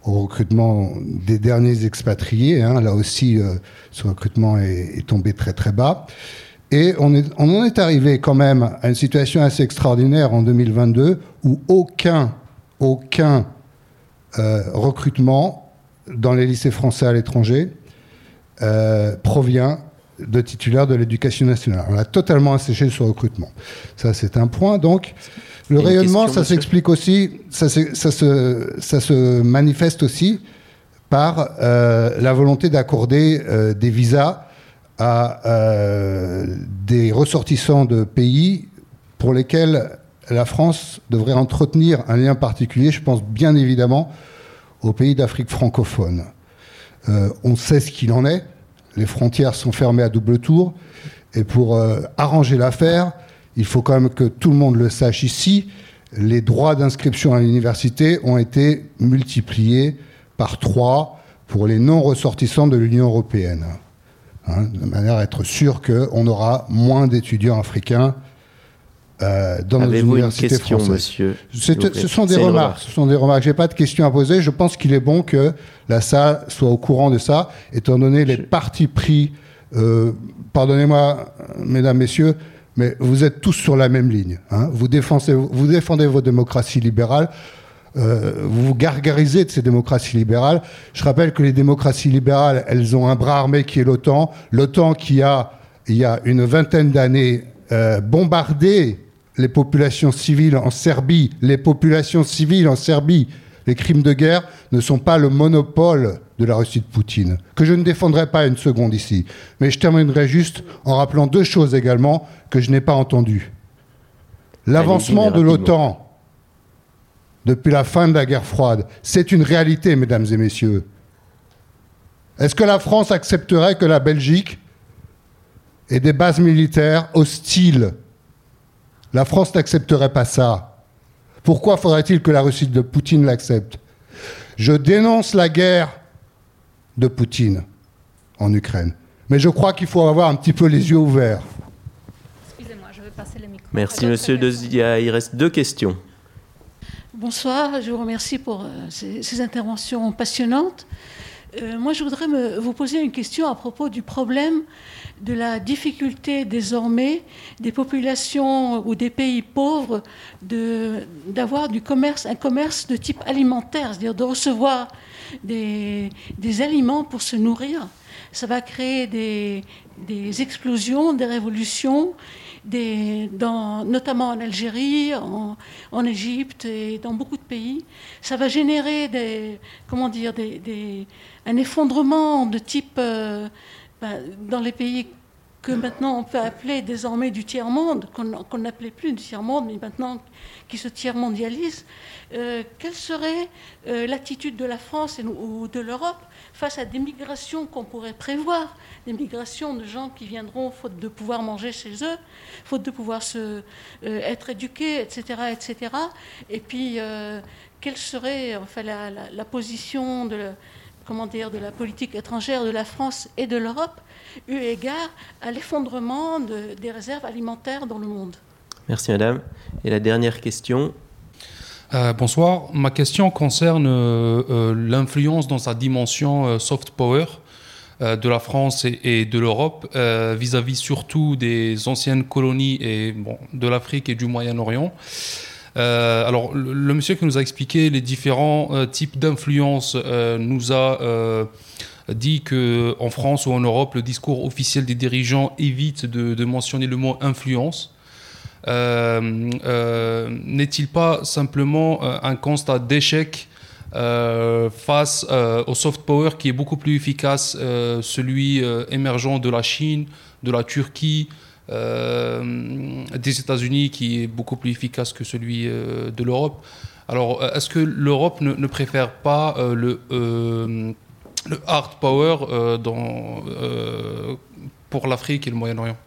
au recrutement des derniers expatriés. Hein. Là aussi, euh, ce recrutement est, tombé très très bas. Et on, est, on, en est arrivé quand même à une situation assez extraordinaire en 2022 où aucun, aucun euh, recrutement dans les lycées français à l'étranger euh, provient de titulaires de l'éducation nationale. On a totalement asséché ce recrutement. Ça, c'est un point. Donc, le rayonnement, ça s'explique aussi, ça, ça, se, ça, se, manifeste aussi par euh, la volonté d'accorder des visas à des ressortissants de pays pour lesquels la France devrait entretenir un lien particulier. Je pense bien évidemment aux pays d'Afrique francophone. Euh, on sait ce qu'il en est. Les frontières sont fermées à double tour. Et pour euh, arranger l'affaire, il faut quand même que tout le monde le sache ici. Les droits d'inscription à l'université ont été multipliés par trois pour les non-ressortissants de l'Union européenne. Hein, de manière à être sûr qu'on aura moins d'étudiants africains euh, dans nos universités une question, monsieur Ce sont des remarques. Ce sont des remarques. J'ai pas de questions à poser. Je pense qu'il est bon que la salle soit au courant de ça, étant donné les partis pris. Euh, Pardonnez-moi, mesdames, messieurs, mais vous êtes tous sur la même ligne. Hein. Vous, défendez, vous défendez vos démocraties libérales. Euh, vous vous gargarisez de ces démocraties libérales. Je rappelle que les démocraties libérales, elles ont un bras armé qui est l'OTAN. L'OTAN qui a, il y a une vingtaine d'années, euh, bombardé les populations civiles en Serbie, les populations civiles en Serbie, Les crimes de guerre ne sont pas le monopole de la Russie de Poutine, que je ne défendrai pas une seconde ici. Mais je terminerai juste en rappelant deux choses également que je n'ai pas entendues. L'avancement de l'OTAN depuis la fin de la guerre froide, c'est une réalité, mesdames et messieurs. Est-ce que la France accepterait que la Belgique ait des bases militaires hostiles? La France n'accepterait pas ça. Pourquoi faudrait-il que la Russie de Poutine l'accepte? Je dénonce la guerre de Poutine en Ukraine. Mais je crois qu'il faut avoir un petit peu les yeux ouverts. Excusez-moi, je vais passer le micro. Merci, monsieur Dezia. Il reste deux questions. Bonsoir, je vous remercie pour euh, ces, interventions passionnantes. Euh, moi, je voudrais vous poser une question à propos du problème de la difficulté désormais des populations ou des pays pauvres d'avoir un commerce de type alimentaire, c'est-à-dire de recevoir des, aliments pour se nourrir. Ça va créer des explosions, des révolutions notamment en Algérie, en, Égypte et dans beaucoup de pays. Ça va générer comment dire, un effondrement de type euh, ben, dans les pays que maintenant on peut appeler désormais du tiers-monde, qu'on n'appelait plus du tiers-monde, mais maintenant qui se tiers-mondialise. Euh, quelle serait euh, l'attitude de la France et, ou de l'Europe face à des migrations qu'on pourrait prévoir, des migrations de gens qui viendront faute de pouvoir manger chez eux, faute de pouvoir se, euh, être éduqués, etc., etc. Et puis, euh, quelle serait enfin, la, la, la position de, dire, de la politique étrangère de la France et de l'Europe, eu égard à l'effondrement de, des réserves alimentaires dans le monde? Merci, madame. Et la dernière question euh, bonsoir. Ma question concerne euh, euh, l'influence dans sa dimension soft power de la France et, de l'Europe vis-à-vis surtout des anciennes colonies de l'Afrique et du Moyen-Orient. alors, le, monsieur qui nous a expliqué les différents types d'influence nous a dit que en France ou en Europe, le discours officiel des dirigeants évite de mentionner le mot influence. Euh, euh, n'est-il pas simplement euh, un constat d'échec face au soft power qui est beaucoup plus efficace, celui émergent de la Chine, de la Turquie, des États-Unis qui est beaucoup plus efficace que celui de l'Europe? Alors, est-ce que l'Europe ne, préfère pas le, hard power pour l'Afrique et le Moyen-Orient?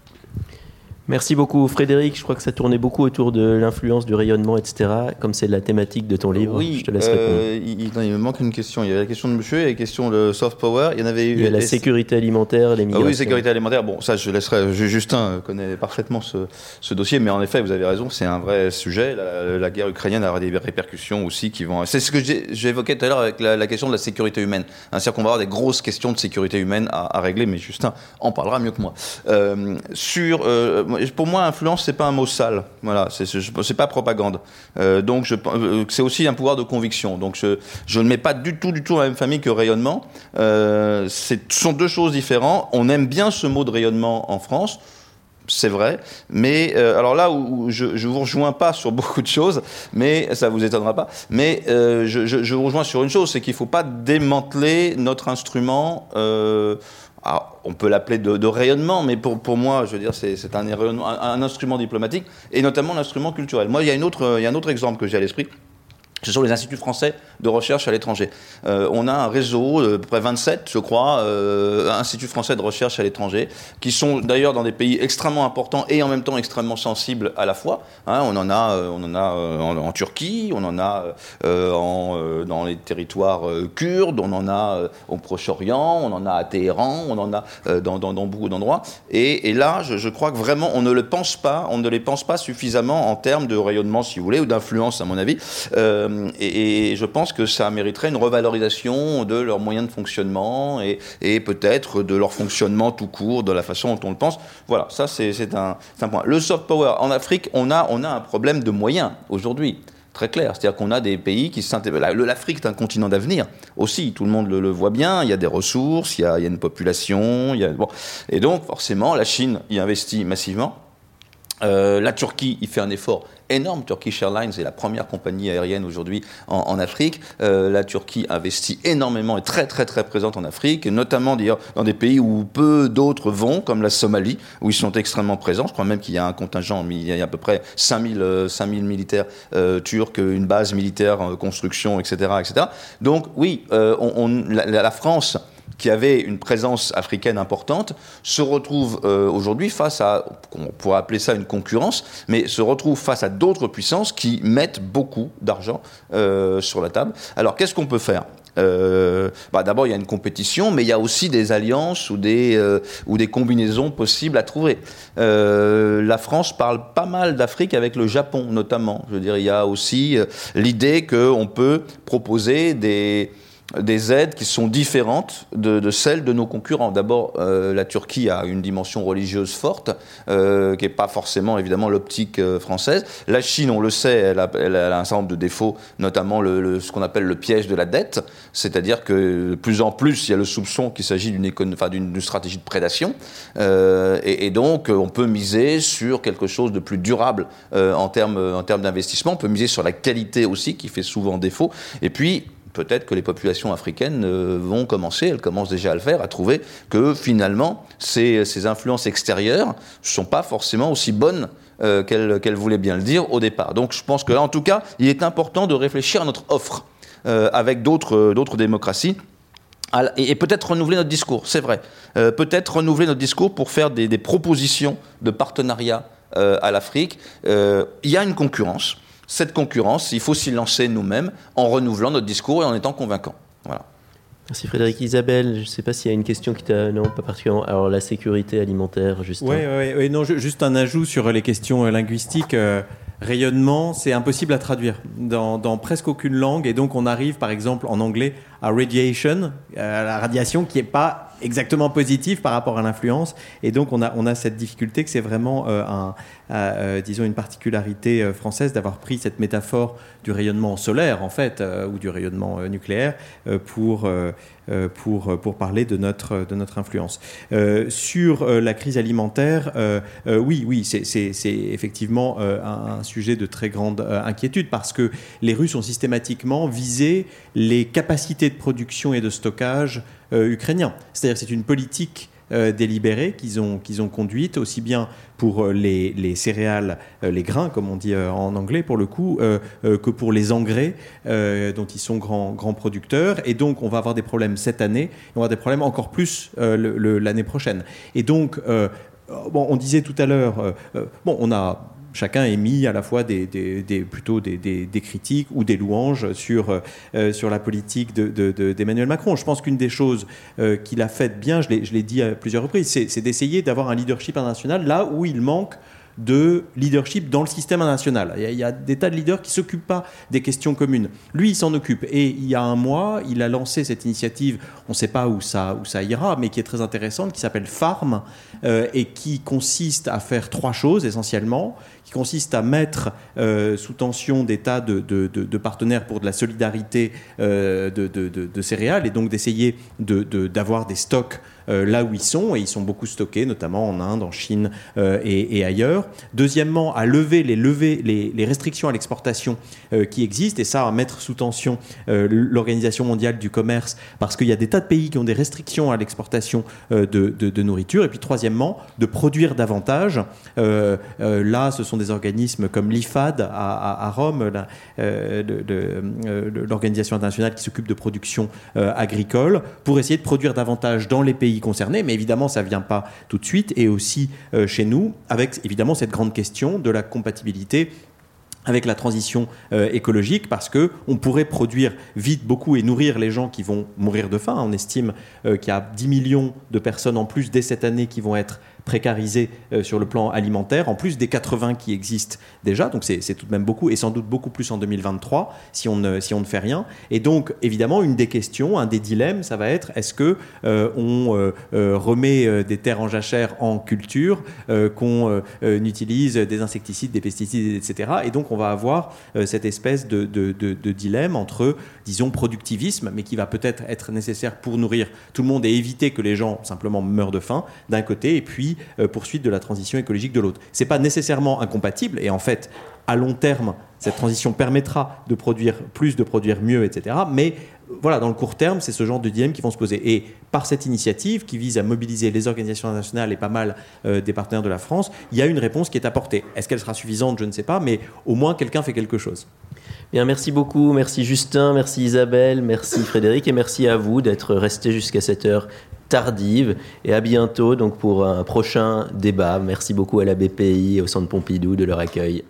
Merci beaucoup Frédéric, je crois que ça tournait beaucoup autour de l'influence du rayonnement, etc. Comme c'est la thématique de ton livre, oui, je te laisse répondre. Euh, il, il, me manque une question. Il y avait la question de monsieur et la question de soft power. Il y en avait eu. Il y a la sécurité alimentaire, les migrations. Ah oui, sécurité alimentaire. Bon, ça je laisserai. Justin connaît parfaitement ce, ce, dossier, mais en effet, vous avez raison, c'est un vrai sujet. La, la, guerre ukrainienne aura des répercussions aussi qui vont. C'est ce que j'évoquais tout à l'heure avec la, la, question de la sécurité humaine. C'est-à-dire qu'on va avoir des grosses questions de sécurité humaine à, à, régler, mais Justin en parlera mieux que moi. Euh, sur, euh, pour moi, influence c'est pas un mot sale. Voilà, c'est pas propagande. Euh, donc, euh, c'est aussi un pouvoir de conviction. Donc, je, ne mets pas du tout, du tout la même famille que rayonnement. Euh, ce sont deux choses différentes. On aime bien ce mot de rayonnement en France. C'est vrai, mais euh, alors là où je, je vous rejoins pas sur [LAUGHS] beaucoup de choses, mais ça vous étonnera pas. Mais je, vous rejoins sur une chose, c'est qu'il faut pas démanteler notre instrument alors, on peut l'appeler de, rayonnement, mais pour, pour moi, je veux dire, c'est un, instrument diplomatique et notamment l'instrument culturel. Moi, il y, a une autre, il y a un autre exemple que j'ai à l'esprit. Ce sont les instituts français de recherche à l'étranger. Euh, on a un réseau, euh, à peu près 27, je crois, euh, instituts français de recherche à l'étranger, qui sont d'ailleurs dans des pays extrêmement importants et en même temps extrêmement sensibles à la fois. Hein, on en a, on en, a en, Turquie, on en a dans les territoires kurdes, on en a au Proche-Orient, on en a à Téhéran, on en a dans, dans, beaucoup d'endroits. Et, et, là, je, je, crois que vraiment, on ne le pense pas, on ne les pense pas suffisamment en termes de rayonnement, si vous voulez, ou d'influence, à mon avis. Euh, et, je pense que ça mériterait une revalorisation de leurs moyens de fonctionnement et, peut-être de leur fonctionnement tout court, de la façon dont on le pense. Voilà, ça c'est un, point. Le soft power, en Afrique, on a, on a un problème de moyens aujourd'hui très clair. C'est-à-dire qu'on a des pays qui s'intéressent. L'Afrique est un continent d'avenir aussi, tout le monde le, voit bien. Il y a des ressources, il y a, une population. Et donc, forcément, la Chine y investit massivement. Euh, la Turquie y fait un effort énorme. Turkish Airlines est la première compagnie aérienne aujourd'hui en, Afrique. la Turquie investit énormément et très très très présente en Afrique, notamment d'ailleurs dans des pays où peu d'autres vont, comme la Somalie, où ils sont extrêmement présents. Je crois même qu'il y a un contingent, il y a à peu près 5000, 5000 militaires turcs, une base militaire en construction, etc. etc. Donc oui, la France qui avait une présence africaine importante, se retrouve euh, aujourd'hui face à, on pourrait appeler ça une concurrence, mais se retrouve face à d'autres puissances qui mettent beaucoup d'argent euh, sur la table. Alors qu'est-ce qu'on peut faire? Euh, bah D'abord, il y a une compétition, mais il y a aussi des alliances ou des, ou des combinaisons possibles à trouver. la France parle pas mal d'Afrique avec le Japon, notamment. Je veux dire, il y a aussi l'idée qu'on peut proposer des des aides qui sont différentes de, celles de nos concurrents. D'abord, euh, la Turquie a une dimension religieuse forte, euh, qui n'est pas forcément évidemment l'optique euh, française. La Chine, on le sait, elle a, un certain nombre de défauts, notamment le, ce qu'on appelle le piège de la dette, c'est-à-dire que de plus en plus, il y a le soupçon qu'il s'agit d'une enfin, stratégie de prédation, et, et, donc on peut miser sur quelque chose de plus durable en termes en termes d'investissement. On peut miser sur la qualité aussi, qui fait souvent défaut. Et puis peut-être que les populations africaines euh, vont commencer, elles commencent déjà à le faire, à trouver que finalement ces, influences extérieures ne sont pas forcément aussi bonnes euh, qu'elles voulaient bien le dire au départ. Donc je pense que là, en tout cas, il est important de réfléchir à notre offre euh, avec d'autres démocraties. Et, peut-être renouveler notre discours, c'est vrai. peut-être renouveler notre discours pour faire des, des propositions de partenariat à l'Afrique. il y a une concurrence cette concurrence, il faut s'y lancer nous-mêmes en renouvelant notre discours et en étant convaincants. Voilà. Merci Frédéric. Isabelle, je ne sais pas s'il y a une question qui t'a... Non, pas particulièrement. Alors la sécurité alimentaire, juste. Oui, oui, oui. Non, juste un ajout sur les questions euh, linguistiques. Euh, rayonnement, c'est impossible à traduire dans, dans, presque aucune langue. Et donc on arrive, par exemple, en anglais, à radiation, à la radiation qui n'est pas exactement positif par rapport à l'influence. Et donc, on a, on a cette difficulté que c'est vraiment, euh, un, euh, disons, une particularité euh, française d'avoir pris cette métaphore du rayonnement solaire, en fait, ou du rayonnement nucléaire, pour, pour, pour parler de notre, de notre influence. sur la crise alimentaire, oui, oui, c'est effectivement un, sujet de très grande inquiétude parce que les Russes ont systématiquement visé les capacités de production et de stockage euh, ukrainien. C'est-à-dire que c'est une politique euh, délibérée qu'ils ont, qu'ils ont conduite, aussi bien pour euh, les, les céréales, les grains, comme on dit en anglais pour le coup, que pour les engrais dont ils sont grands, grands producteurs. Et donc, on va avoir des problèmes cette année, et on va avoir des problèmes encore plus l'année prochaine. Et donc, bon, on disait tout à l'heure, bon, on a chacun émis à la fois des, plutôt des, critiques ou des louanges sur, euh, sur la politique d'Emmanuel de, Macron. Je pense qu'une des choses euh, qu'il a faites bien, je l'ai dit à plusieurs reprises, c'est d'essayer d'avoir un leadership international là où il manque de leadership dans le système international. Il y a, des tas de leaders qui ne s'occupent pas des questions communes. Lui, il s'en occupe. Et il y a un mois, il a lancé cette initiative, on ne sait pas où ça, où ça ira, mais qui est très intéressante, qui s'appelle Farm, euh, et qui consiste à faire trois choses essentiellement qui consiste à mettre euh, sous tension des tas de, de, partenaires pour de la solidarité euh, de, céréales et donc d'essayer d'avoir des stocks là où ils sont, et ils sont beaucoup stockés, notamment en Inde, en Chine et, ailleurs. Deuxièmement, à lever les, les, restrictions à l'exportation qui existent, et ça à mettre sous tension l'Organisation mondiale du commerce, parce qu'il y a des tas de pays qui ont des restrictions à l'exportation de, nourriture. Et puis troisièmement, de produire davantage. là, ce sont des organismes comme l'IFAD à, Rome, euh, euh, l'organisation internationale qui s'occupe de production euh, agricole, pour essayer de produire davantage dans les pays concernés. Mais évidemment, ça ne vient pas tout de suite, et aussi chez nous, avec évidemment cette grande question de la compatibilité avec la transition écologique parce que on pourrait produire vite beaucoup et nourrir les gens qui vont mourir de faim. On estime qu'il y a 10 millions de personnes en plus dès cette année qui vont être précarisés euh, sur le plan alimentaire, en plus des 80 qui existent déjà. Donc c'est tout de même beaucoup, et sans doute beaucoup plus en 2023 si on ne, si on ne fait rien. Et donc évidemment, une des questions, un des dilemmes, ça va être est-ce que euh, euh, remet des terres en jachère en culture, qu'on utilise des insecticides, des pesticides, etc. Et donc on va avoir cette espèce de, de, de, dilemme entre, disons, productivisme, mais qui va peut-être être nécessaire pour nourrir tout le monde et éviter que les gens simplement meurent de faim, d'un côté, et puis puis poursuite de la transition écologique de l'autre. C'est pas nécessairement incompatible, et en fait, à long terme, cette transition permettra de produire plus, de produire mieux, etc. Mais voilà, dans le court terme, c'est ce genre de dilemme qui vont se poser. Et par cette initiative qui vise à mobiliser les organisations internationales et pas mal euh, des partenaires de la France, il y a une réponse qui est apportée. Est-ce qu'elle sera suffisante? Je ne sais pas, mais au moins quelqu'un fait quelque chose. Bien, merci beaucoup, merci Justin, merci Isabelle, merci Frédéric et merci à vous d'être restés jusqu'à cette heure tardive et à bientôt donc pour un prochain débat. Merci beaucoup à la BPI et au Centre Pompidou de leur accueil.